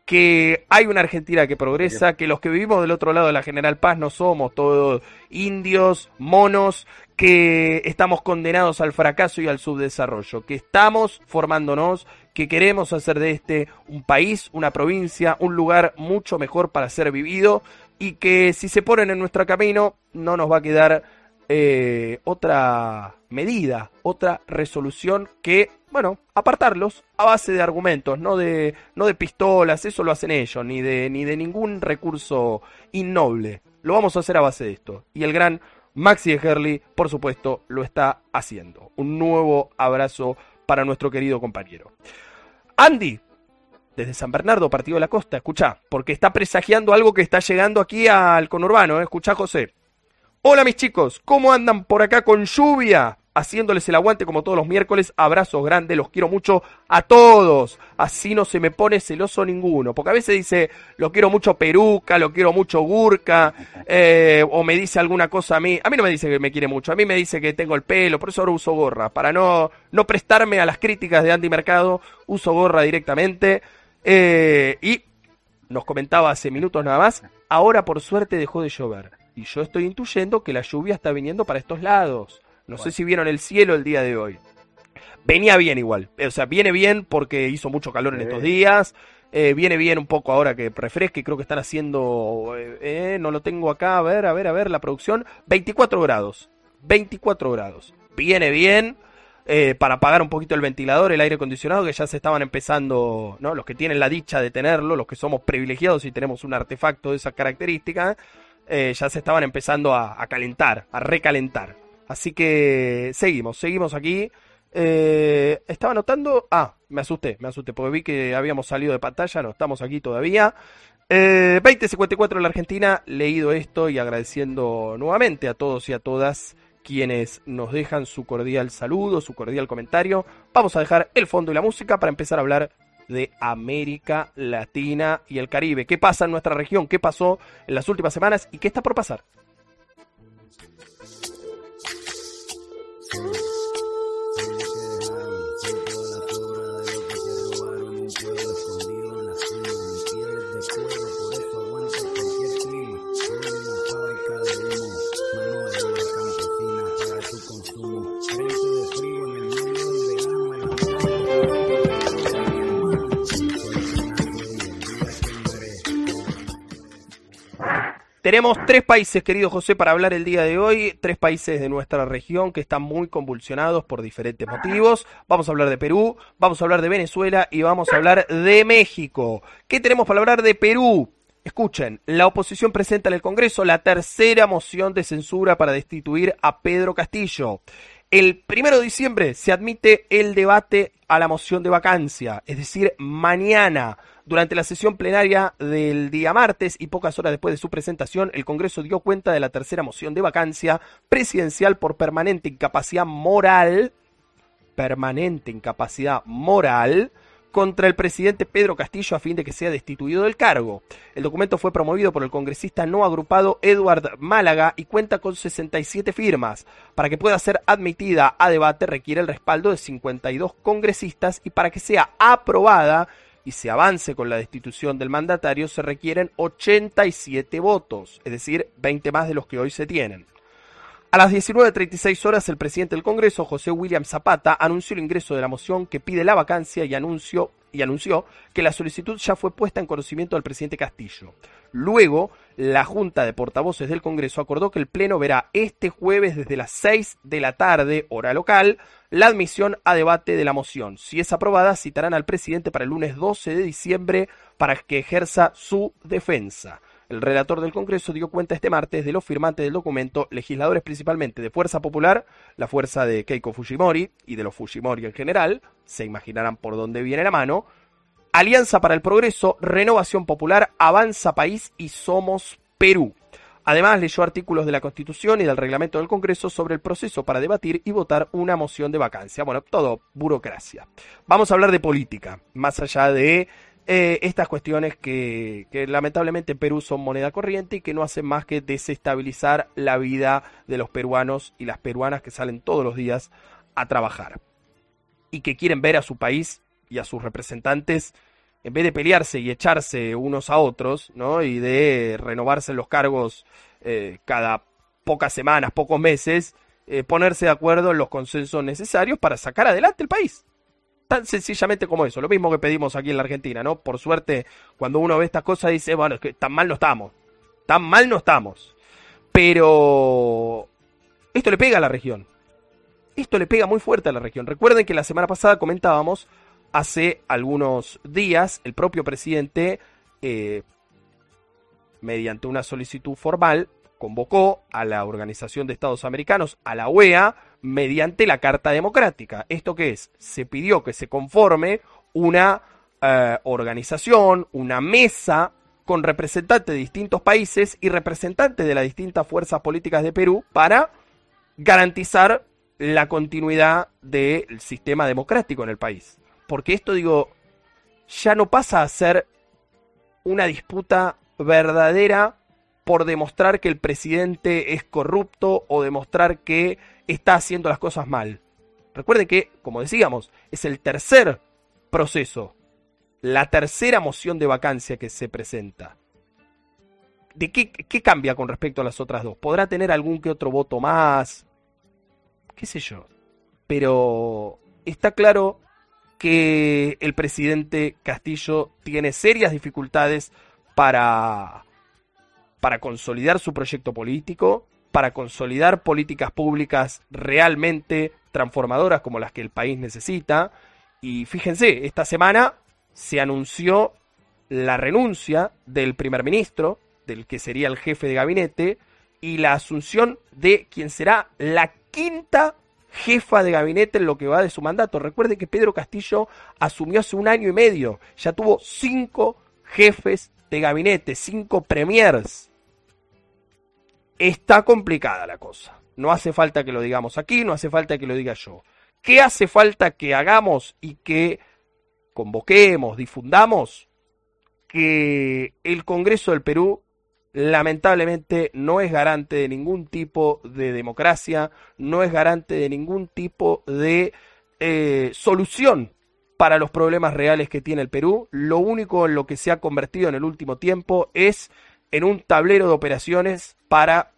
que hay una Argentina que progresa, que los que vivimos del otro lado de la General Paz no somos todos indios, monos, que estamos condenados al fracaso y al subdesarrollo, que estamos formándonos, que queremos hacer de este un país, una provincia, un lugar mucho mejor para ser vivido y que si se ponen en nuestro camino no nos va a quedar eh, otra medida, otra resolución que, bueno, apartarlos a base de argumentos, no de, no de pistolas, eso lo hacen ellos, ni de, ni de ningún recurso innoble. Lo vamos a hacer a base de esto. Y el gran Maxi de Herley, por supuesto, lo está haciendo. Un nuevo abrazo para nuestro querido compañero. Andy, desde San Bernardo, Partido de la Costa, escucha, porque está presagiando algo que está llegando aquí al conurbano, ¿eh? escucha José. Hola mis chicos, ¿cómo andan por acá con lluvia? Haciéndoles el aguante como todos los miércoles, abrazos grandes, los quiero mucho a todos. Así no se me pone celoso ninguno. Porque a veces dice, lo quiero mucho peruca, lo quiero mucho gurka, eh, o me dice alguna cosa a mí. A mí no me dice que me quiere mucho, a mí me dice que tengo el pelo, por eso ahora uso gorra. Para no, no prestarme a las críticas de Andy Mercado, uso gorra directamente. Eh, y nos comentaba hace minutos nada más, ahora por suerte dejó de llover. Y yo estoy intuyendo que la lluvia está viniendo para estos lados. No sé si vieron el cielo el día de hoy. Venía bien igual. O sea, viene bien porque hizo mucho calor en estos días. Eh, viene bien un poco ahora que refresque. Creo que están haciendo. Eh, no lo tengo acá. A ver, a ver, a ver. La producción. 24 grados. 24 grados. Viene bien. Eh, para apagar un poquito el ventilador, el aire acondicionado, que ya se estaban empezando, ¿no? Los que tienen la dicha de tenerlo, los que somos privilegiados y tenemos un artefacto de esa característica, eh, ya se estaban empezando a, calentar, a recalentar. Así que seguimos, seguimos aquí. Eh, estaba notando. Ah, me asusté, me asusté, porque vi que habíamos salido de pantalla, no estamos aquí todavía. Eh, 2054 en la Argentina, leído esto y agradeciendo nuevamente a todos y a todas quienes nos dejan su cordial saludo, su cordial comentario. Vamos a dejar el fondo y la música para empezar a hablar de América Latina y el Caribe. ¿Qué pasa en nuestra región? ¿Qué pasó en las últimas semanas? ¿Y qué está por pasar? Tenemos tres países, querido José, para hablar el día de hoy. Tres países de nuestra región que están muy convulsionados por diferentes motivos. Vamos a hablar de Perú, vamos a hablar de Venezuela y vamos a hablar de México. ¿Qué tenemos para hablar de Perú? Escuchen, la oposición presenta en el Congreso la tercera moción de censura para destituir a Pedro Castillo. El primero de diciembre se admite el debate a la moción de vacancia, es decir, mañana. Durante la sesión plenaria del día martes y pocas horas después de su presentación, el Congreso dio cuenta de la tercera moción de vacancia presidencial por permanente incapacidad moral, permanente incapacidad moral, contra el presidente Pedro Castillo a fin de que sea destituido del cargo. El documento fue promovido por el congresista no agrupado Edward Málaga y cuenta con 67 firmas. Para que pueda ser admitida a debate requiere el respaldo de 52 congresistas y para que sea aprobada y se avance con la destitución del mandatario, se requieren 87 votos, es decir, 20 más de los que hoy se tienen. A las 19.36 horas, el presidente del Congreso, José William Zapata, anunció el ingreso de la moción que pide la vacancia y anunció, y anunció que la solicitud ya fue puesta en conocimiento del presidente Castillo. Luego, la Junta de Portavoces del Congreso acordó que el Pleno verá este jueves desde las 6 de la tarde, hora local, la admisión a debate de la moción. Si es aprobada, citarán al presidente para el lunes 12 de diciembre para que ejerza su defensa. El relator del Congreso dio cuenta este martes de los firmantes del documento, legisladores principalmente de Fuerza Popular, la fuerza de Keiko Fujimori y de los Fujimori en general, se imaginarán por dónde viene la mano, Alianza para el Progreso, Renovación Popular, Avanza País y Somos Perú. Además, leyó artículos de la Constitución y del reglamento del Congreso sobre el proceso para debatir y votar una moción de vacancia. Bueno, todo burocracia. Vamos a hablar de política, más allá de eh, estas cuestiones que, lamentablemente en Perú son moneda corriente y que no hacen más que desestabilizar la vida de los peruanos y las peruanas que salen todos los días a trabajar y que quieren ver a su país y a sus representantes en vez de pelearse y echarse unos a otros, ¿no? Y de renovarse los cargos eh, cada pocas semanas, pocos meses, eh, ponerse de acuerdo en los consensos necesarios para sacar adelante el país. Tan sencillamente como eso, lo mismo que pedimos aquí en la Argentina, ¿no? Por suerte, cuando uno ve estas cosas dice, bueno, es que tan mal no estamos, tan mal no estamos. Pero esto le pega a la región. Esto le pega muy fuerte a la región. Recuerden que la semana pasada comentábamos hace algunos días el propio presidente, eh, mediante una solicitud formal, convocó a la Organización de Estados Americanos, a la OEA, mediante la Carta Democrática. ¿Esto qué es? Se pidió que se conforme una eh, organización, una mesa con representantes de distintos países y representantes de las distintas fuerzas políticas de Perú para garantizar la continuidad del sistema democrático en el país. Porque esto, digo, ya no pasa a ser una disputa verdadera por demostrar que el presidente es corrupto o demostrar que está haciendo las cosas mal. Recuerden que, como decíamos, es el tercer proceso, la tercera moción de vacancia que se presenta. ¿De qué, qué, cambia con respecto a las otras dos? ¿Podrá tener algún que otro voto más? ¿Qué sé yo? Pero está claro que el presidente Castillo tiene serias dificultades para, para consolidar su proyecto político, para consolidar políticas públicas realmente transformadoras como las que el país necesita. Y fíjense, esta semana se anunció la renuncia del primer ministro, del que sería el jefe de gabinete, y la asunción de quien será la quinta jefa de gabinete en lo que va de su mandato. Recuerde que Pedro Castillo asumió hace un año y medio, ya tuvo cinco jefes de gabinete, cinco premiers. Está complicada la cosa. No hace falta que lo digamos aquí, no hace falta que lo diga yo. ¿Qué hace falta que hagamos y que convoquemos, difundamos? Que el Congreso del Perú lamentablemente no es garante de ningún tipo de democracia, no es garante de ningún tipo de eh, solución para los problemas reales que tiene el Perú. Lo único en lo que se ha convertido en el último tiempo es en un tablero de operaciones para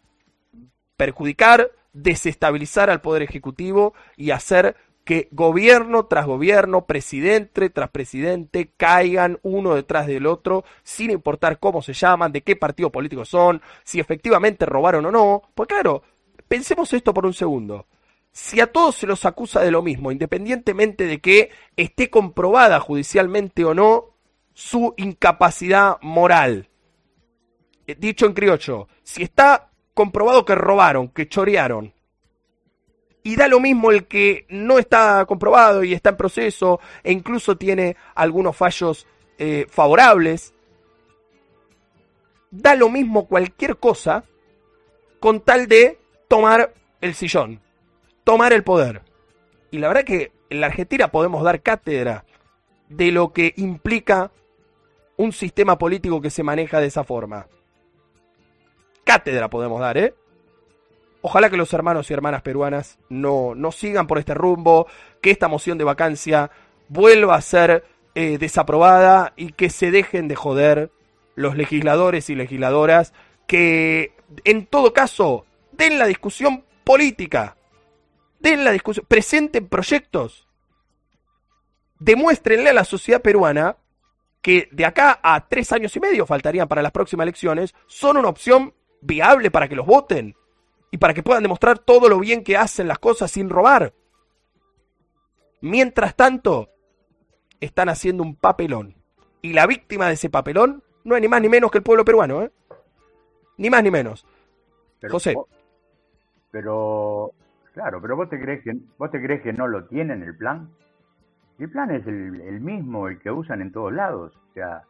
perjudicar, desestabilizar al Poder Ejecutivo y hacer que gobierno tras gobierno, presidente tras presidente, caigan uno detrás del otro, sin importar cómo se llaman, de qué partido político son, si efectivamente robaron o no. Pues claro, pensemos esto por un segundo. Si a todos se los acusa de lo mismo, independientemente de que esté comprobada judicialmente o no su incapacidad moral, dicho en criollo, si está comprobado que robaron, que chorearon, y da lo mismo el que no está comprobado y está en proceso e incluso tiene algunos fallos eh, favorables. Da lo mismo cualquier cosa con tal de tomar el sillón, tomar el poder. Y la verdad que en la Argentina podemos dar cátedra de lo que implica un sistema político que se maneja de esa forma. Cátedra podemos dar, ¿eh? Ojalá que los hermanos y hermanas peruanas no, no sigan por este rumbo, que esta moción de vacancia vuelva a ser eh, desaprobada y que se dejen de joder los legisladores y legisladoras que en todo caso den la discusión política, den la discusión, presenten proyectos, demuéstrenle a la sociedad peruana que de acá a tres años y medio faltarían para las próximas elecciones, son una opción viable para que los voten y para que puedan demostrar todo lo bien que hacen las cosas sin robar. Mientras tanto, están haciendo un papelón. Y la víctima de ese papelón no es ni más ni menos que el pueblo peruano, ¿eh? Ni más ni menos. Pero, José. Pero, claro, pero vos te crees que vos te crees que no lo tienen el plan. El plan es el, mismo, el que usan en todos lados. O sea,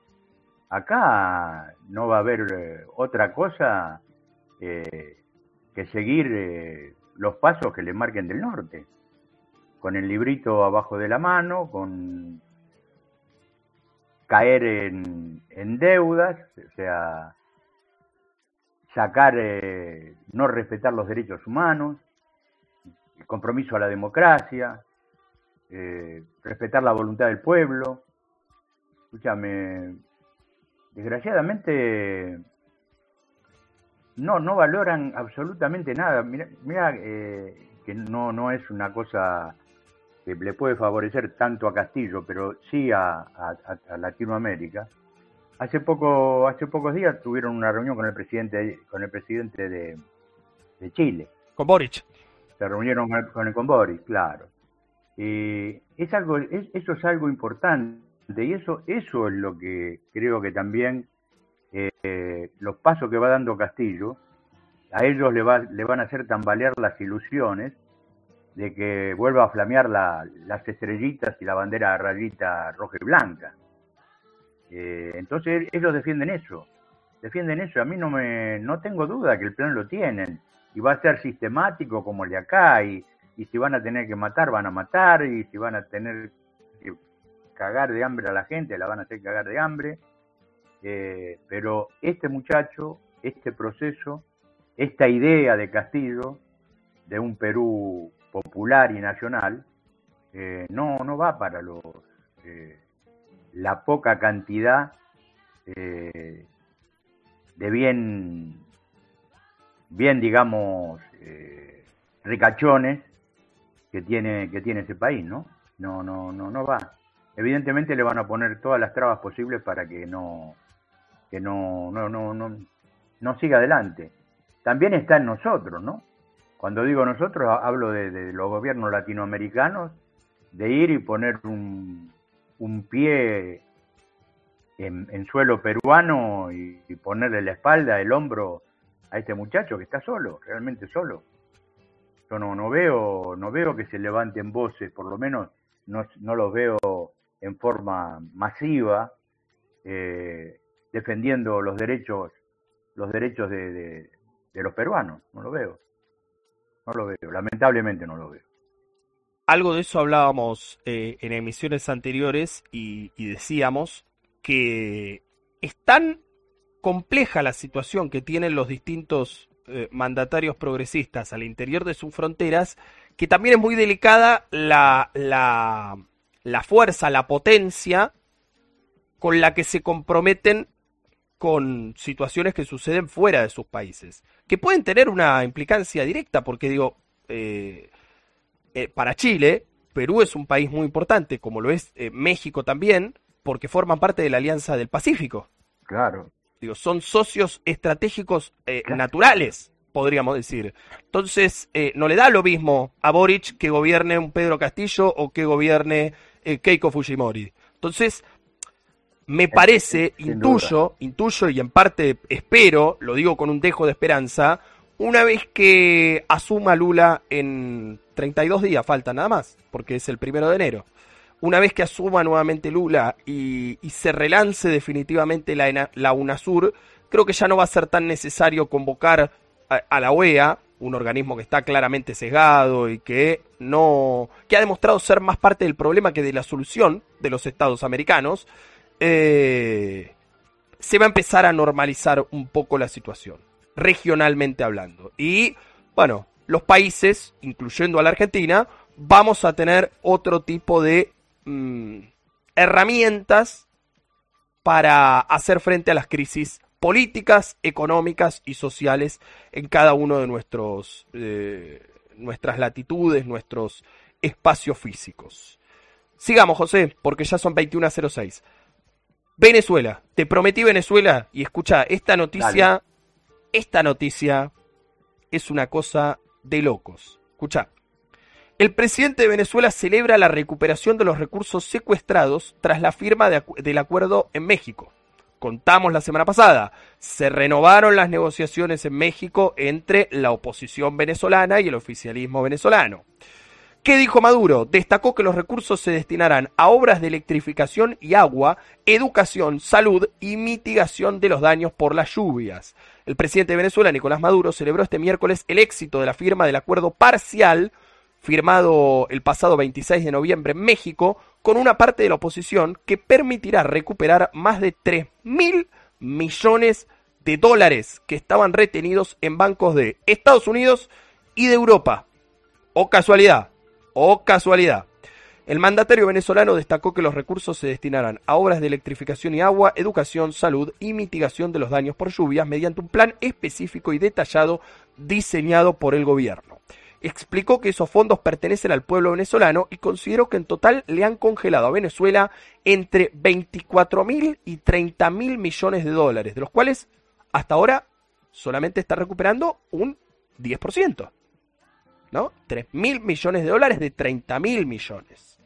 acá no va a haber eh, otra cosa eh, que seguir eh, los pasos que le marquen del norte. Con el librito abajo de la mano, con caer en, en deudas, o sea, sacar, no respetar los derechos humanos, el compromiso a la democracia, eh, respetar la voluntad del pueblo. Escúchame, desgraciadamente no, no valoran absolutamente nada. Mira, mira eh, que no, no es una cosa que le puede favorecer tanto a Castillo, pero sí a, Latinoamérica. Hace poco, hace pocos días tuvieron una reunión con el presidente, con el presidente de, Chile. Con Boric. Se reunieron con, el, con Boric, claro. Eh, es algo, eso es algo importante y eso, eso es lo que creo que también eh, los pasos que va dando Castillo, a ellos le, va, le van a hacer tambalear las ilusiones de que vuelva a flamear las estrellitas y la bandera rayita roja y blanca. Eh, entonces ellos defienden eso, defienden eso. A mí no me, no tengo duda que el plan lo tienen y va a ser sistemático como el de acá y, y si van a tener que matar, van a matar, y si van a tener cagar de hambre a la gente, la van a hacer cagar de hambre. Eh, pero este muchacho, este proceso, esta idea de Castillo, de un Perú popular y nacional, eh, no, no va para los eh, la poca cantidad de bien, bien digamos, ricachones que tiene, que tiene ese país, ¿no? No, no, no, no va. Evidentemente le van a poner todas las trabas posibles para que no, que no, no, no, no, no siga adelante. También está en nosotros, ¿no? Cuando digo nosotros, hablo de, los gobiernos latinoamericanos, de ir y poner un, un pie en, suelo peruano y, y, ponerle la espalda, el hombro a este muchacho que está solo, realmente solo. Yo no, no veo, no veo que se levanten voces, por lo menos no, no los veo en forma masiva, eh, defendiendo los derechos, los derechos de, los peruanos. No lo veo. No lo veo. Lamentablemente no lo veo. Algo de eso hablábamos eh, en emisiones anteriores y, y decíamos que es tan compleja la situación que tienen los distintos eh, mandatarios progresistas al interior de sus fronteras, que también es muy delicada la, la, la fuerza, la potencia con la que se comprometen con situaciones que suceden fuera de sus países, que pueden tener una implicancia directa, porque digo, eh, eh, para Chile, Perú es un país muy importante, como lo es México también, porque forman parte de la Alianza del Pacífico. Claro. Digo, son socios estratégicos eh, naturales, podríamos decir. Entonces, eh, no le da lo mismo a Boric que gobierne un Pedro Castillo o que gobierne eh, Keiko Fujimori. Entonces, me parece, intuyo, intuyo y en parte espero, lo digo con un dejo de esperanza, una vez que asuma Lula en 32 días, falta nada más, porque es el primero de enero una vez que asuma nuevamente Lula y, se relance definitivamente la, la, UNASUR, creo que ya no va a ser tan necesario convocar a, la OEA, un organismo que está claramente sesgado y que no que ha demostrado ser más parte del problema que de la solución de los Estados americanos, eh, se va a empezar a normalizar un poco la situación, regionalmente hablando. Y bueno, los países, incluyendo a la Argentina, vamos a tener otro tipo de Mm, herramientas para hacer frente a las crisis políticas, económicas y sociales en cada uno de nuestros eh, nuestras latitudes, nuestros espacios físicos. Sigamos, José, porque ya son 21.06. Venezuela, te prometí Venezuela y escucha, esta noticia, esta noticia es una cosa de locos. Escucha, el presidente de Venezuela celebra la recuperación de los recursos secuestrados tras la firma del acuerdo en México. Contamos la semana pasada, se renovaron las negociaciones en México entre la oposición venezolana y el oficialismo venezolano. ¿Qué dijo Maduro? Destacó que los recursos se destinarán a obras de electrificación y agua, educación, salud y mitigación de los daños por las lluvias. El presidente de Venezuela, Nicolás Maduro, celebró este miércoles el éxito de la firma del acuerdo parcial firmado el pasado 26 de noviembre en México con una parte de la oposición que permitirá recuperar más de 3 mil millones de dólares que estaban retenidos en bancos de Estados Unidos y de Europa. O casualidad, o casualidad. El mandatario venezolano destacó que los recursos se destinarán a obras de electrificación y agua, educación, salud y mitigación de los daños por lluvias mediante un plan específico y detallado diseñado por el gobierno. Explicó que esos fondos pertenecen al pueblo venezolano y consideró que en total le han congelado a Venezuela entre 24 mil y 30 mil millones de dólares, de los cuales hasta ahora solamente está recuperando un 10%. ¿No? 3 mil millones de dólares de 30 mil millones.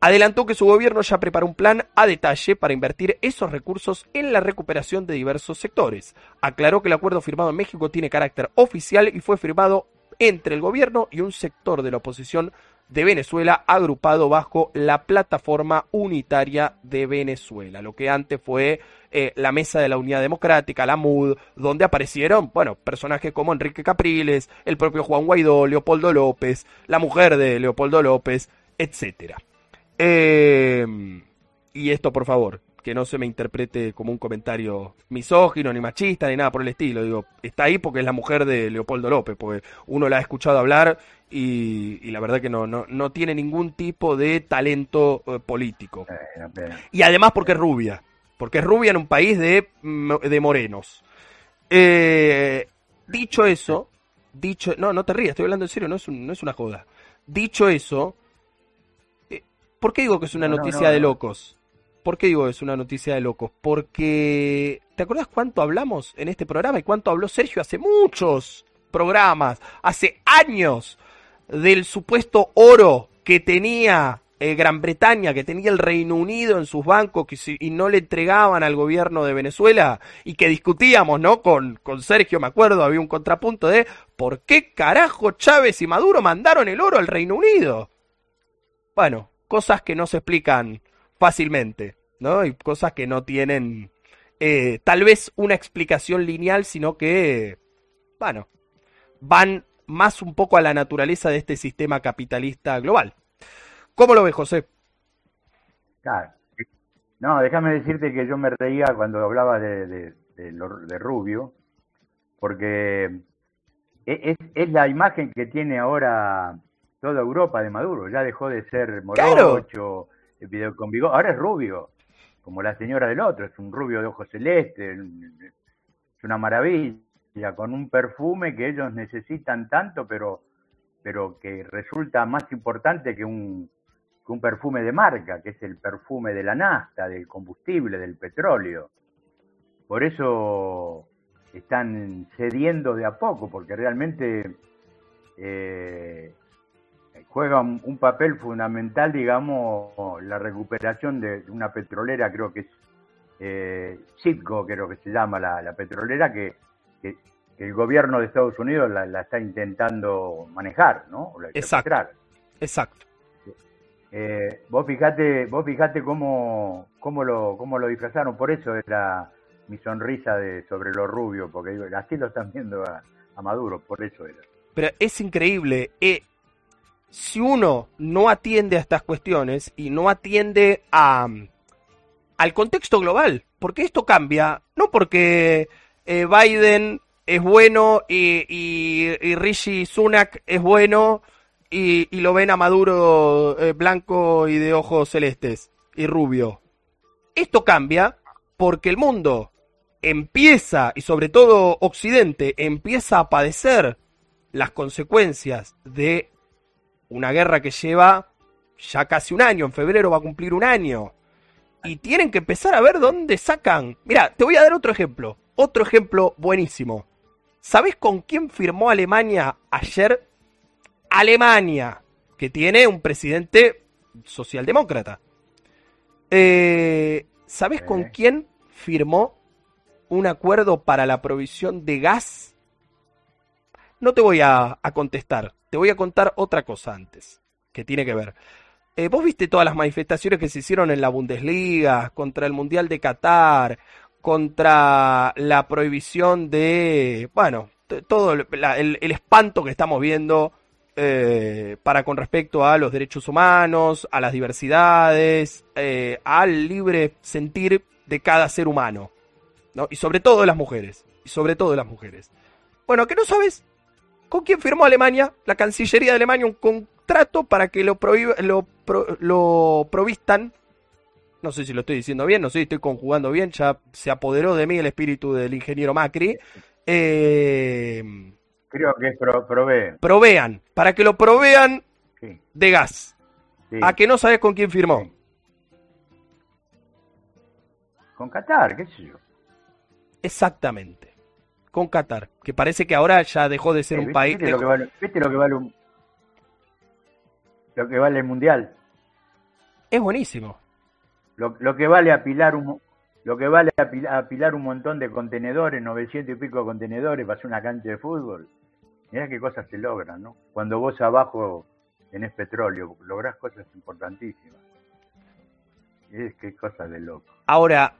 Adelantó que su gobierno ya preparó un plan a detalle para invertir esos recursos en la recuperación de diversos sectores. Aclaró que el acuerdo firmado en México tiene carácter oficial y fue firmado entre el gobierno y un sector de la oposición de Venezuela agrupado bajo la plataforma unitaria de Venezuela, lo que antes fue eh, la Mesa de la Unidad Democrática, la MUD, donde aparecieron, bueno, personajes como Enrique Capriles, el propio Juan Guaidó, Leopoldo López, la mujer de Leopoldo López, etcétera. Em, y esto, por favor, que no se me interprete como un comentario misógino, ni machista, ni nada por el estilo. Digo, está ahí porque es la mujer de Leopoldo López, porque uno la ha escuchado hablar y, la verdad que no, no, no, tiene ningún tipo de talento eh, político. Y además porque es rubia, porque es rubia en un país de, de morenos. Eh, dicho eso, dicho, no, no te rías, estoy hablando en serio, no es, no es una joda. Dicho eso, ¿Por qué digo que es una noticia de locos? ¿Por qué digo es una noticia de locos? Porque, ¿te acuerdas cuánto hablamos en este programa y cuánto habló Sergio hace muchos programas, hace años, del supuesto oro que tenía eh, Gran Bretaña, que tenía el Reino Unido en sus bancos y no le entregaban al gobierno de Venezuela y que discutíamos, ¿no? Con, con Sergio, me acuerdo, había un contrapunto de ¿por qué carajo Chávez y Maduro mandaron el oro al Reino Unido? Bueno, cosas que no se explican fácilmente, ¿no? Y cosas que no tienen eh, tal vez una explicación lineal, sino que, bueno, van más un poco a la naturaleza de este sistema capitalista global. ¿Cómo lo ves, José? Claro. No, déjame decirte que yo me reía cuando hablaba de, de, de, Rubio, porque e, es, es, la imagen que tiene ahora toda Europa de Maduro. Ya dejó de ser morocho, video con. Ahora es rubio, como la señora del otro. Es un rubio de ojos celestes. Es una maravilla, con un perfume que ellos necesitan tanto, pero, pero que resulta más importante que un, que un perfume de marca, que es el perfume de la nafta, del combustible, del petróleo. Por eso están cediendo de a poco, porque realmente eh, juega un, papel fundamental, digamos, la recuperación de una petrolera, creo que es eh, Citgo, creo que se llama la, petrolera, que, el gobierno de Estados Unidos la, está intentando manejar, ¿no? Exacto. Exacto. Eh, vos fijate, vos fijate cómo, cómo, lo, cómo lo disfrazaron, por eso era mi sonrisa de sobre lo rubio, porque digo, así lo están viendo a, Maduro, por eso era. Pero es increíble, eh, si uno no atiende a estas cuestiones y no atiende a, al contexto global, porque esto cambia, no porque eh, Biden es bueno y, y, Rishi Sunak es bueno y, lo ven a Maduro eh, blanco y de ojos celestes y rubio. Esto cambia porque el mundo empieza, y sobre todo Occidente, empieza a padecer las consecuencias de una guerra que lleva ya casi un año, en febrero va a cumplir un año. Y tienen que empezar a ver dónde sacan. Mira, te voy a dar otro ejemplo. Otro ejemplo buenísimo. ¿Sabes con quién firmó Alemania ayer? Alemania, que tiene un presidente socialdemócrata. Eh, ¿Sabes con quién firmó un acuerdo para la provisión de gas no te voy a, contestar, te voy a contar otra cosa antes, que tiene que ver. Eh, vos viste todas las manifestaciones que se hicieron en la Bundesliga, contra el Mundial de Qatar, contra la prohibición de, bueno, todo el, espanto que estamos viendo eh, para con respecto a los derechos humanos, a las diversidades, eh, al libre sentir de cada ser humano, ¿no? Y sobre todo de las mujeres, y sobre todo de las mujeres. Bueno, ¿qué no sabes? ¿Con quién firmó Alemania? La Cancillería de Alemania un contrato para que lo, lo, pro- lo provistan. No sé si lo estoy diciendo bien, no sé si estoy conjugando bien, ya se apoderó de mí el espíritu del ingeniero Macri. Eh, Creo que es pro, provee. provean, para que lo provean Sí, de gas. sí. ¿A que no sabes con quién firmó? Sí. Con Qatar, qué sé yo. Exactamente. Con Qatar, que parece que ahora ya dejó de ser Eh, un ¿viste- país. ¿Viste lo que vale, viste lo que vale un- lo que vale el mundial? Es buenísimo. Lo, lo que vale apilar un lo que vale apil- apilar un montón de contenedores, 900 y pico contenedores para hacer una cancha de fútbol. Mirá qué cosas se logran, ¿no? Cuando vos abajo tenés petróleo, lográs cosas importantísimas. Es que cosas de loco. Ahora,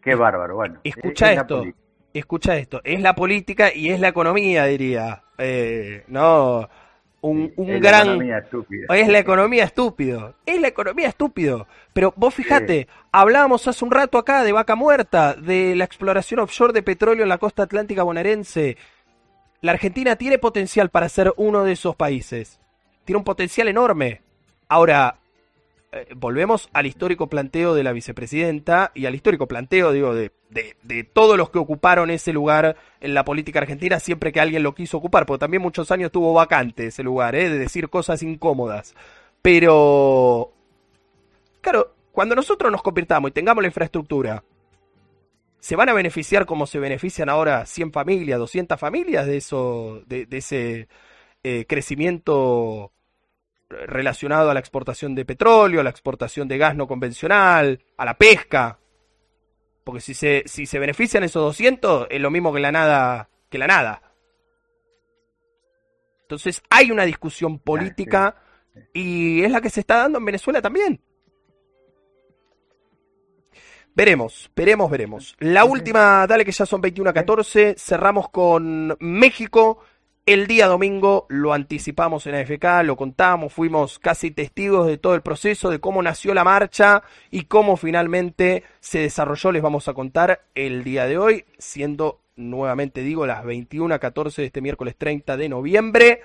Qué bárbaro, bueno. escucha es esto. política. Escucha esto. Es la política y es la economía, diría. Eh, no, un, un es la gran. economía estúpida. Es la economía estúpido. Es la economía estúpido. Pero vos fijate, hablábamos hace un rato acá de vaca muerta, de la exploración offshore de petróleo en la costa atlántica bonaerense. La Argentina tiene potencial para ser uno de esos países. Tiene un potencial enorme. Ahora, eh, volvemos al histórico planteo de la vicepresidenta y al histórico planteo, digo, de, de, todos los que ocuparon ese lugar en la política argentina siempre que alguien lo quiso ocupar, porque también muchos años tuvo vacante ese lugar, ¿eh? de decir cosas incómodas. Pero, claro, cuando nosotros nos convirtamos y tengamos la infraestructura, ¿se van a beneficiar como se benefician ahora 100 familias, 200 familias de, eso, de ese eh, crecimiento relacionado a la exportación de petróleo, a la exportación de gas no convencional, a la pesca? Porque si se, si se benefician esos 200, es lo mismo que la nada. Que la nada. Entonces hay una discusión política y es la que se está dando en Venezuela también. Veremos, veremos, veremos. La última, dale que ya son 21 a 14, cerramos con México. El día domingo lo anticipamos en AFK, lo contamos, fuimos casi testigos de todo el proceso, de cómo nació la marcha y cómo finalmente se desarrolló. Les vamos a contar el día de hoy, siendo nuevamente digo las 21 a 14 de este miércoles 30 de noviembre.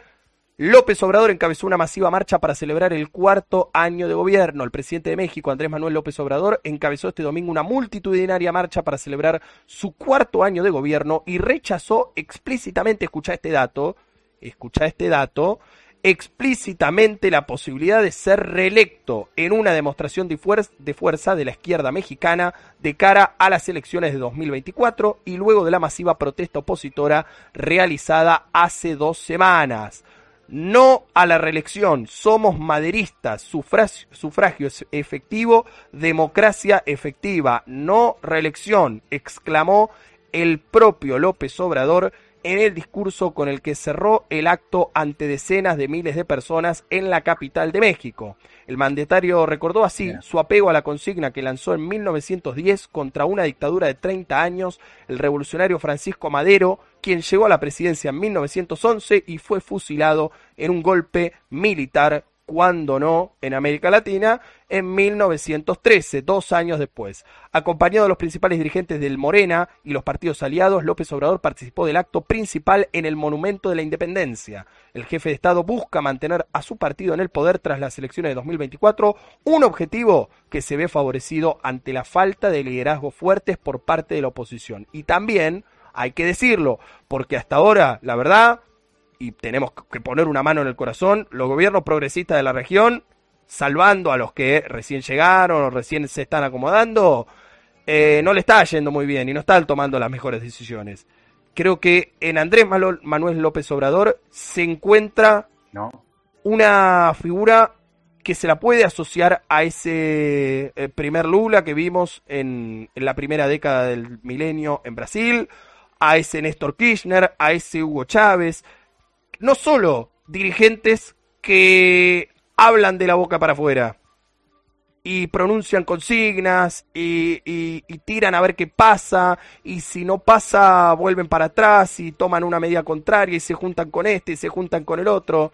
López Obrador encabezó una masiva marcha para celebrar el cuarto año de gobierno. El presidente de México, Andrés Manuel López Obrador, encabezó este domingo una multitudinaria marcha para celebrar su cuarto año de gobierno y rechazó explícitamente, escucha este dato, escucha este dato, explícitamente la posibilidad de ser reelecto en una demostración de, de fuerza de la izquierda mexicana de cara a las elecciones de 2024 y luego de la masiva protesta opositora realizada hace dos semanas. No a la reelección, somos maderistas, sufragio, sufragio efectivo, democracia efectiva, no reelección, exclamó el propio López Obrador en el discurso con el que cerró el acto ante decenas de miles de personas en la capital de México. El mandatario recordó así Yeah. su apego a la consigna que lanzó en 1910 contra una dictadura de 30 años, el revolucionario Francisco Madero, quien llegó a la presidencia en 1911 y fue fusilado en un golpe militar cuando no en América Latina, en 1913, dos años después. Acompañado de los principales dirigentes del Morena y los partidos aliados, López Obrador participó del acto principal en el Monumento de la Independencia. El jefe de Estado busca mantener a su partido en el poder tras las elecciones de 2024, un objetivo que se ve favorecido ante la falta de liderazgos fuertes por parte de la oposición. Y también, hay que decirlo, porque hasta ahora, la verdad, y tenemos que poner una mano en el corazón, los gobiernos progresistas de la región, salvando a los que recién llegaron o recién se están acomodando, eh, no le está yendo muy bien y no están tomando las mejores decisiones. Creo que en Andrés Manuel López Obrador se encuentra ¿No? una figura que se la puede asociar a ese eh, primer Lula que vimos en, en la primera década del milenio en Brasil, a ese Néstor Kirchner, a ese Hugo Chávez, no solo dirigentes que hablan de la boca para afuera y pronuncian consignas y, y, tiran a ver qué pasa y si no pasa vuelven para atrás y toman una medida contraria y se juntan con este y se juntan con el otro,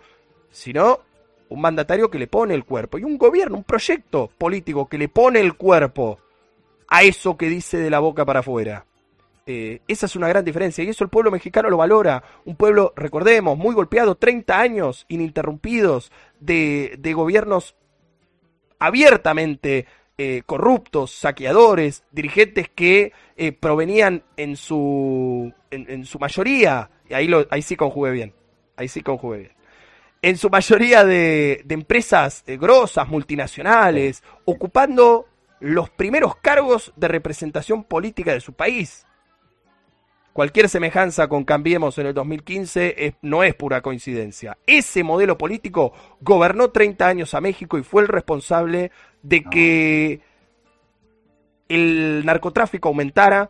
sino un mandatario que le pone el cuerpo y un gobierno, un proyecto político que le pone el cuerpo a eso que dice de la boca para afuera. Eh, esa es una gran diferencia y eso el pueblo mexicano lo valora. Un pueblo, recordemos, muy golpeado, 30 años ininterrumpidos de, de gobiernos abiertamente eh, corruptos, saqueadores, dirigentes que eh, provenían en su, en, su mayoría, y ahí, lo, ahí sí conjugué bien, ahí sí conjugué bien, en su mayoría de, de empresas grosas, multinacionales, ocupando los primeros cargos de representación política de su país. Cualquier semejanza con Cambiemos en el 2015 no es pura coincidencia. Ese modelo político gobernó 30 años a México y fue el responsable de que el narcotráfico aumentara,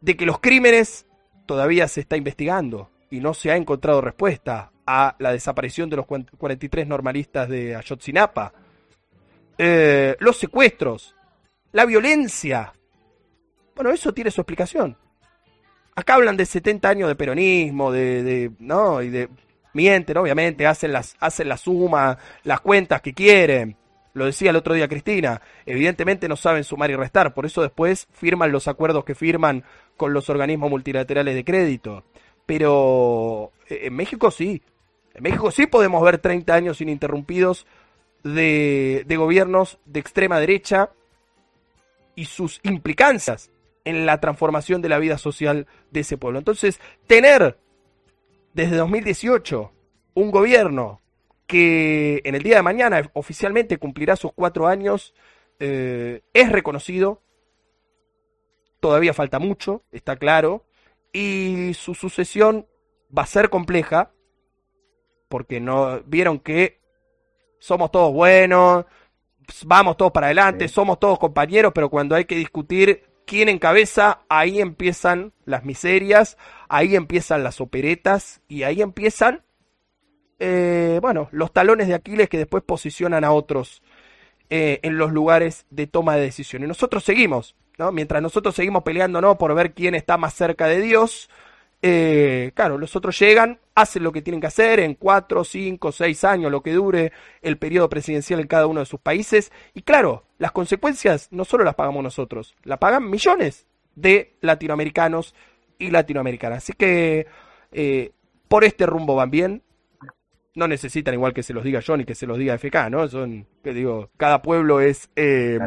de que los crímenes todavía se está investigando y no se ha encontrado respuesta a la desaparición de los 43 normalistas de Ayotzinapa, eh, los secuestros, la violencia. Bueno, eso tiene su explicación. Acá hablan de 70 años de peronismo, de, no, y de mienten, obviamente, hacen las hacen la suma, las cuentas que quieren. Lo decía el otro día Cristina, evidentemente no saben sumar y restar, por eso después firman los acuerdos que firman con los organismos multilaterales de crédito. Pero eh, en México sí, en México sí podemos ver 30 años ininterrumpidos de, de gobiernos de extrema derecha y sus implicancias en la transformación de la vida social de ese pueblo. Entonces, tener desde 2018 un gobierno que en el día de mañana oficialmente cumplirá sus cuatro años, eh, es reconocido, todavía falta mucho, está claro, y su sucesión va a ser compleja, porque no vieron que somos todos buenos, vamos todos para adelante, somos todos compañeros, pero cuando hay que discutir quién encabeza, ahí empiezan las miserias, ahí empiezan las operetas y ahí empiezan, eh, bueno, los talones de Aquiles que después posicionan a otros eh, en los lugares de toma de decisiones. Nosotros seguimos, ¿no? Mientras nosotros seguimos peleando, ¿no? Por ver quién está más cerca de Dios, eh, claro, los otros llegan, hacen lo que tienen que hacer en cuatro, cinco, seis años, lo que dure el periodo presidencial en cada uno de sus países. Y claro, las consecuencias no solo las pagamos nosotros, las pagan millones de latinoamericanos y latinoamericanas. Así que eh, por este rumbo van bien. No necesitan igual que se los diga yo ni que se los diga FK, ¿no? Son, que digo, cada pueblo es... Eh,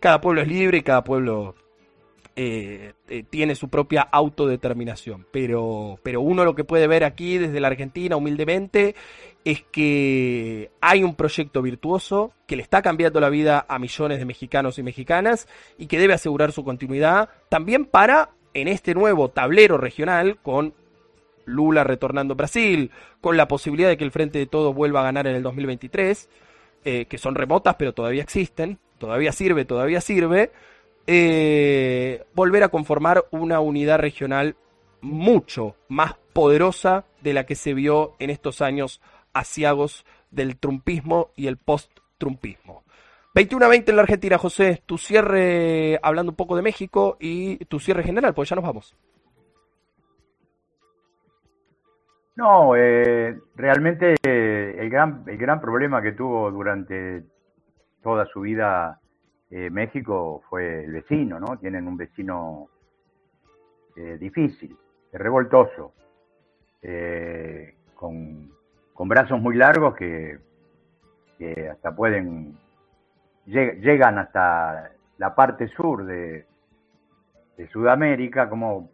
cada pueblo es libre y cada pueblo eh, eh, tiene su propia autodeterminación. Pero, pero uno lo que puede ver aquí desde la Argentina, humildemente, es que hay un proyecto virtuoso que le está cambiando la vida a millones de mexicanos y mexicanas y que debe asegurar su continuidad también para, en este nuevo tablero regional, con Lula retornando a Brasil, con la posibilidad de que el Frente de Todos vuelva a ganar en el 2023, eh, que son remotas pero todavía existen, todavía sirve, todavía sirve, eh, volver a conformar una unidad regional mucho más poderosa de la que se vio en estos años asiagos del trumpismo y el post-trumpismo. 21 a 20 en la Argentina, José, tu cierre hablando un poco de México y tu cierre general, pues ya nos vamos. No, eh, realmente el, gran, el gran problema que tuvo durante toda su vida eh, México fue el vecino, ¿no? Tienen un vecino eh, difícil, revoltoso, eh, con, brazos muy largos que, hasta pueden, llegan hasta la parte sur de, Sudamérica, como,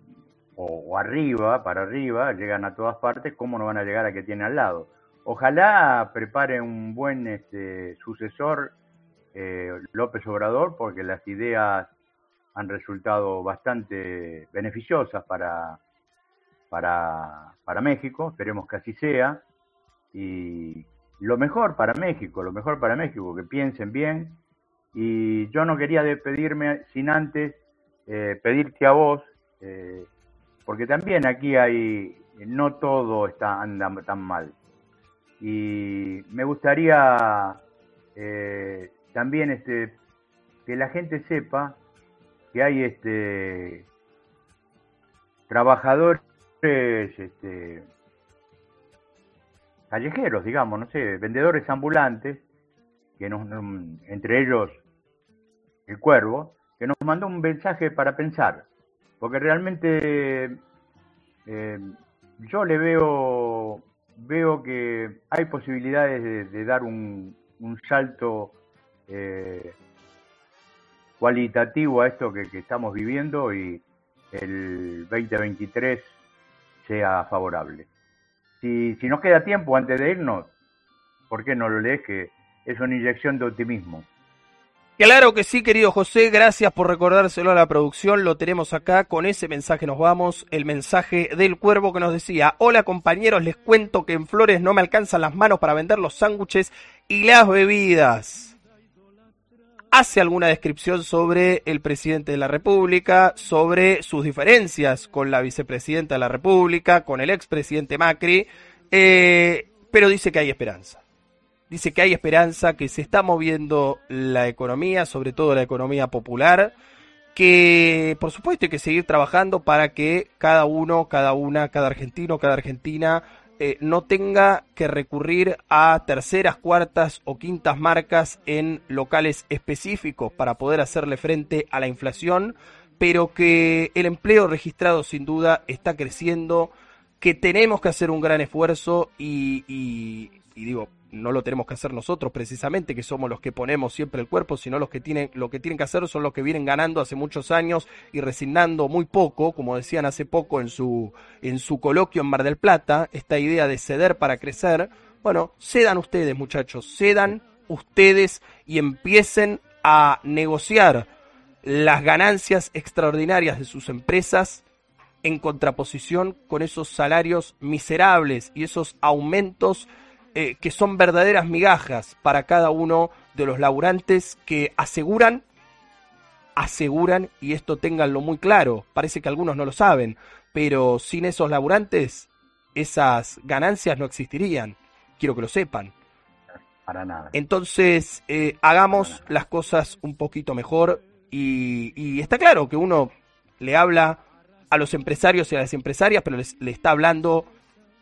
o, arriba, para arriba, llegan a todas partes, ¿cómo no van a llegar a que tiene al lado? Ojalá prepare un buen este, sucesor eh, López Obrador porque las ideas han resultado bastante beneficiosas para, para, para México, esperemos que así sea, y lo mejor para México, lo mejor para México, que piensen bien, y yo no quería despedirme sin antes eh, pedirte a vos, eh, porque también aquí hay no todo está anda tan mal. Y me gustaría también este, que la gente sepa que hay este, trabajadores este, callejeros, digamos, no sé, vendedores ambulantes, que entre ellos el cuervo, que nos mandó un mensaje para pensar, porque realmente eh, yo le veo veo que hay posibilidades de, dar un, salto eh, cualitativo a esto que, estamos viviendo y el 2023 sea favorable. Si, si nos queda tiempo antes de irnos, ¿por qué no lo lees? Que es una inyección de optimismo. Claro que sí, querido José, gracias por recordárselo a la producción, lo tenemos acá, con ese mensaje nos vamos, el mensaje del cuervo que nos decía, hola compañeros, les cuento que en Flores no me alcanzan las manos para vender los sándwiches y las bebidas. Hace alguna descripción sobre el presidente de la República, sobre sus diferencias con la vicepresidenta de la República, con el expresidente Macri, eh, pero dice que hay esperanza. Dice que hay esperanza, que se está moviendo la economía, sobre todo la economía popular, que por supuesto hay que seguir trabajando para que cada uno, cada una, cada argentino, cada argentina eh, no tenga que recurrir a terceras, cuartas o quintas marcas en locales específicos para poder hacerle frente a la inflación, pero que el empleo registrado sin duda está creciendo, que tenemos que hacer un gran esfuerzo y, y digo, no lo tenemos que hacer nosotros precisamente, que somos los que ponemos siempre el cuerpo, sino los que tienen, lo que tienen que hacer son los que vienen ganando hace muchos años y resignando muy poco, como decían hace poco en su, en su coloquio en Mar del Plata, esta idea de ceder para crecer. Bueno, cedan ustedes, muchachos, cedan ustedes y empiecen a negociar las ganancias extraordinarias de sus empresas en contraposición con esos salarios miserables y esos aumentos eh, que son verdaderas migajas para cada uno de los laburantes que aseguran, aseguran, y esto ténganlo muy claro, parece que algunos no lo saben, pero sin esos laburantes esas ganancias no existirían. Quiero que lo sepan. Para nada. Entonces, eh, hagamos las cosas un poquito mejor y, está claro que uno le habla a los empresarios y a las empresarias, pero le está hablando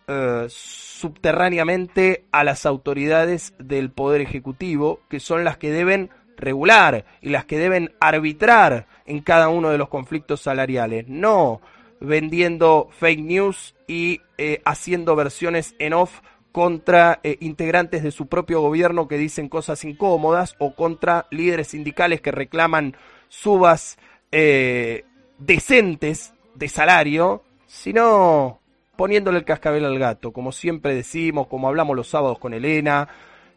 eh, subterráneamente a las autoridades del Poder Ejecutivo, que son las que deben regular y las que deben arbitrar en cada uno de los conflictos salariales, no vendiendo fake news y eh, haciendo versiones en off contra eh, integrantes de su propio gobierno que dicen cosas incómodas o contra líderes sindicales que reclaman subas decentes de salario, sino poniéndole el cascabel al gato, como siempre decimos, como hablamos los sábados con Elena,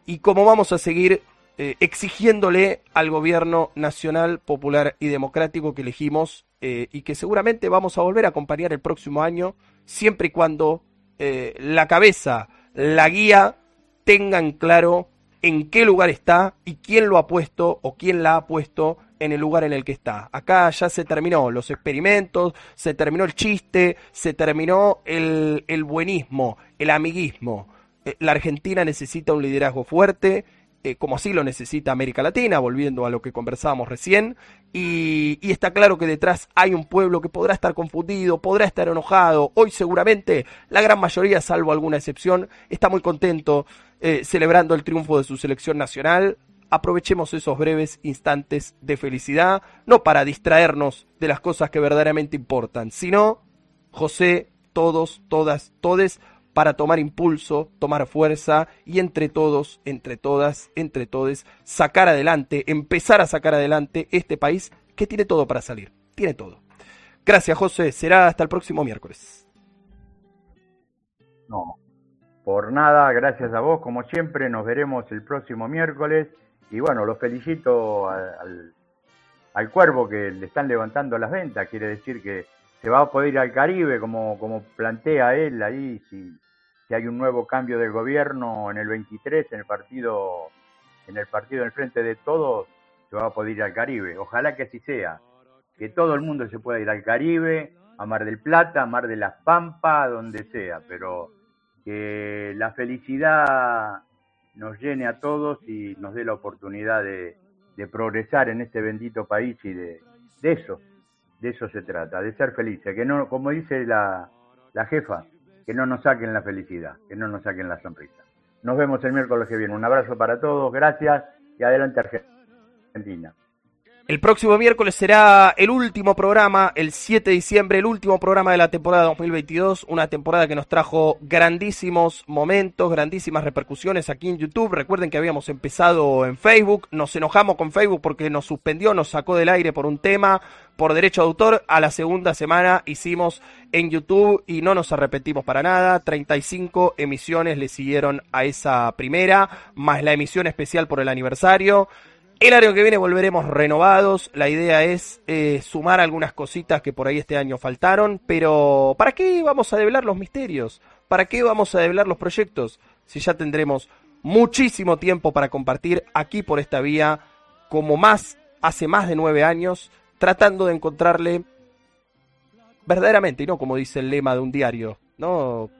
y como vamos a seguir eh, exigiéndole al gobierno nacional, popular y democrático que elegimos eh, y que seguramente vamos a volver a acompañar el próximo año, siempre y cuando eh, la cabeza, la guía, tengan claro en qué lugar está y quién lo ha puesto o quién la ha puesto en el lugar en el que está. Acá ya se terminó los experimentos, se terminó el chiste, se terminó el, buenismo, el amiguismo. Eh, la Argentina necesita un liderazgo fuerte, eh, como así lo necesita América Latina, volviendo a lo que conversábamos recién, y, y, está claro que detrás hay un pueblo que podrá estar confundido, podrá estar enojado, hoy seguramente la gran mayoría, salvo alguna excepción, está muy contento eh, celebrando el triunfo de su selección nacional, aprovechemos esos breves instantes de felicidad, no para distraernos de las cosas que verdaderamente importan, sino, José, todos, todas, todes, para tomar impulso, tomar fuerza y entre todos, entre todas, entre todes, sacar adelante, empezar a sacar adelante este país que tiene todo para salir, tiene todo. Gracias, José, será hasta el próximo miércoles. No, por nada, gracias a vos, como siempre, nos veremos el próximo miércoles y bueno, los felicito al, al, cuervo que le están levantando las ventas. Quiere decir que se va a poder ir al Caribe, como, como plantea él ahí, si, si hay un nuevo cambio de gobierno en el 23, en el partido, en el partido del frente de todos, se va a poder ir al Caribe. Ojalá que así sea, que todo el mundo se pueda ir al Caribe a Mar del Plata, a Mar de las Pampas, donde sea, pero que la felicidad nos llene a todos y nos dé la oportunidad de, progresar en este bendito país y de, eso, de eso se trata, de ser felices, que no, como dice la, la jefa, que no nos saquen la felicidad, que no nos saquen la sonrisa. Nos vemos el miércoles que viene. Un abrazo para todos, gracias y adelante Argentina. El próximo miércoles será el último programa, el 7 de diciembre, el último programa de la temporada 2022, una temporada que nos trajo grandísimos momentos, grandísimas repercusiones aquí en YouTube. Recuerden que habíamos empezado en Facebook, nos enojamos con Facebook porque nos suspendió, nos sacó del aire por un tema, por derecho de autor. A la segunda semana hicimos en YouTube y no nos arrepentimos para nada. 35 emisiones le siguieron a esa primera, más la emisión especial por el aniversario. El año que viene volveremos renovados. La idea es eh, sumar algunas cositas que por ahí este año faltaron. Pero ¿para qué vamos a develar los misterios? ¿Para qué vamos a develar los proyectos? Si ya tendremos muchísimo tiempo para compartir aquí por esta vía, como más hace más de nueve años, tratando de encontrarle verdaderamente, y no como dice el lema de un diario, no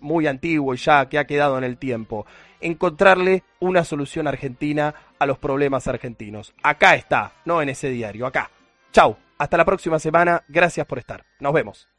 muy antiguo y ya que ha quedado en el tiempo, encontrarle una solución argentina a los problemas argentinos. Acá está, no en ese diario, acá. Chau, hasta la próxima semana, gracias por estar. Nos vemos.